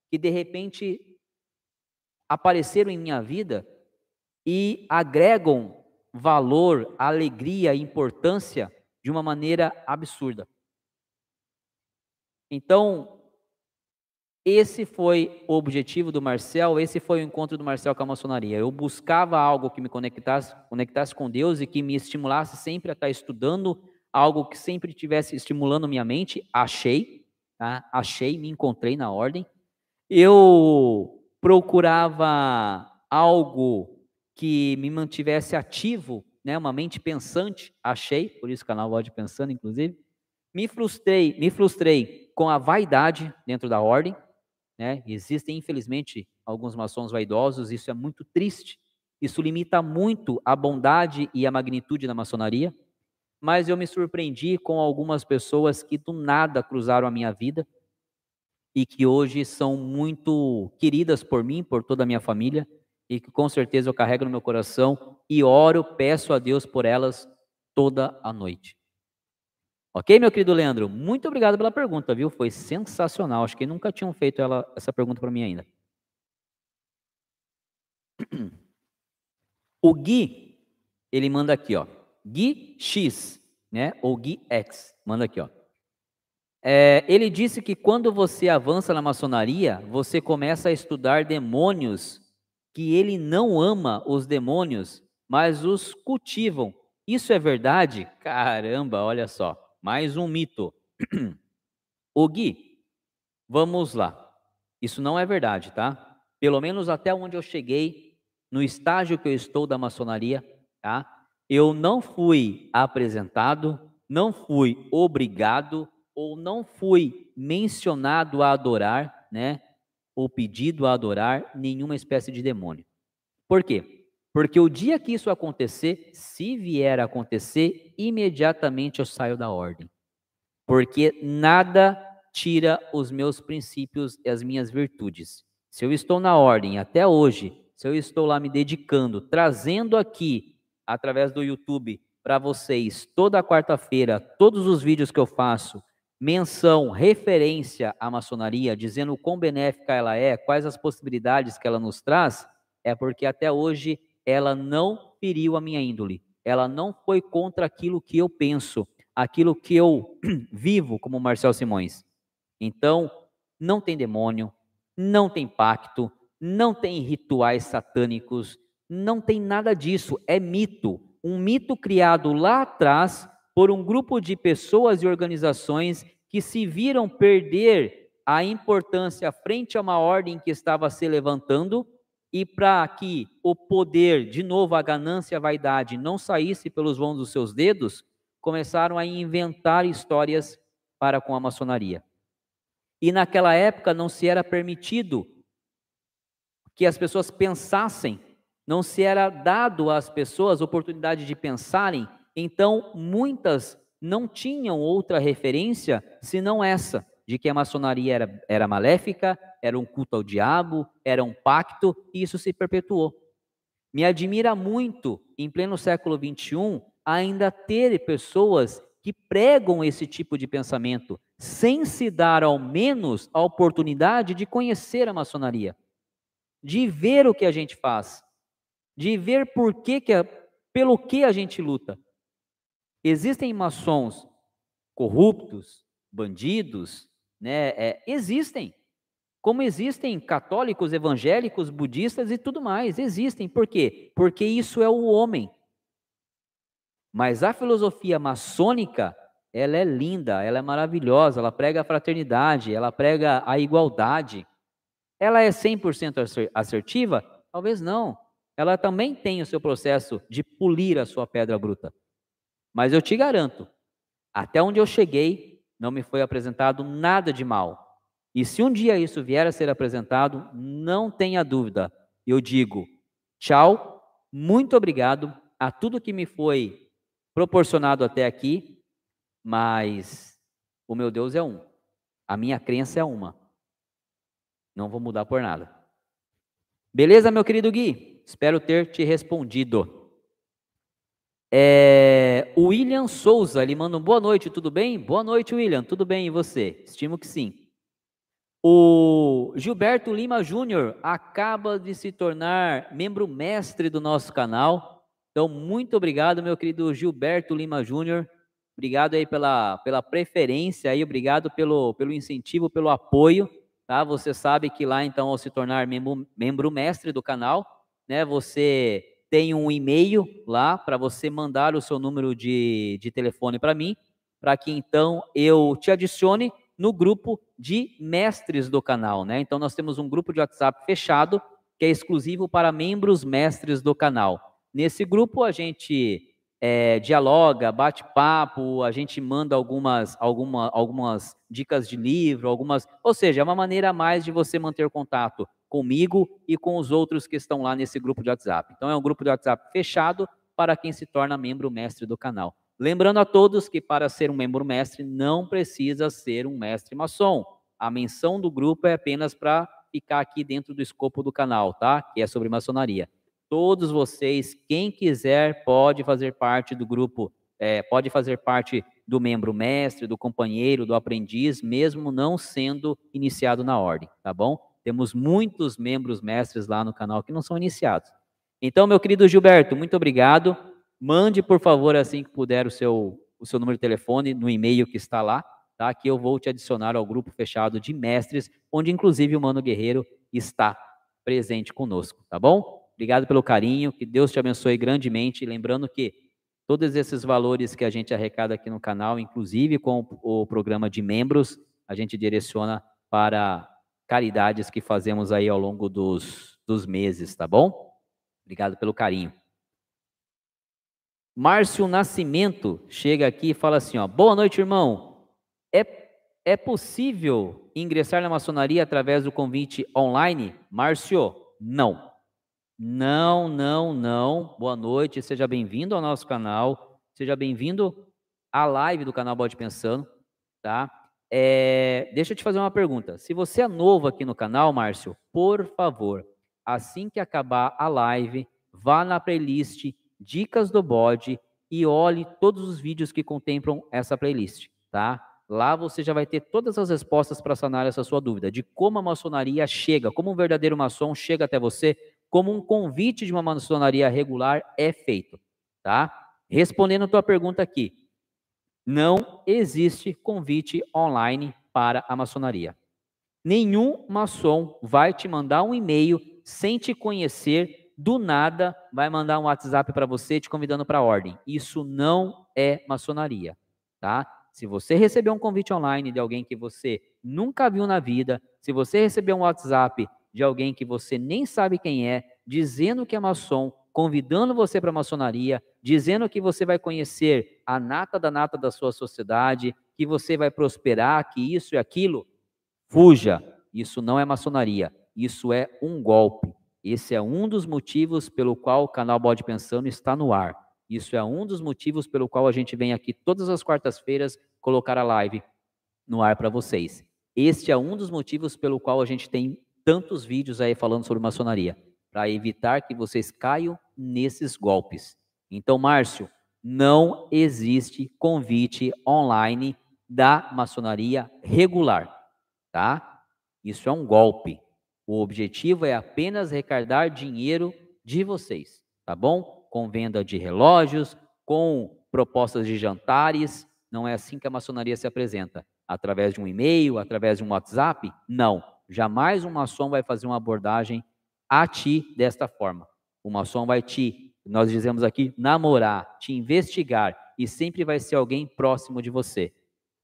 que de repente apareceram em minha vida e agregam valor, alegria, importância de uma maneira absurda. Então, esse foi o objetivo do Marcel, esse foi o encontro do Marcel com a maçonaria. Eu buscava algo que me conectasse, conectasse com Deus e que me estimulasse sempre a estar estudando, algo que sempre estivesse estimulando minha mente. Achei, tá? achei, me encontrei na ordem. Eu procurava algo que me mantivesse ativo, né? uma mente pensante, achei, por isso o canal Pode Pensando, inclusive. Me frustrei, me frustrei com a vaidade dentro da ordem, né? Existem, infelizmente, alguns maçons vaidosos, isso é muito triste. Isso limita muito a bondade e a magnitude da maçonaria. Mas eu me surpreendi com algumas pessoas que do nada cruzaram a minha vida e que hoje são muito queridas por mim, por toda a minha família, e que com certeza eu carrego no meu coração e oro, peço a Deus por elas toda a noite. Ok, meu querido Leandro? Muito obrigado pela pergunta, viu? Foi sensacional. Acho que nunca tinham feito ela, essa pergunta para mim ainda. O Gui, ele manda aqui, ó. Gui X, né? Ou Gui X, manda aqui, ó. É, ele disse que quando você avança na maçonaria, você começa a estudar demônios que ele não ama os demônios, mas os cultivam. Isso é verdade? Caramba, olha só. Mais um mito. O Gui, vamos lá. Isso não é verdade, tá? Pelo menos até onde eu cheguei, no estágio que eu estou da maçonaria, tá? Eu não fui apresentado, não fui obrigado ou não fui mencionado a adorar, né? Ou pedido a adorar nenhuma espécie de demônio. Por quê? Porque o dia que isso acontecer, se vier a acontecer, imediatamente eu saio da ordem. Porque nada tira os meus princípios e as minhas virtudes. Se eu estou na ordem até hoje, se eu estou lá me dedicando, trazendo aqui, através do YouTube, para vocês, toda quarta-feira, todos os vídeos que eu faço, menção, referência à maçonaria, dizendo o quão benéfica ela é, quais as possibilidades que ela nos traz, é porque até hoje ela não feriu a minha índole, ela não foi contra aquilo que eu penso, aquilo que eu vivo, como Marcel Simões. Então, não tem demônio, não tem pacto, não tem rituais satânicos, não tem nada disso, é mito. Um mito criado lá atrás por um grupo de pessoas e organizações que se viram perder a importância frente a uma ordem que estava se levantando e para que o poder, de novo, a ganância e a vaidade não saísse pelos vãos dos seus dedos, começaram a inventar histórias para com a maçonaria. E naquela época não se era permitido que as pessoas pensassem, não se era dado às pessoas oportunidade de pensarem, então muitas não tinham outra referência senão essa de que a maçonaria era, era maléfica, era um culto ao diabo, era um pacto, e isso se perpetuou. Me admira muito, em pleno século XXI, ainda ter pessoas que pregam esse tipo de pensamento, sem se dar ao menos a oportunidade de conhecer a maçonaria, de ver o que a gente faz, de ver por que, que pelo que a gente luta. Existem maçons corruptos, bandidos, né, é, existem. Como existem católicos, evangélicos, budistas e tudo mais. Existem. Por quê? Porque isso é o homem. Mas a filosofia maçônica, ela é linda, ela é maravilhosa, ela prega a fraternidade, ela prega a igualdade. Ela é 100% assertiva? Talvez não. Ela também tem o seu processo de polir a sua pedra bruta. Mas eu te garanto, até onde eu cheguei, não me foi apresentado nada de mal. E se um dia isso vier a ser apresentado, não tenha dúvida, eu digo, Tchau, muito obrigado a tudo que me foi proporcionado até aqui, mas o meu Deus é um. A minha crença é uma. Não vou mudar por nada. Beleza, meu querido Gui? Espero ter te respondido. É, William Souza, ele manda um boa noite, tudo bem? Boa noite, William, tudo bem e você? Estimo que sim. O Gilberto Lima Júnior acaba de se tornar membro mestre do nosso canal. Então, muito obrigado, meu querido Gilberto Lima Júnior. Obrigado aí pela, pela preferência aí, obrigado pelo, pelo incentivo, pelo apoio, tá? Você sabe que lá, então, ao se tornar membro, membro mestre do canal, né, você tem um e-mail lá para você mandar o seu número de, de telefone para mim, para que então eu te adicione no grupo de mestres do canal, né? Então nós temos um grupo de WhatsApp fechado que é exclusivo para membros mestres do canal. Nesse grupo a gente é, dialoga, bate papo, a gente manda algumas, alguma, algumas dicas de livro, algumas, ou seja, é uma maneira a mais de você manter contato comigo e com os outros que estão lá nesse grupo de WhatsApp. Então é um grupo de WhatsApp fechado para quem se torna membro mestre do canal. Lembrando a todos que para ser um membro mestre não precisa ser um mestre maçom. A menção do grupo é apenas para ficar aqui dentro do escopo do canal, tá? Que é sobre maçonaria. Todos vocês, quem quiser, pode fazer parte do grupo, é, pode fazer parte do membro mestre, do companheiro, do aprendiz, mesmo não sendo iniciado na ordem, tá bom? Temos muitos membros mestres lá no canal que não são iniciados. Então, meu querido Gilberto, muito obrigado. Mande, por favor, assim que puder, o seu, o seu número de telefone no e-mail que está lá, tá? Que eu vou te adicionar ao grupo fechado de mestres, onde inclusive o Mano Guerreiro está presente conosco, tá bom? Obrigado pelo carinho, que Deus te abençoe grandemente. Lembrando que todos esses valores que a gente arrecada aqui no canal, inclusive com o programa de membros, a gente direciona para caridades que fazemos aí ao longo dos, dos meses, tá bom? Obrigado pelo carinho. Márcio Nascimento chega aqui e fala assim: ó, boa noite, irmão. É, é possível ingressar na maçonaria através do convite online? Márcio, não. Não, não, não. Boa noite, seja bem-vindo ao nosso canal. Seja bem-vindo à live do canal Bode Pensando, tá? É, deixa eu te fazer uma pergunta. Se você é novo aqui no canal, Márcio, por favor, assim que acabar a live, vá na playlist Dicas do Bode e olhe todos os vídeos que contemplam essa playlist, tá? Lá você já vai ter todas as respostas para sanar essa sua dúvida de como a maçonaria chega, como um verdadeiro maçom chega até você, como um convite de uma maçonaria regular é feito, tá? Respondendo a tua pergunta aqui, não existe convite online para a maçonaria. Nenhum maçom vai te mandar um e-mail sem te conhecer do nada vai mandar um WhatsApp para você te convidando para a ordem. Isso não é maçonaria, tá? Se você receber um convite online de alguém que você nunca viu na vida, se você receber um WhatsApp de alguém que você nem sabe quem é, dizendo que é maçom, convidando você para a maçonaria, dizendo que você vai conhecer a nata da nata da sua sociedade, que você vai prosperar, que isso e aquilo, fuja. Isso não é maçonaria, isso é um golpe. Esse é um dos motivos pelo qual o canal Bode Pensando está no ar. Isso é um dos motivos pelo qual a gente vem aqui todas as quartas-feiras colocar a live no ar para vocês. Este é um dos motivos pelo qual a gente tem tantos vídeos aí falando sobre maçonaria, para evitar que vocês caiam nesses golpes. Então, Márcio, não existe convite online da maçonaria regular, tá? Isso é um golpe. O objetivo é apenas recarregar dinheiro de vocês, tá bom? Com venda de relógios, com propostas de jantares. Não é assim que a maçonaria se apresenta. Através de um e-mail, através de um WhatsApp? Não. Jamais um maçom vai fazer uma abordagem a ti desta forma. O maçom vai te, nós dizemos aqui, namorar, te investigar e sempre vai ser alguém próximo de você.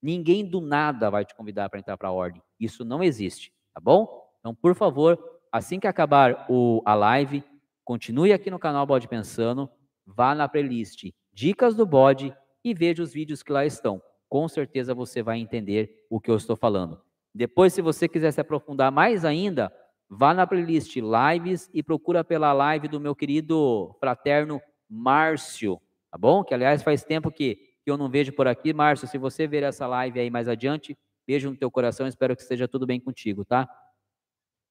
Ninguém do nada vai te convidar para entrar para a ordem. Isso não existe, tá bom? Então, por favor, assim que acabar o, a live, continue aqui no canal Bode Pensando, vá na playlist Dicas do Bode e veja os vídeos que lá estão. Com certeza você vai entender o que eu estou falando. Depois, se você quiser se aprofundar mais ainda, vá na playlist Lives e procura pela live do meu querido fraterno Márcio, tá bom? Que aliás faz tempo que, que eu não vejo por aqui. Márcio, se você ver essa live aí mais adiante, beijo no teu coração, espero que esteja tudo bem contigo, tá?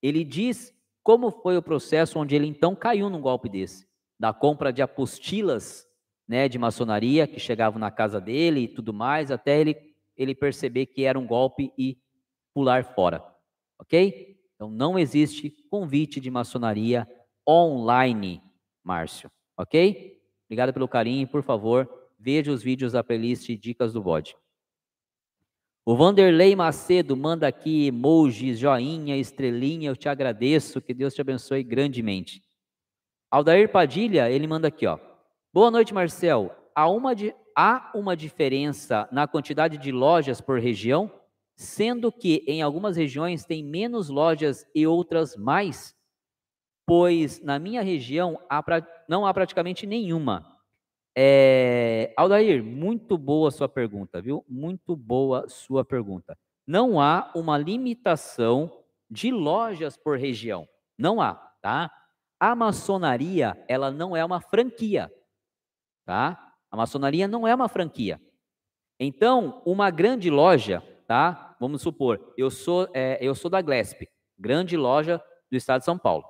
Ele diz como foi o processo onde ele então caiu num golpe desse, da compra de apostilas, né, de maçonaria que chegavam na casa dele e tudo mais, até ele ele perceber que era um golpe e pular fora. OK? Então não existe convite de maçonaria online, Márcio, OK? Obrigado pelo carinho, por favor, veja os vídeos da playlist Dicas do Bode. O Vanderlei Macedo manda aqui emojis, joinha, estrelinha, eu te agradeço, que Deus te abençoe grandemente. Aldair Padilha, ele manda aqui, ó. Boa noite, Marcel. Há uma, de, há uma diferença na quantidade de lojas por região, sendo que em algumas regiões tem menos lojas e outras mais? Pois na minha região há não há praticamente nenhuma. É, Aldair, muito boa sua pergunta, viu? Muito boa sua pergunta. Não há uma limitação de lojas por região. Não há, tá? A maçonaria, ela não é uma franquia, tá? A maçonaria não é uma franquia. Então, uma grande loja, tá? Vamos supor, eu sou, é, eu sou da Glesp, grande loja do estado de São Paulo,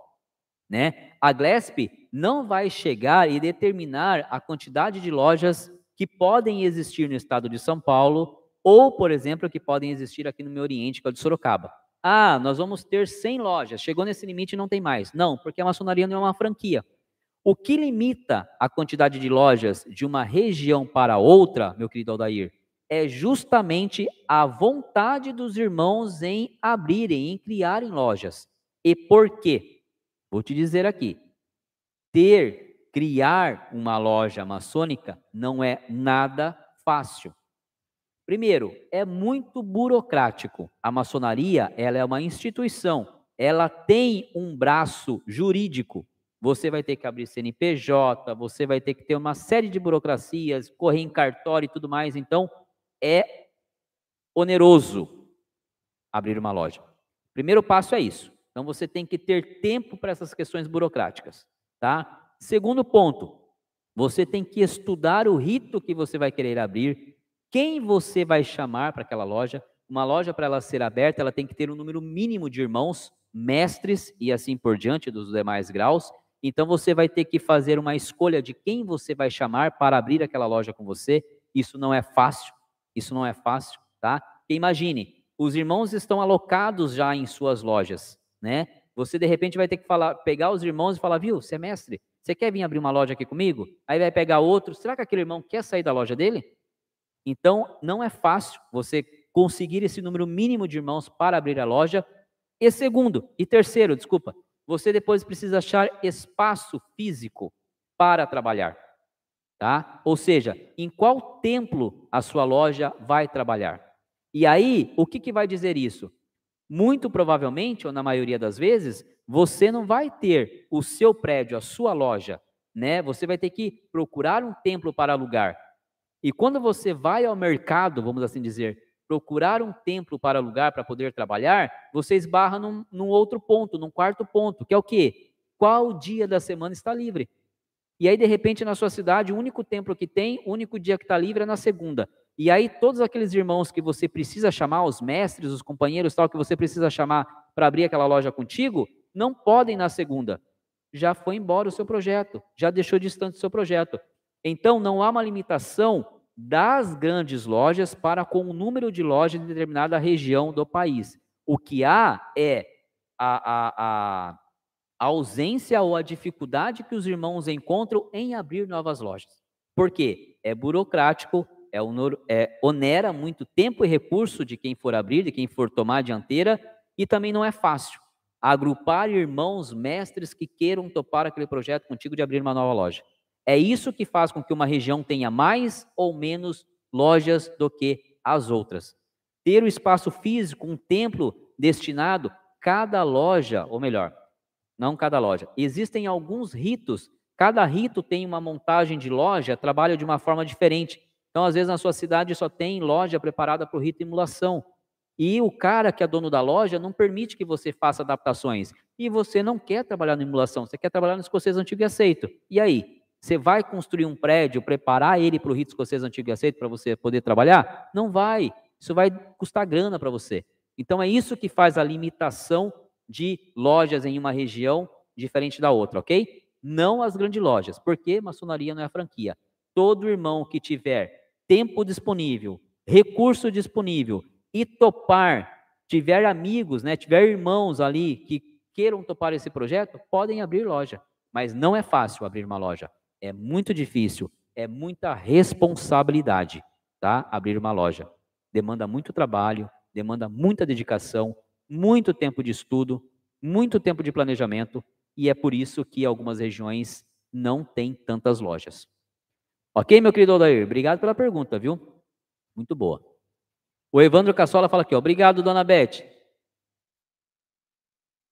né? A Glesp não vai chegar e determinar a quantidade de lojas que podem existir no estado de São Paulo ou, por exemplo, que podem existir aqui no meu Oriente, que é o de Sorocaba. Ah, nós vamos ter 100 lojas, chegou nesse limite e não tem mais. Não, porque a maçonaria não é uma franquia. O que limita a quantidade de lojas de uma região para outra, meu querido Aldair, é justamente a vontade dos irmãos em abrirem, em criarem lojas. E por quê? Vou te dizer aqui ter, criar uma loja maçônica não é nada fácil. Primeiro, é muito burocrático. A maçonaria, ela é uma instituição, ela tem um braço jurídico. Você vai ter que abrir CNPJ, você vai ter que ter uma série de burocracias, correr em cartório e tudo mais. Então, é oneroso abrir uma loja. Primeiro passo é isso. Então, você tem que ter tempo para essas questões burocráticas tá? Segundo ponto, você tem que estudar o rito que você vai querer abrir, quem você vai chamar para aquela loja. Uma loja, para ela ser aberta, ela tem que ter um número mínimo de irmãos, mestres e assim por diante dos demais graus. Então você vai ter que fazer uma escolha de quem você vai chamar para abrir aquela loja com você. Isso não é fácil, isso não é fácil, tá? Imagine, os irmãos estão alocados já em suas lojas, né? Você de repente vai ter que falar, pegar os irmãos e falar, viu, você é você quer vir abrir uma loja aqui comigo? Aí vai pegar outro, será que aquele irmão quer sair da loja dele? Então, não é fácil você conseguir esse número mínimo de irmãos para abrir a loja. E segundo, e terceiro, desculpa, você depois precisa achar espaço físico para trabalhar. Tá? Ou seja, em qual templo a sua loja vai trabalhar? E aí, o que, que vai dizer isso? Muito provavelmente, ou na maioria das vezes, você não vai ter o seu prédio, a sua loja, né? Você vai ter que procurar um templo para alugar. E quando você vai ao mercado, vamos assim dizer, procurar um templo para alugar para poder trabalhar, você esbarra num, num outro ponto, num quarto ponto, que é o quê? Qual dia da semana está livre? E aí, de repente, na sua cidade, o único templo que tem, o único dia que está livre é na segunda. E aí todos aqueles irmãos que você precisa chamar, os mestres, os companheiros, tal que você precisa chamar para abrir aquela loja contigo, não podem na segunda. Já foi embora o seu projeto, já deixou distante o seu projeto. Então não há uma limitação das grandes lojas para com o número de lojas em determinada região do país. O que há é a, a, a, a ausência ou a dificuldade que os irmãos encontram em abrir novas lojas. Por quê? É burocrático, é, é, onera muito tempo e recurso de quem for abrir, de quem for tomar a dianteira, e também não é fácil agrupar irmãos, mestres que queiram topar aquele projeto contigo de abrir uma nova loja. É isso que faz com que uma região tenha mais ou menos lojas do que as outras. Ter o espaço físico, um templo destinado, cada loja, ou melhor, não cada loja, existem alguns ritos, cada rito tem uma montagem de loja, trabalha de uma forma diferente. Então, às vezes, na sua cidade só tem loja preparada para o rito de imulação. E o cara que é dono da loja não permite que você faça adaptações. e você não quer trabalhar na emulação, você quer trabalhar no escocês antigo e aceito. E aí? Você vai construir um prédio, preparar ele para o rito escocês antigo e aceito para você poder trabalhar? Não vai. Isso vai custar grana para você. Então é isso que faz a limitação de lojas em uma região diferente da outra, ok? Não as grandes lojas, porque maçonaria não é franquia. Todo irmão que tiver tempo disponível, recurso disponível e topar, tiver amigos, né, tiver irmãos ali que queiram topar esse projeto, podem abrir loja. Mas não é fácil abrir uma loja. É muito difícil, é muita responsabilidade, tá? Abrir uma loja. Demanda muito trabalho, demanda muita dedicação, muito tempo de estudo, muito tempo de planejamento, e é por isso que algumas regiões não têm tantas lojas. Ok, meu querido Odair? Obrigado pela pergunta, viu? Muito boa. O Evandro Cassola fala aqui, ó, obrigado, dona Beth.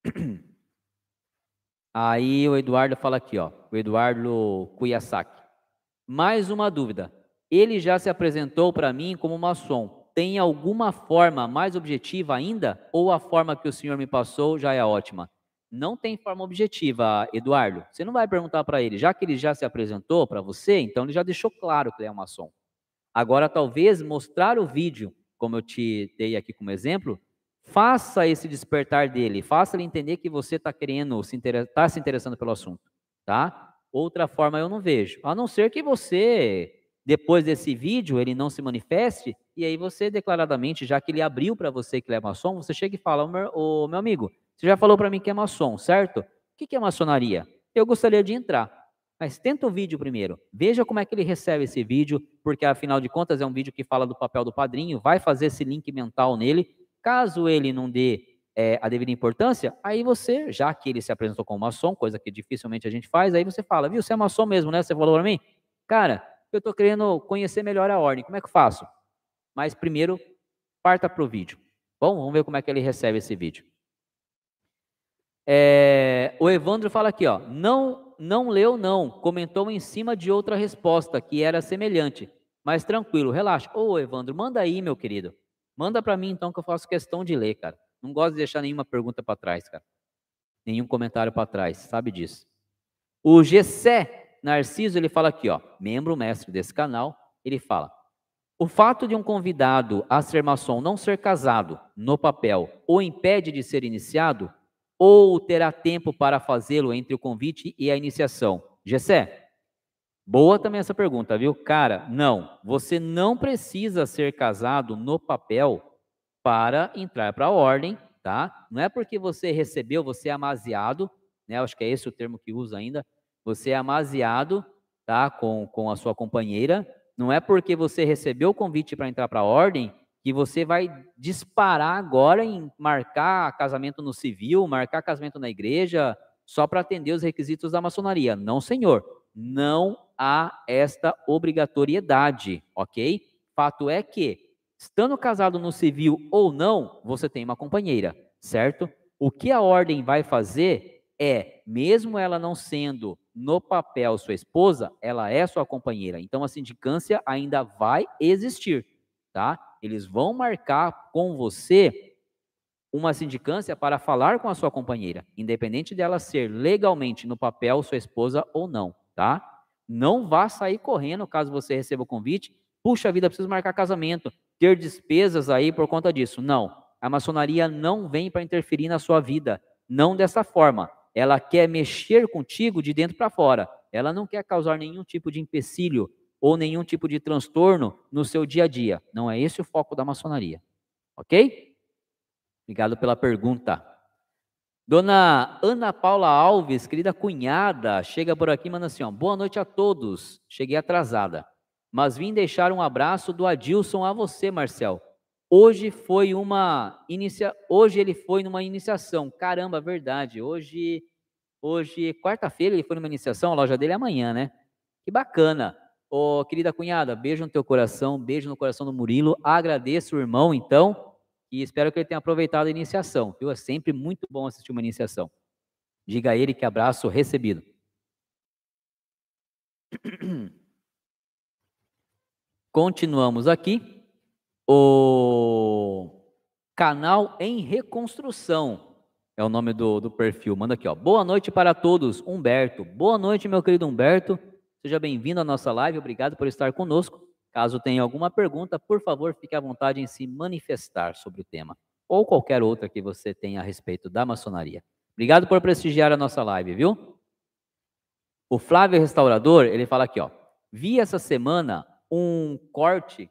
Aí o Eduardo fala aqui, ó, o Eduardo Kuyasaki. Mais uma dúvida. Ele já se apresentou para mim como maçom. Tem alguma forma mais objetiva ainda? Ou a forma que o senhor me passou já é ótima? Não tem forma objetiva, Eduardo. Você não vai perguntar para ele, já que ele já se apresentou para você, então ele já deixou claro que ele é um maçom. Agora, talvez mostrar o vídeo, como eu te dei aqui como exemplo, Faça esse despertar dele, faça ele entender que você está querendo, se está se interessando pelo assunto, tá? Outra forma eu não vejo, a não ser que você, depois desse vídeo, ele não se manifeste, e aí você declaradamente, já que ele abriu para você que ele é maçom, você chega e fala, ô meu amigo, você já falou para mim que é maçom, certo? O que, é maçonaria? Eu gostaria de entrar. Mas tenta o vídeo primeiro. Veja como é que ele recebe esse vídeo, porque afinal de contas é um vídeo que fala do papel do padrinho, vai fazer esse link mental nele Caso ele não dê é, a devida importância, aí você, já que ele se apresentou como maçom, coisa que dificilmente a gente faz, aí você fala, viu, você é maçom mesmo, né? Você falou para mim? Cara, eu estou querendo conhecer melhor a ordem, como é que eu faço? Mas primeiro, parta para o vídeo. Bom, vamos ver como é que ele recebe esse vídeo. É, o Evandro fala aqui, ó, não, não leu não, comentou em cima de outra resposta que era semelhante, mas tranquilo, relaxa. Ô Evandro, manda aí, meu querido. Manda para mim então que eu faço questão de ler, cara. Não gosto de deixar nenhuma pergunta para trás, cara. Nenhum comentário para trás, sabe disso. O Gessé Narciso, ele fala aqui, ó, membro mestre desse canal, ele fala: "O fato de um convidado a ser maçom não ser casado no papel o impede de ser iniciado ou terá tempo para fazê-lo entre o convite e a iniciação?" Gessé, Boa também essa pergunta, viu? Cara, não. Você não precisa ser casado no papel para entrar para a ordem, tá? Não é porque você recebeu, você é amaziado, né? Acho que é esse o termo que usa ainda. Você é amaziado, tá? Com, com a sua companheira. Não é porque você recebeu o convite para entrar para a ordem que você vai disparar agora em marcar casamento no civil, marcar casamento na igreja, só para atender os requisitos da maçonaria. Não, senhor. Não há esta obrigatoriedade, ok? Fato é que, estando casado no civil ou não, você tem uma companheira, certo? O que a ordem vai fazer é, mesmo ela não sendo no papel sua esposa, ela é sua companheira. Então a sindicância ainda vai existir, tá? Eles vão marcar com você uma sindicância para falar com a sua companheira, independente dela ser legalmente no papel sua esposa ou não, tá? Não vá sair correndo caso você receba o convite. Puxa vida, preciso marcar casamento, ter despesas aí por conta disso. Não. A maçonaria não vem para interferir na sua vida. Não dessa forma. Ela quer mexer contigo de dentro para fora. Ela não quer causar nenhum tipo de empecilho ou nenhum tipo de transtorno no seu dia a dia. Não é esse o foco da maçonaria. Ok? Obrigado pela pergunta. Dona Ana Paula Alves, querida cunhada, chega por aqui e manda assim: ó, boa noite a todos. Cheguei atrasada, mas vim deixar um abraço do Adilson a você, Marcel. Hoje foi uma inicia... hoje ele foi numa iniciação. Caramba, verdade. Hoje hoje quarta-feira ele foi numa iniciação, a loja dele é amanhã, né? Que bacana. Ô, querida cunhada, beijo no teu coração, beijo no coração do Murilo. Agradeço o irmão, então. E espero que ele tenha aproveitado a iniciação, viu? É sempre muito bom assistir uma iniciação. Diga a ele que abraço recebido. Continuamos aqui. O canal em reconstrução. é o nome do, do perfil. Manda aqui, ó. Boa noite para todos, Humberto. Boa noite, meu querido Humberto. Seja bem-vindo à nossa live. Obrigado por estar conosco. Caso tenha alguma pergunta, por favor, fique à vontade em se manifestar sobre o tema ou qualquer outra que você tenha a respeito da maçonaria. Obrigado por prestigiar a nossa live, viu? O Flávio Restaurador, ele fala aqui, ó. Vi essa semana um corte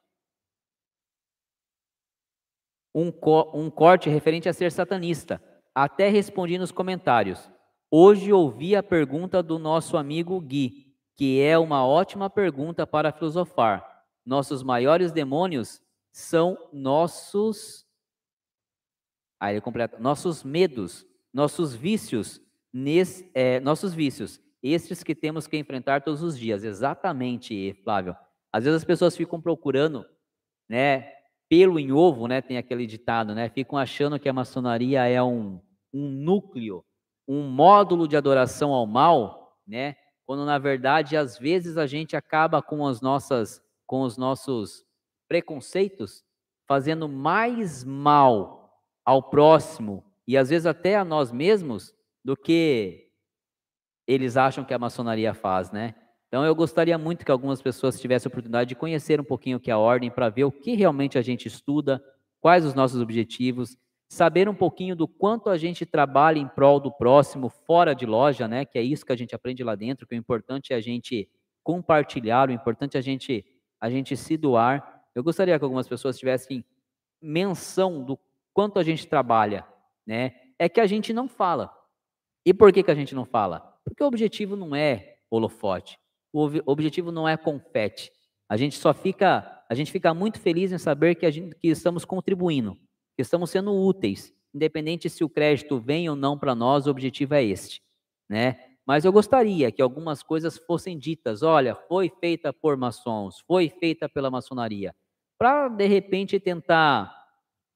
um, co um corte referente a ser satanista. Até respondi nos comentários. Hoje ouvi a pergunta do nosso amigo Gui, que é uma ótima pergunta para filosofar. Nossos maiores demônios são nossos. Aí ele completa: nossos medos, nossos vícios, nesse, é, nossos vícios, estes que temos que enfrentar todos os dias. Exatamente, Flávio. Às vezes as pessoas ficam procurando, né, pelo em ovo, né? Tem aquele ditado, né? Ficam achando que a maçonaria é um, um núcleo, um módulo de adoração ao mal, né? Quando na verdade às vezes a gente acaba com as nossas, com os nossos preconceitos, fazendo mais mal ao próximo e às vezes até a nós mesmos do que eles acham que a maçonaria faz, né? Então, eu gostaria muito que algumas pessoas tivessem a oportunidade de conhecer um pouquinho o que é a ordem, para ver o que realmente a gente estuda, quais os nossos objetivos, saber um pouquinho do quanto a gente trabalha em prol do próximo fora de loja, né? Que é isso que a gente aprende lá dentro, que o importante é a gente compartilhar, o importante é a gente, a gente se doar. Eu gostaria que algumas pessoas tivessem menção do quanto a gente trabalha, né? É que a gente não fala. E por que, que a gente não fala? Porque o objetivo não é holofote o objetivo não é confete. A gente só fica, a gente fica muito feliz em saber que, a gente, que estamos contribuindo, estamos sendo úteis, independente se o crédito vem ou não para nós, o objetivo é este, né? Mas eu gostaria que algumas coisas fossem ditas, olha, foi feita por maçons, foi feita pela maçonaria, para de repente tentar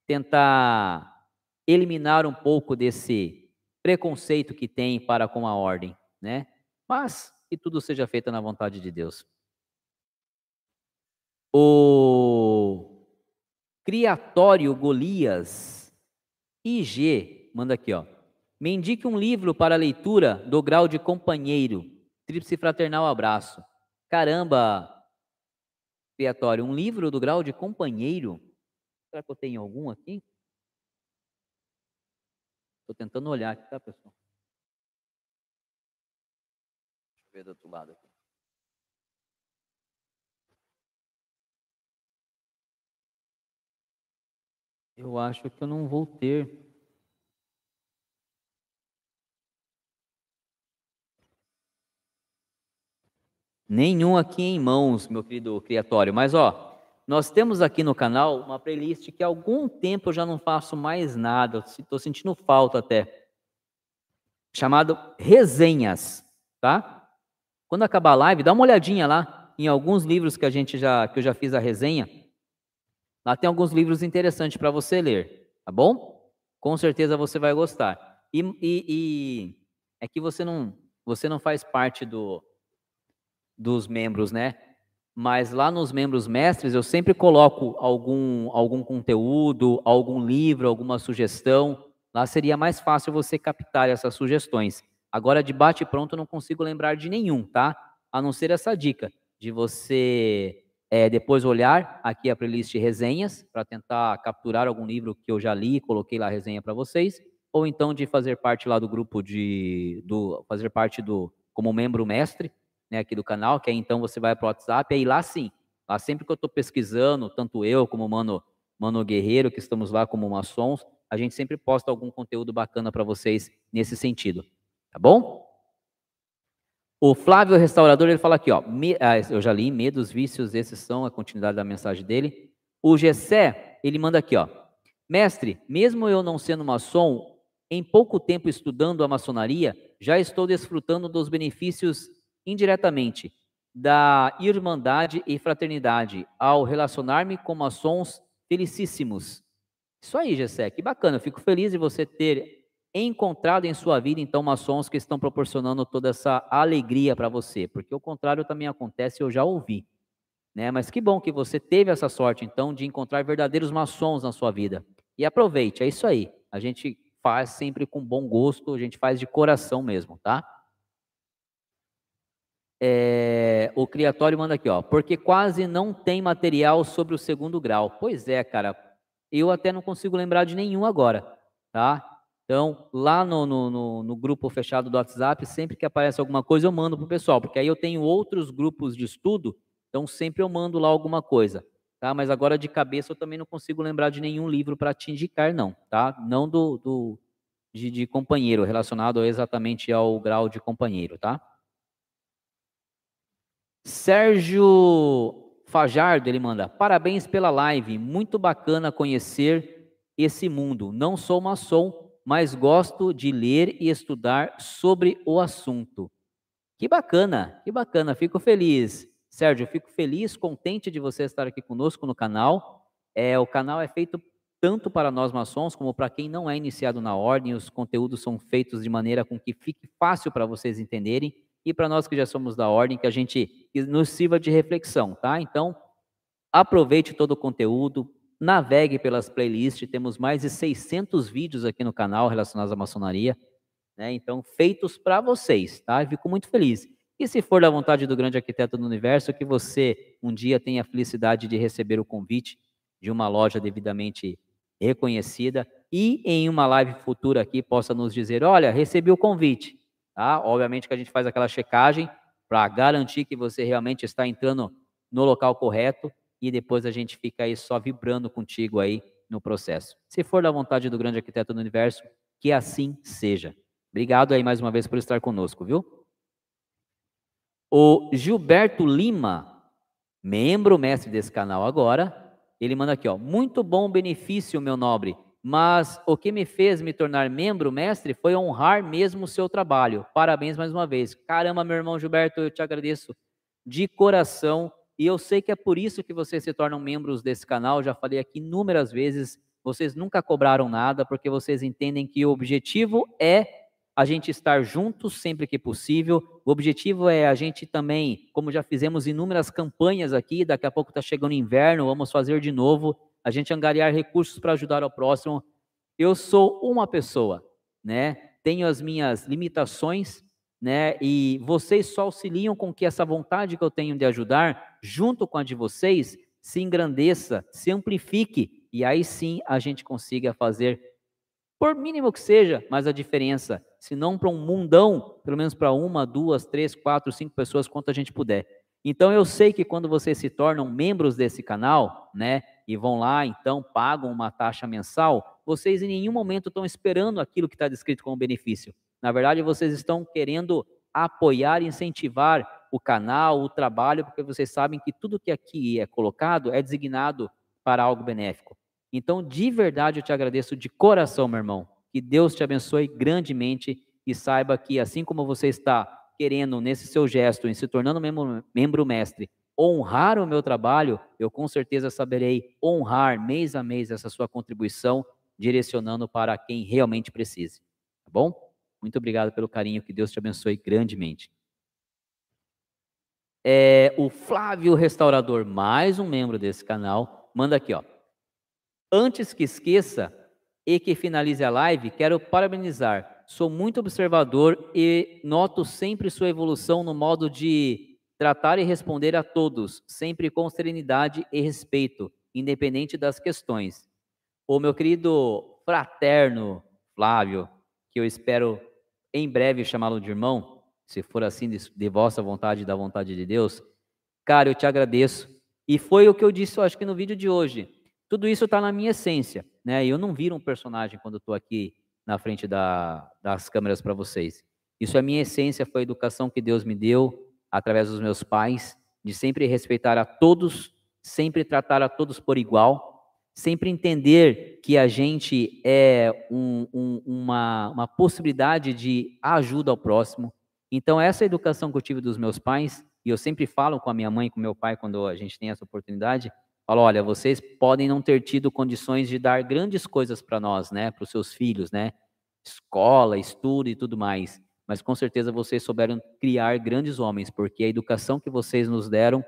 tentar eliminar um pouco desse preconceito que tem para com a ordem, né? Mas que tudo seja feito na vontade de Deus. O Criatório Golias IG manda aqui, ó. Me indique um livro para leitura do grau de companheiro. Tríplice fraternal abraço. Caramba, Criatório, um livro do grau de companheiro? Será que eu tenho algum aqui? Estou tentando olhar aqui, tá, pessoal? ver do outro lado aqui. Eu acho que eu não vou ter. Nenhum aqui em mãos, meu querido criatório. Mas, ó, nós temos aqui no canal uma playlist que há algum tempo eu já não faço mais nada. Estou sentindo falta até. Chamado Resenhas, tá? Quando acabar a live, dá uma olhadinha lá em alguns livros que a gente já que eu já fiz a resenha. Lá tem alguns livros interessantes para você ler, tá bom? Com certeza você vai gostar. E, e, e, é que você não você não faz parte do dos membros, né? Mas lá nos membros mestres eu sempre coloco algum algum conteúdo, algum livro, alguma sugestão. Lá seria mais fácil você captar essas sugestões. Agora, de bate pronto, eu não consigo lembrar de nenhum, tá? A não ser essa dica de você é, depois olhar aqui a playlist resenhas para tentar capturar algum livro que eu já li, coloquei lá a resenha para vocês, ou então de fazer parte lá do grupo de, do, fazer parte do, como membro mestre, né, aqui do canal, que aí então você vai para o WhatsApp, aí lá sim, lá sempre que eu estou pesquisando, tanto eu como o Mano, Mano Guerreiro, que estamos lá como maçons, a gente sempre posta algum conteúdo bacana para vocês nesse sentido. Tá bom? O Flávio Restaurador, ele fala aqui, ó, me, ah, eu já li, medos, vícios, esses são a continuidade da mensagem dele. O Gessé, ele manda aqui, ó, mestre, mesmo eu não sendo maçom, em pouco tempo estudando a maçonaria, já estou desfrutando dos benefícios indiretamente da irmandade e fraternidade ao relacionar-me com maçons felicíssimos. Isso aí, Gessé, que bacana, eu fico feliz de você ter encontrado em sua vida, então, maçons que estão proporcionando toda essa alegria para você, porque o contrário também acontece, eu já ouvi. Né? Mas que bom que você teve essa sorte, então, de encontrar verdadeiros maçons na sua vida. E aproveite, é isso aí. A gente faz sempre com bom gosto, a gente faz de coração mesmo, tá? É, o Criatório manda aqui, ó, porque quase não tem material sobre o segundo grau. Pois é, cara, eu até não consigo lembrar de nenhum agora, tá? Então, lá no, no, no, grupo fechado do WhatsApp, sempre que aparece alguma coisa, eu mando para o pessoal, porque aí eu tenho outros grupos de estudo, então sempre eu mando lá alguma coisa, tá? Mas agora de cabeça eu também não consigo lembrar de nenhum livro para te indicar, não, tá? Não do, do de, de companheiro, relacionado exatamente ao grau de companheiro, tá? Sérgio Fajardo, ele manda: Parabéns pela live, muito bacana conhecer esse mundo. Não sou maçom, mas gosto de ler e estudar sobre o assunto. Que bacana, que bacana, fico feliz. Sérgio, fico feliz, contente de você estar aqui conosco no canal. É, o canal é feito tanto para nós maçons como para quem não é iniciado na ordem. Os conteúdos são feitos de maneira com que fique fácil para vocês entenderem e para nós que já somos da ordem, que a gente nos sirva de reflexão, tá? Então, aproveite todo o conteúdo, navegue pelas playlists, temos mais de 600 vídeos aqui no canal relacionados à maçonaria, né? Então, feitos para vocês, tá? Eu fico muito feliz. E se for da vontade do grande arquiteto do universo, que você um dia tenha a felicidade de receber o convite de uma loja devidamente reconhecida e em uma live futura aqui possa nos dizer, olha, recebi o convite, Tá? Obviamente que a gente faz aquela checagem para garantir que você realmente está entrando no local correto e depois a gente fica aí só vibrando contigo aí no processo. Se for da vontade do grande arquiteto do universo, que assim seja. Obrigado aí mais uma vez por estar conosco, viu? O Gilberto Lima, membro mestre desse canal agora, ele manda aqui, ó, muito bom benefício, meu nobre. Mas o que me fez me tornar membro, mestre, foi honrar mesmo o seu trabalho. Parabéns mais uma vez. Caramba, meu irmão Gilberto, eu te agradeço de coração. E eu sei que é por isso que vocês se tornam membros desse canal. Já falei aqui inúmeras vezes. Vocês nunca cobraram nada, porque vocês entendem que o objetivo é a gente estar juntos sempre que possível. O objetivo é a gente também, como já fizemos inúmeras campanhas aqui, daqui a pouco está chegando inverno, vamos fazer de novo a gente angariar recursos para ajudar ao próximo. Eu sou uma pessoa, né? Tenho as minhas limitações, né? E vocês só auxiliam com que essa vontade que eu tenho de ajudar, junto com a de vocês, se engrandeça, se amplifique e aí sim a gente consiga fazer, por mínimo que seja, mas a diferença, se não para um mundão, pelo menos para uma, duas, três, quatro, cinco pessoas, quanto a gente puder. Então eu sei que quando vocês se tornam membros desse canal, né, e vão lá, então pagam uma taxa mensal, vocês em nenhum momento estão esperando aquilo que está descrito como benefício. Na verdade, vocês estão querendo apoiar incentivar o canal, o trabalho, porque vocês sabem que tudo que aqui é colocado é designado para algo benéfico. Então, de verdade, eu te agradeço de coração, meu irmão. Que Deus te abençoe grandemente e saiba que, assim como você está querendo, nesse seu gesto, em se tornando membro, membro mestre, honrar o meu trabalho, eu com certeza saberei honrar mês a mês essa sua contribuição, direcionando para quem realmente precise. Tá bom? Muito obrigado pelo carinho, que Deus te abençoe grandemente. É, o Flávio Restaurador, mais um membro desse canal, manda aqui, ó. Antes que esqueça e que finalize a live, quero parabenizar. Sou muito observador e noto sempre sua evolução no modo de tratar e responder a todos, sempre com serenidade e respeito, independente das questões. O meu querido fraterno Flávio, que eu espero em breve chamá-lo de irmão, se for assim de, de vossa vontade e da vontade de Deus, cara, eu te agradeço. E foi o que eu disse, eu acho que no vídeo de hoje. Tudo isso está na minha essência, né? Eu não viro um personagem quando estou aqui na frente da, das câmeras para vocês. Isso é minha essência, foi a educação que Deus me deu, através dos meus pais, de sempre respeitar a todos, sempre tratar a todos por igual, sempre entender que a gente é um, um, uma, uma possibilidade de ajuda ao próximo. Então, essa educação que eu tive dos meus pais, e eu sempre falo com a minha mãe com meu pai quando a gente tem essa oportunidade, falo, olha, vocês podem não ter tido condições de dar grandes coisas para nós, né, para os seus filhos, né, escola, estudo e tudo mais mas com certeza vocês souberam criar grandes homens, porque a educação que vocês nos deram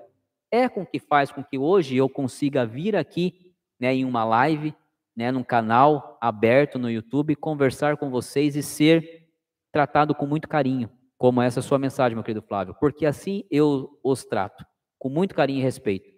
é com que faz com que hoje eu consiga vir aqui, né, em uma live, né, num canal aberto no YouTube, conversar com vocês e ser tratado com muito carinho, como essa sua mensagem, meu querido Flávio, porque assim eu os trato, com muito carinho e respeito.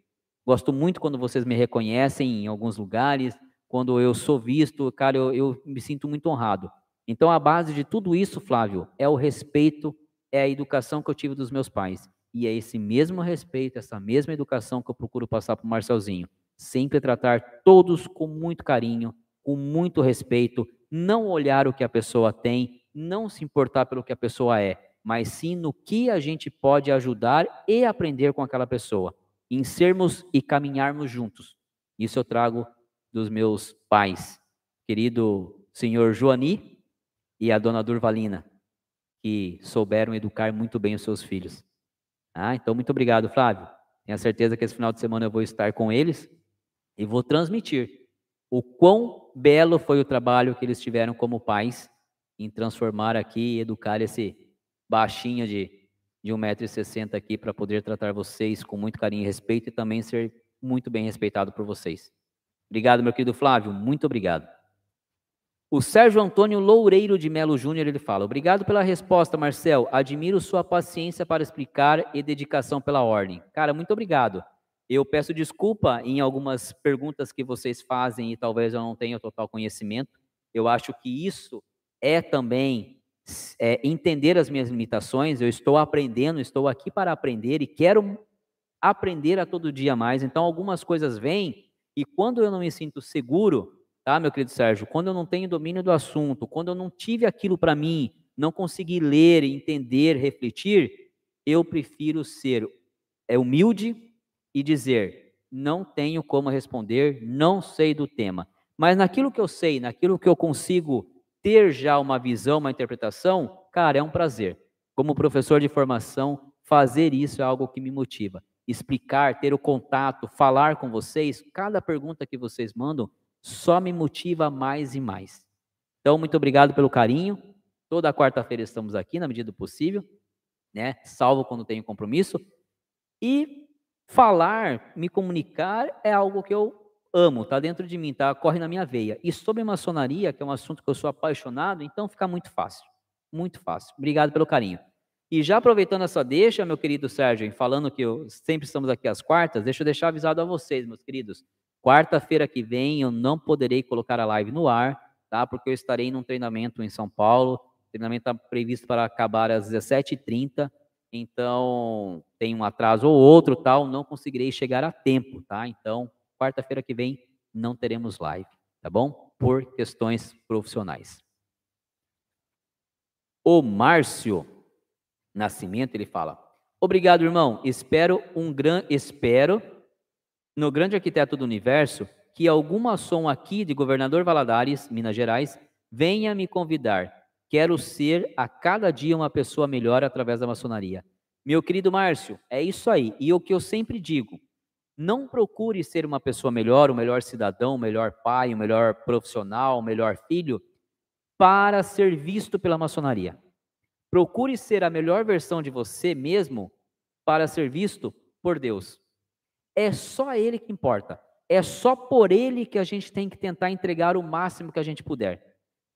Gosto muito quando vocês me reconhecem em alguns lugares, quando eu sou visto, cara, eu, eu me sinto muito honrado. Então, a base de tudo isso, Flávio, é o respeito, é a educação que eu tive dos meus pais. E é esse mesmo respeito, essa mesma educação que eu procuro passar para o Marcelzinho. Sempre tratar todos com muito carinho, com muito respeito, não olhar o que a pessoa tem, não se importar pelo que a pessoa é, mas sim no que a gente pode ajudar e aprender com aquela pessoa, em sermos e caminharmos juntos. Isso eu trago dos meus pais, querido senhor Joani e a dona Durvalina, que souberam educar muito bem os seus filhos. Ah, então, muito obrigado, Flávio. Tenho certeza que esse final de semana eu vou estar com eles e vou transmitir o quão belo foi o trabalho que eles tiveram como pais em transformar aqui e educar esse baixinho de, de 1,60m aqui para poder tratar vocês com muito carinho e respeito e também ser muito bem respeitado por vocês. Obrigado, meu querido Flávio, muito obrigado. O Sérgio Antônio Loureiro de Melo Júnior, ele fala: Obrigado pela resposta, Marcel. Admiro sua paciência para explicar e dedicação pela ordem. Cara, muito obrigado. Eu peço desculpa em algumas perguntas que vocês fazem e talvez eu não tenha total conhecimento. Eu acho que isso é também é, entender as minhas limitações. Eu estou aprendendo, estou aqui para aprender e quero aprender a todo dia mais. Então, algumas coisas vêm e quando eu não me sinto seguro, tá, meu querido Sérgio, quando eu não tenho domínio do assunto, quando eu não tive aquilo para mim, não consegui ler, entender, refletir, eu prefiro ser é humilde e dizer: não tenho como responder, não sei do tema. Mas naquilo que eu sei, naquilo que eu consigo ter já uma visão, uma interpretação, cara, é um prazer. Como professor de formação, fazer isso é algo que me motiva. Explicar, ter o contato, falar com vocês, cada pergunta que vocês mandam só me motiva mais e mais. Então, muito obrigado pelo carinho. Toda quarta-feira estamos aqui, na medida do possível, né? Salvo quando tenho compromisso. E Falar, me comunicar é algo que eu amo, tá dentro de mim, tá? Corre na minha veia. E sobre maçonaria, que é um assunto que eu sou apaixonado, então fica muito fácil. Muito fácil. Obrigado pelo carinho. E já aproveitando essa deixa, meu querido Sérgio, falando que eu, sempre estamos aqui às quartas, deixa eu deixar avisado a vocês, meus queridos. Quarta-feira que vem eu não poderei colocar a live no ar, tá? Porque eu estarei num treinamento em São Paulo. O treinamento está previsto para acabar às 17h30 então tem um atraso ou outro, tal, não conseguirei chegar a tempo, tá? Então, quarta-feira que vem não teremos live, tá bom? Por questões profissionais. O Márcio Nascimento, ele fala: "Obrigado, irmão. Espero um gran espero no grande arquiteto do universo que alguma som aqui de Governador Valadares, Minas Gerais, venha me convidar Quero ser a cada dia uma pessoa melhor através da maçonaria. Meu querido Márcio, é isso aí. E o que eu sempre digo: não procure ser uma pessoa melhor, o um melhor cidadão, o um melhor pai, o um melhor profissional, o melhor filho, para ser visto pela maçonaria. Procure ser a melhor versão de você mesmo para ser visto por Deus. É só Ele que importa. É só por Ele que a gente tem que tentar entregar o máximo que a gente puder.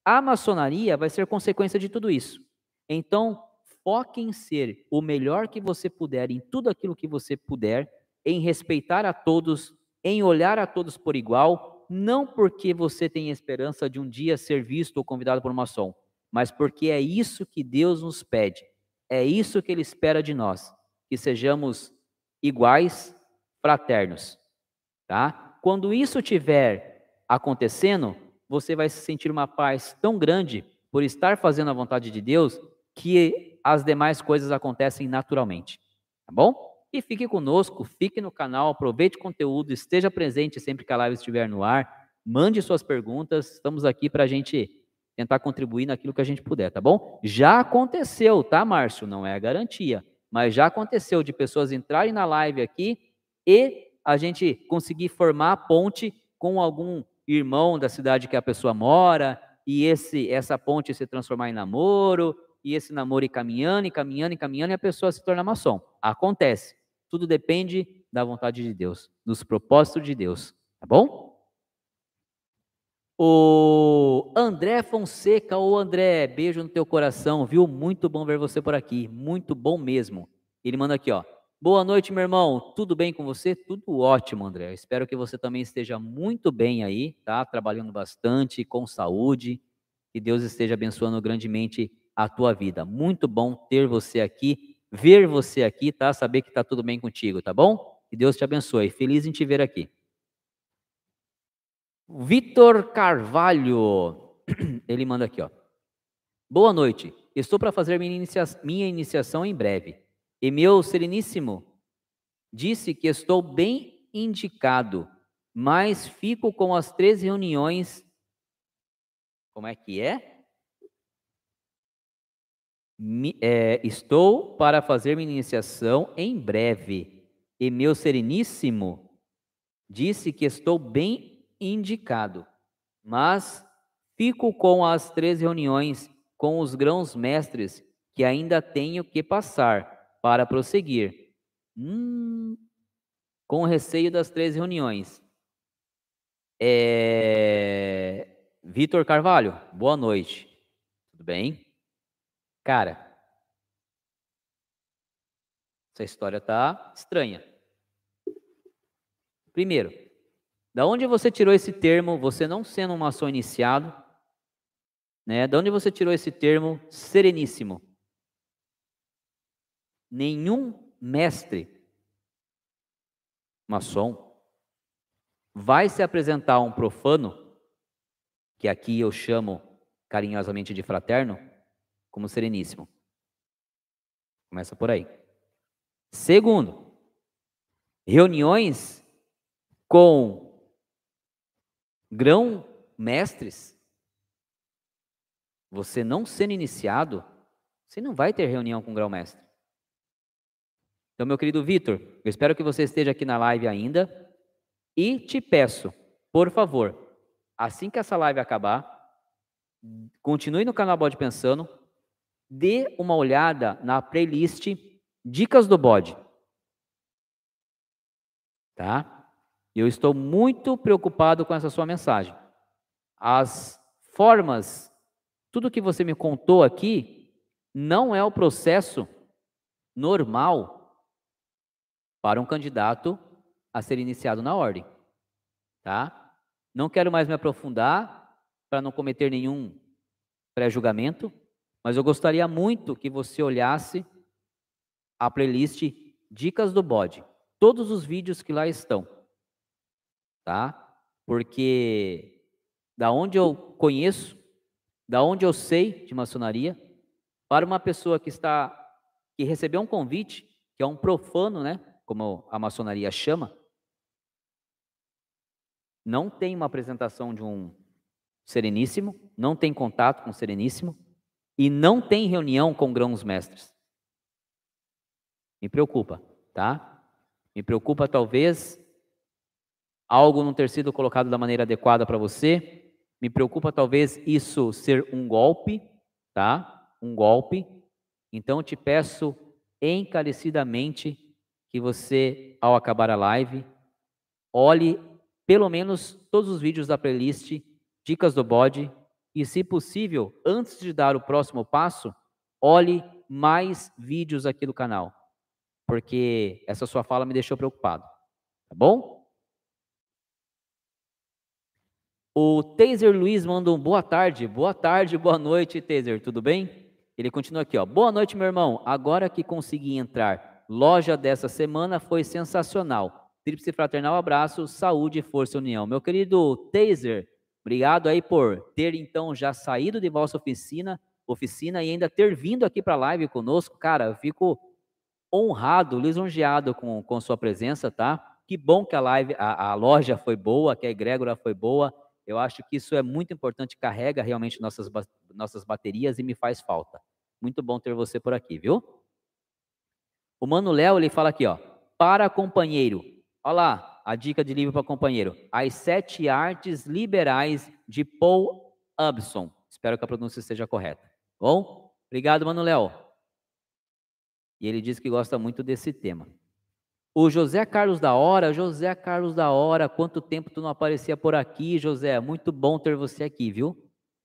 A maçonaria vai ser consequência de tudo isso. Então, foque em ser o melhor que você puder, em tudo aquilo que você puder, em respeitar a todos, em olhar a todos por igual, não porque você tem esperança de um dia ser visto ou convidado por um maçom, mas porque é isso que Deus nos pede, é isso que Ele espera de nós, que sejamos iguais, fraternos, tá? Quando isso estiver acontecendo, você vai se sentir uma paz tão grande por estar fazendo a vontade de Deus que as demais coisas acontecem naturalmente. Tá bom? E fique conosco, fique no canal, aproveite o conteúdo, esteja presente sempre que a live estiver no ar, mande suas perguntas, estamos aqui para a gente tentar contribuir naquilo que a gente puder, tá bom? Já aconteceu, tá, Márcio? Não é a garantia, mas já aconteceu de pessoas entrarem na live aqui e a gente conseguir formar a ponte com algum irmão da cidade que a pessoa mora, e esse essa ponte se transformar em namoro, e esse namoro ir caminhando, e caminhando, e caminhando, e a pessoa se torna maçom. Acontece. Tudo depende da vontade de Deus, dos propósitos de Deus. Tá bom? O André Fonseca, ô André, beijo no teu coração, viu? Muito bom ver você por aqui, muito bom mesmo. Ele manda aqui, ó. Boa noite, meu irmão. Tudo bem com você? Tudo ótimo, André. Espero que você também esteja muito bem aí, tá? Trabalhando bastante, com saúde. Que Deus esteja abençoando grandemente a tua vida. Muito bom ter você aqui, ver você aqui, tá? Saber que tá tudo bem contigo, tá bom? Que Deus te abençoe. Feliz em te ver aqui. Vitor Carvalho, ele manda aqui, ó. Boa noite. Estou para fazer minha, inicia minha iniciação em breve. E meu sereníssimo disse que estou bem indicado, mas fico com as três reuniões. Como é que é? Me, é estou para fazer minha iniciação em breve. E meu sereníssimo disse que estou bem indicado. Mas fico com as três reuniões com os grãos mestres que ainda tenho que passar para prosseguir. Hum, com receio das três reuniões. É... Vitor Carvalho, boa noite. Tudo bem? Cara, essa história tá estranha. Primeiro, da onde você tirou esse termo, você não sendo um maçom iniciado? Né? Da onde você tirou esse termo sereníssimo? Nenhum mestre maçom vai se apresentar a um profano, que aqui eu chamo carinhosamente de fraterno, como sereníssimo. Começa por aí. Segundo, reuniões com grão mestres, você não sendo iniciado, você não vai ter reunião com grão mestre. Então, meu querido Vitor, eu espero que você esteja aqui na live ainda e te peço, por favor, assim que essa live acabar, continue no canal Bode Pensando, dê uma olhada na playlist Dicas do Bode. Tá? Eu estou muito preocupado com essa sua mensagem. As formas, tudo que você me contou aqui, não é o processo normal para um candidato a ser iniciado na ordem. Tá? Não quero mais me aprofundar para não cometer nenhum pré-julgamento, mas eu gostaria muito que você olhasse a playlist Dicas do Bode, todos os vídeos que lá estão tá? Porque da onde eu conheço, da onde eu sei de maçonaria, para uma pessoa que está que recebeu um convite, que é um profano, né, como a maçonaria chama, não tem uma apresentação de um sereníssimo, não tem contato com o sereníssimo e não tem reunião com grãos mestres. Me preocupa, tá? Me preocupa talvez algo não ter sido colocado da maneira adequada para você. Me preocupa talvez isso ser um golpe, tá? Um golpe. Então te peço encarecidamente que você, ao acabar a live, olhe pelo menos todos os vídeos da playlist Dicas do Bode e, se possível, antes de dar o próximo passo, olhe mais vídeos aqui do canal, porque essa sua fala me deixou preocupado, tá bom? O Taser Luiz manda um boa tarde, boa tarde, boa noite, Taser, tudo bem? Ele continua aqui, ó. Boa noite, meu irmão. Agora que consegui entrar, loja dessa semana foi sensacional. Tríplice fraternal abraço, saúde, força e união. Meu querido Taser, obrigado aí por ter então já saído de vossa oficina, oficina e ainda ter vindo aqui para a live conosco. Cara, eu fico honrado, lisonjeado com, com sua presença, tá? Que bom que a live, a, a loja foi boa, que a egrégora foi boa eu acho que isso é muito importante, carrega realmente nossas, nossas baterias e me faz falta. Muito bom ter você por aqui, viu? O Mano Léo, ele fala aqui, ó, para companheiro. Olha lá, a dica de livro para companheiro. As sete artes liberais de Paul Ubson. Espero que a pronúncia esteja correta. Bom? Obrigado, Mano Léo. E ele diz que gosta muito desse tema. O José Carlos da Hora, José Carlos da Hora, quanto tempo tu não aparecia por aqui, José? Muito bom ter você aqui, viu?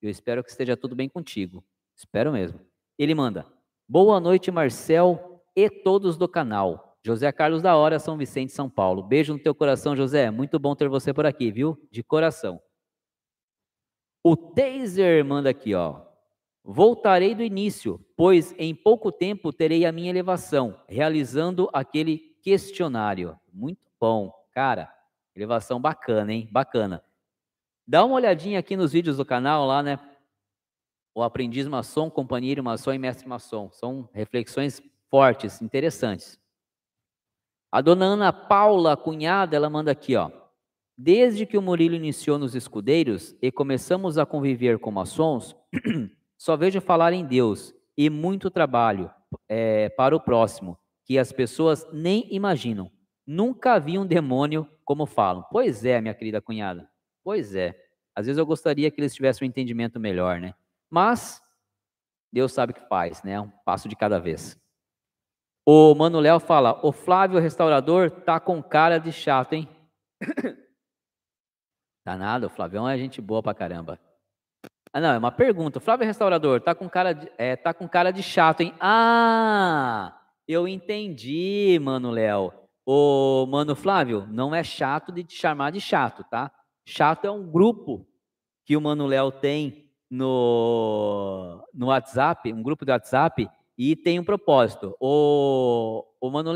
Eu espero que esteja tudo bem contigo. Espero mesmo. Ele manda: Boa noite, Marcel e todos do canal. José Carlos da Hora, São Vicente, São Paulo. Beijo no teu coração, José. Muito bom ter você por aqui, viu? De coração. O Taser manda aqui, ó. Voltarei do início, pois em pouco tempo terei a minha elevação, realizando aquele questionário. Muito bom, cara. Elevação bacana, hein? Bacana. Dá uma olhadinha aqui nos vídeos do canal lá, né? O aprendiz maçom, companheiro maçom e mestre maçom. São reflexões fortes, interessantes. A dona Ana Paula, cunhada, ela manda aqui, ó. Desde que o Murilo iniciou nos escudeiros e começamos a conviver com maçons, só vejo falar em Deus e muito trabalho é, para o próximo que as pessoas nem imaginam. Nunca vi um demônio como falam. Pois é, minha querida cunhada. Pois é. Às vezes eu gostaria que eles tivessem um entendimento melhor, né? Mas Deus sabe o que faz, né? Um passo de cada vez. O Mano Léo fala: o Flávio restaurador tá com cara de chato, hein? tá nada, o Flavião é gente boa pra caramba. Ah, não, é uma pergunta. O Flávio restaurador tá com cara de, é, tá com cara de chato, hein? Ah! Eu entendi, mano Léo. O mano Flávio, não é chato de te chamar de chato, tá? Chato é um grupo que o mano Léo tem no, no WhatsApp, um grupo de WhatsApp, e tem um propósito. O, o mano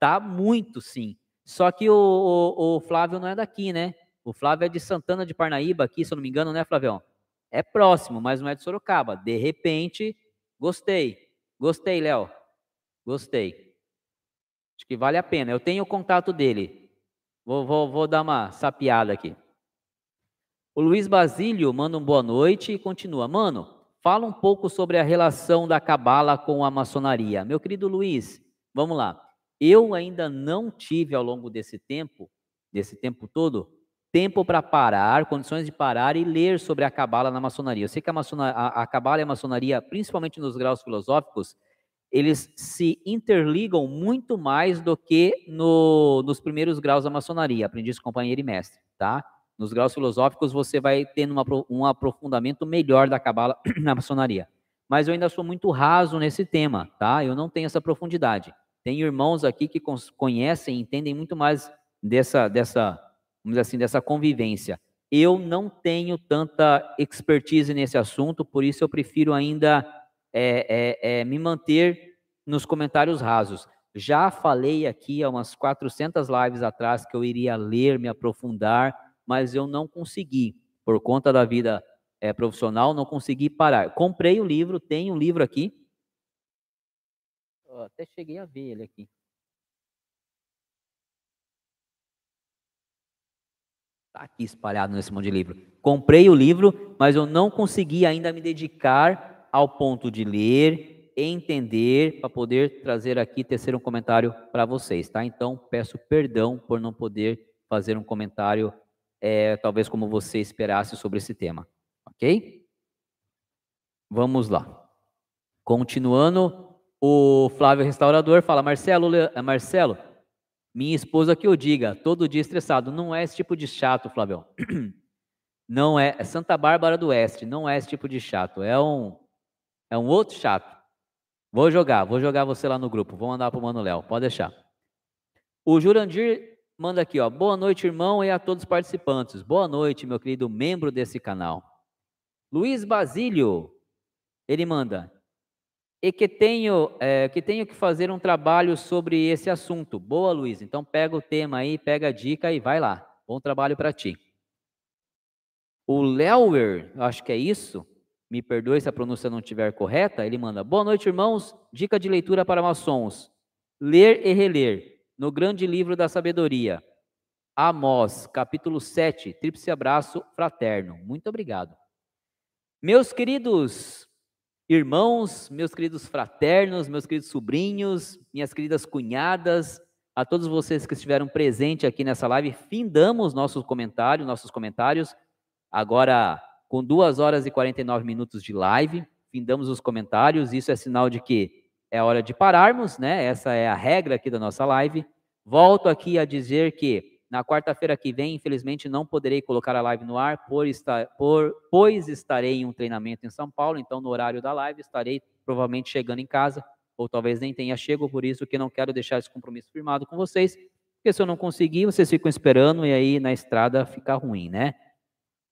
tá muito sim. Só que o, o, o, Flávio não é daqui, né? O Flávio é de Santana de Parnaíba, aqui, se eu não me engano, né, Flavião? É próximo, mas não é de Sorocaba. De repente, gostei. Gostei, Léo. Gostei. Acho que vale a pena. Eu tenho o contato dele. Vou, vou, vou dar uma sapiada aqui. O Luiz Basílio manda um boa noite e continua. Mano, fala um pouco sobre a relação da cabala com a maçonaria. Meu querido Luiz, vamos lá. Eu ainda não tive ao longo desse tempo, desse tempo todo, tempo para parar, condições de parar e ler sobre a cabala na maçonaria. Eu sei que a, a, a cabala e a maçonaria, principalmente nos graus filosóficos, eles se interligam muito mais do que no, nos primeiros graus da maçonaria, aprendiz, companheiro e mestre, tá? Nos graus filosóficos você vai tendo uma, um aprofundamento melhor da cabala na maçonaria. Mas eu ainda sou muito raso nesse tema, tá? Eu não tenho essa profundidade. Tem irmãos aqui que conhecem, entendem muito mais dessa, dessa, vamos dizer assim, dessa convivência. Eu não tenho tanta expertise nesse assunto, por isso eu prefiro ainda é, é, é, me manter nos comentários rasos. Já falei aqui há umas 400 lives atrás que eu iria ler, me aprofundar, mas eu não consegui, por conta da vida é, profissional, não consegui parar. Comprei o livro, tenho um livro aqui. até cheguei a ver ele aqui. Está aqui espalhado nesse monte de livro. Comprei o livro, mas eu não consegui ainda me dedicar ao ponto de ler, entender, para poder trazer aqui, tecer um comentário para vocês, tá? Então, peço perdão por não poder fazer um comentário, é, talvez como você esperasse sobre esse tema, ok? Vamos lá. Continuando, o Flávio Restaurador fala, Marcelo, é, Marcelo, minha esposa que eu diga, todo dia estressado, não é esse tipo de chato, Flávio. Não é, é Santa Bárbara do Oeste, não é esse tipo de chato, é um é um outro chato. Vou jogar, vou jogar você lá no grupo. Vou mandar para o Mano Léo, pode deixar. O Jurandir manda aqui, ó. Boa noite, irmão, e a todos os participantes. Boa noite, meu querido membro desse canal. Luiz Basílio, ele manda. E que tenho, é, que tenho que fazer um trabalho sobre esse assunto. Boa, Luiz. Então pega o tema aí, pega a dica e vai lá. Bom trabalho para ti. O Leuer, acho que é isso me perdoe se a pronúncia não estiver correta, ele manda: Boa noite, irmãos. Dica de leitura para maçons: ler e reler no grande livro da sabedoria. Amós, capítulo 7, tríplice abraço fraterno. Muito obrigado. Meus queridos irmãos, meus queridos fraternos, meus queridos sobrinhos, minhas queridas cunhadas, a todos vocês que estiveram presentes aqui nessa live, findamos nossos comentários, nossos comentários. Agora com 2 horas e 49 minutos de live. Findamos os comentários. Isso é sinal de que é hora de pararmos, né? Essa é a regra aqui da nossa live. Volto aqui a dizer que na quarta-feira que vem, infelizmente, não poderei colocar a live no ar, por por, pois estarei em um treinamento em São Paulo, então no horário da live estarei provavelmente chegando em casa, ou talvez nem tenha chego, por isso que não quero deixar esse compromisso firmado com vocês, porque se eu não conseguir, vocês ficam esperando e aí na estrada fica ruim, né?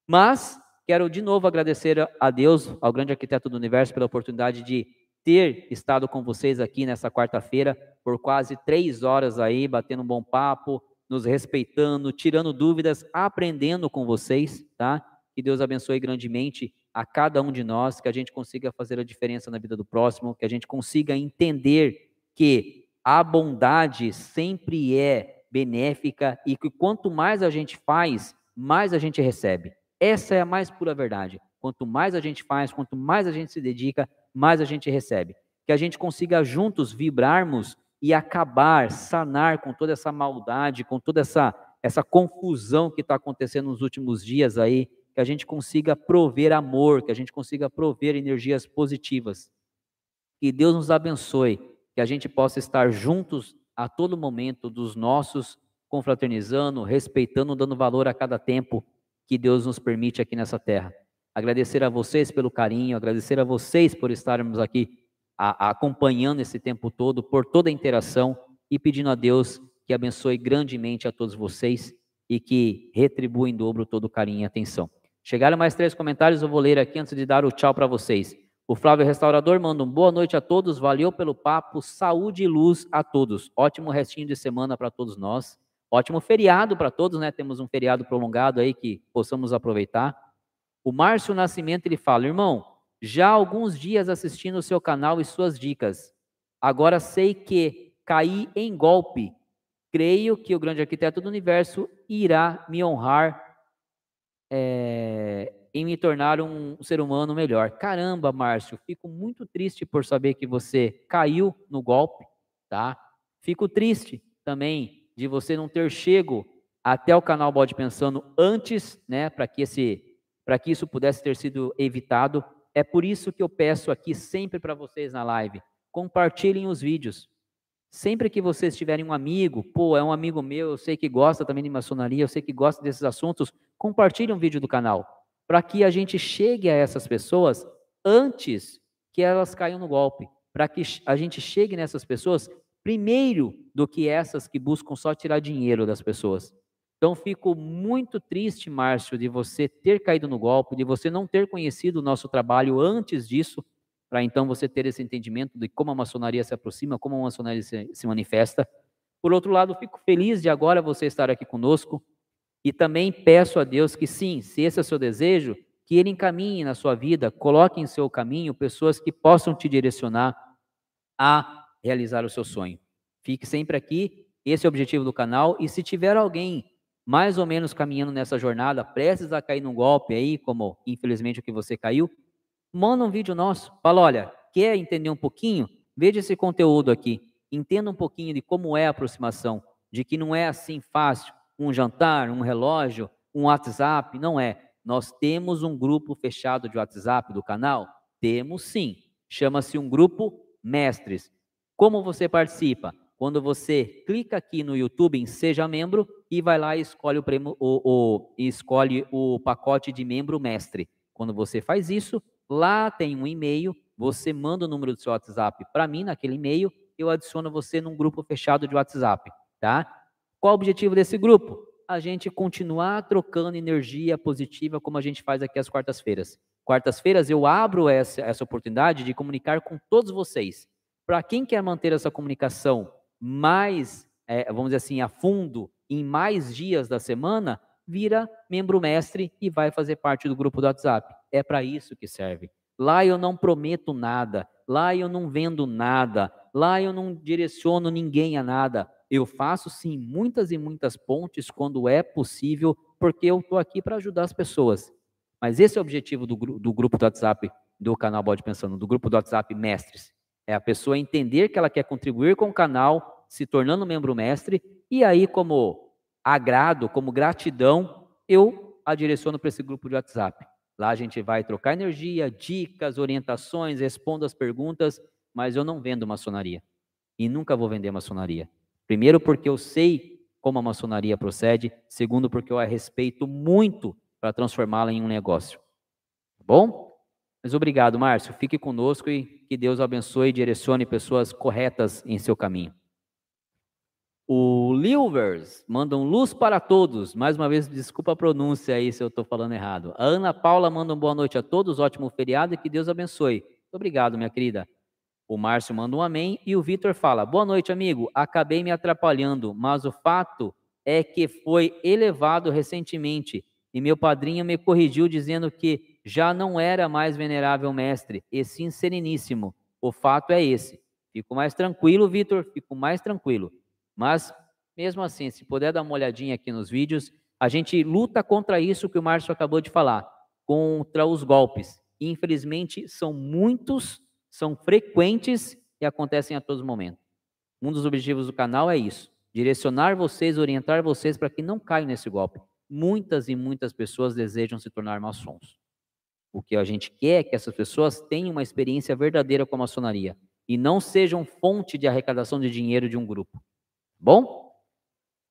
Mas quero de novo agradecer a Deus, ao grande arquiteto do universo, pela oportunidade de ter estado com vocês aqui nessa quarta-feira por quase três horas aí, batendo um bom papo, nos respeitando, tirando dúvidas, aprendendo com vocês, tá? Que Deus abençoe grandemente a cada um de nós, que a gente consiga fazer a diferença na vida do próximo, que a gente consiga entender que a bondade sempre é benéfica e que quanto mais a gente faz, mais a gente recebe. Essa é a mais pura verdade. Quanto mais a gente faz, quanto mais a gente se dedica, mais a gente recebe. Que a gente consiga juntos vibrarmos e acabar, sanar com toda essa maldade, com toda essa, essa confusão que está acontecendo nos últimos dias aí, que a gente consiga prover amor, que a gente consiga prover energias positivas. Que Deus nos abençoe, que a gente possa estar juntos a todo momento dos nossos, confraternizando, respeitando, dando valor a cada tempo que Deus nos permite aqui nessa terra. Agradecer a vocês pelo carinho, agradecer a vocês por estarmos aqui a, a, acompanhando esse tempo todo, por toda a interação e pedindo a Deus que abençoe grandemente a todos vocês e que retribua em dobro todo o carinho e atenção. Chegaram mais três comentários, eu vou ler aqui antes de dar o tchau para vocês. O Flávio Restaurador manda um boa noite a todos, valeu pelo papo, saúde e luz a todos. Ótimo restinho de semana para todos nós. Ótimo feriado para todos, né? Temos um feriado prolongado aí que possamos aproveitar. O Márcio Nascimento ele fala: "Irmão, já há alguns dias assistindo o seu canal e suas dicas. Agora sei que caí em golpe. Creio que o grande arquiteto do universo irá me honrar é, em me tornar um ser humano melhor. Caramba, Márcio, fico muito triste por saber que você caiu no golpe, tá? Fico triste também de você não ter chego até o canal Bode Pensando antes, né, para que esse para que isso pudesse ter sido evitado. É por isso que eu peço aqui sempre para vocês na live, compartilhem os vídeos. Sempre que vocês tiverem um amigo, pô, é um amigo meu, eu sei que gosta também de maçonaria, eu sei que gosta desses assuntos, compartilhe um vídeo do canal, para que a gente chegue a essas pessoas antes que elas caiam no golpe, para que a gente chegue nessas pessoas primeiro do que essas que buscam só tirar dinheiro das pessoas. Então, fico muito triste, Márcio, de você ter caído no golpe, de você não ter conhecido o nosso trabalho antes disso, para então você ter esse entendimento de como a maçonaria se aproxima, como a maçonaria se, se manifesta. Por outro lado, fico feliz de agora você estar aqui conosco e também peço a Deus que, sim, se esse é o seu desejo, que Ele encaminhe na sua vida, coloque em seu caminho pessoas que possam te direcionar a realizar o seu sonho. Fique sempre aqui, esse é o objetivo do canal. E se tiver alguém mais ou menos caminhando nessa jornada, prestes a cair num golpe aí, como infelizmente o que você caiu, manda um vídeo nosso. Fala, olha, quer entender um pouquinho? Veja esse conteúdo aqui. Entenda um pouquinho de como é a aproximação, de que não é assim fácil, um jantar, um relógio, um WhatsApp, não é. Nós temos um grupo fechado de WhatsApp do canal? Temos sim. Chama-se um grupo Mestres. Como você participa? Quando você clica aqui no YouTube em Seja Membro e vai lá e escolhe o, prêmio, o, o, escolhe o pacote de membro mestre. Quando você faz isso, lá tem um e-mail, você manda o número do seu WhatsApp para mim naquele e-mail, eu adiciono você num grupo fechado de WhatsApp, tá? Qual o objetivo desse grupo? A gente continuar trocando energia positiva como a gente faz aqui às quartas-feiras. Quartas-feiras eu abro essa, essa oportunidade de comunicar com todos vocês para quem quer manter essa comunicação mais, é, vamos dizer assim, a fundo, em mais dias da semana, vira membro mestre e vai fazer parte do grupo do WhatsApp. É para isso que serve. Lá eu não prometo nada, lá eu não vendo nada, lá eu não direciono ninguém a nada. Eu faço sim muitas e muitas pontes quando é possível, porque eu estou aqui para ajudar as pessoas. Mas esse é o objetivo do, do grupo do WhatsApp do canal Bode Pensando, do grupo do WhatsApp Mestres. É a pessoa entender que ela quer contribuir com o canal, se tornando membro mestre, e aí, como agrado, como gratidão, eu a direciono para esse grupo de WhatsApp. Lá a gente vai trocar energia, dicas, orientações, respondo as perguntas, mas eu não vendo maçonaria. E nunca vou vender maçonaria. Primeiro, porque eu sei como a maçonaria procede. Segundo, porque eu a respeito muito para transformá-la em um negócio. Tá bom? Mas obrigado, Márcio. Fique conosco e que Deus abençoe e direcione pessoas corretas em seu caminho. O Lilvers manda um luz para todos. Mais uma vez, desculpa a pronúncia aí se eu estou falando errado. A Ana Paula manda um boa noite a todos, ótimo feriado e que Deus abençoe. Obrigado, minha querida. O Márcio manda um amém e o Vitor fala: Boa noite, amigo. Acabei me atrapalhando, mas o fato é que foi elevado recentemente e meu padrinho me corrigiu dizendo que já não era mais venerável mestre, e sim sereníssimo. O fato é esse. Fico mais tranquilo, Vitor, fico mais tranquilo. Mas, mesmo assim, se puder dar uma olhadinha aqui nos vídeos, a gente luta contra isso que o Márcio acabou de falar, contra os golpes. Infelizmente, são muitos, são frequentes e acontecem a todo momento. Um dos objetivos do canal é isso: direcionar vocês, orientar vocês para que não caiam nesse golpe. Muitas e muitas pessoas desejam se tornar maçons. O que a gente quer é que essas pessoas tenham uma experiência verdadeira com a maçonaria e não sejam fonte de arrecadação de dinheiro de um grupo. Bom?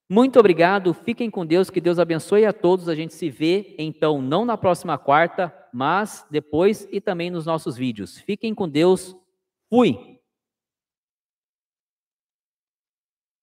Muito obrigado, fiquem com Deus, que Deus abençoe a todos. A gente se vê então não na próxima quarta, mas depois e também nos nossos vídeos. Fiquem com Deus. Fui.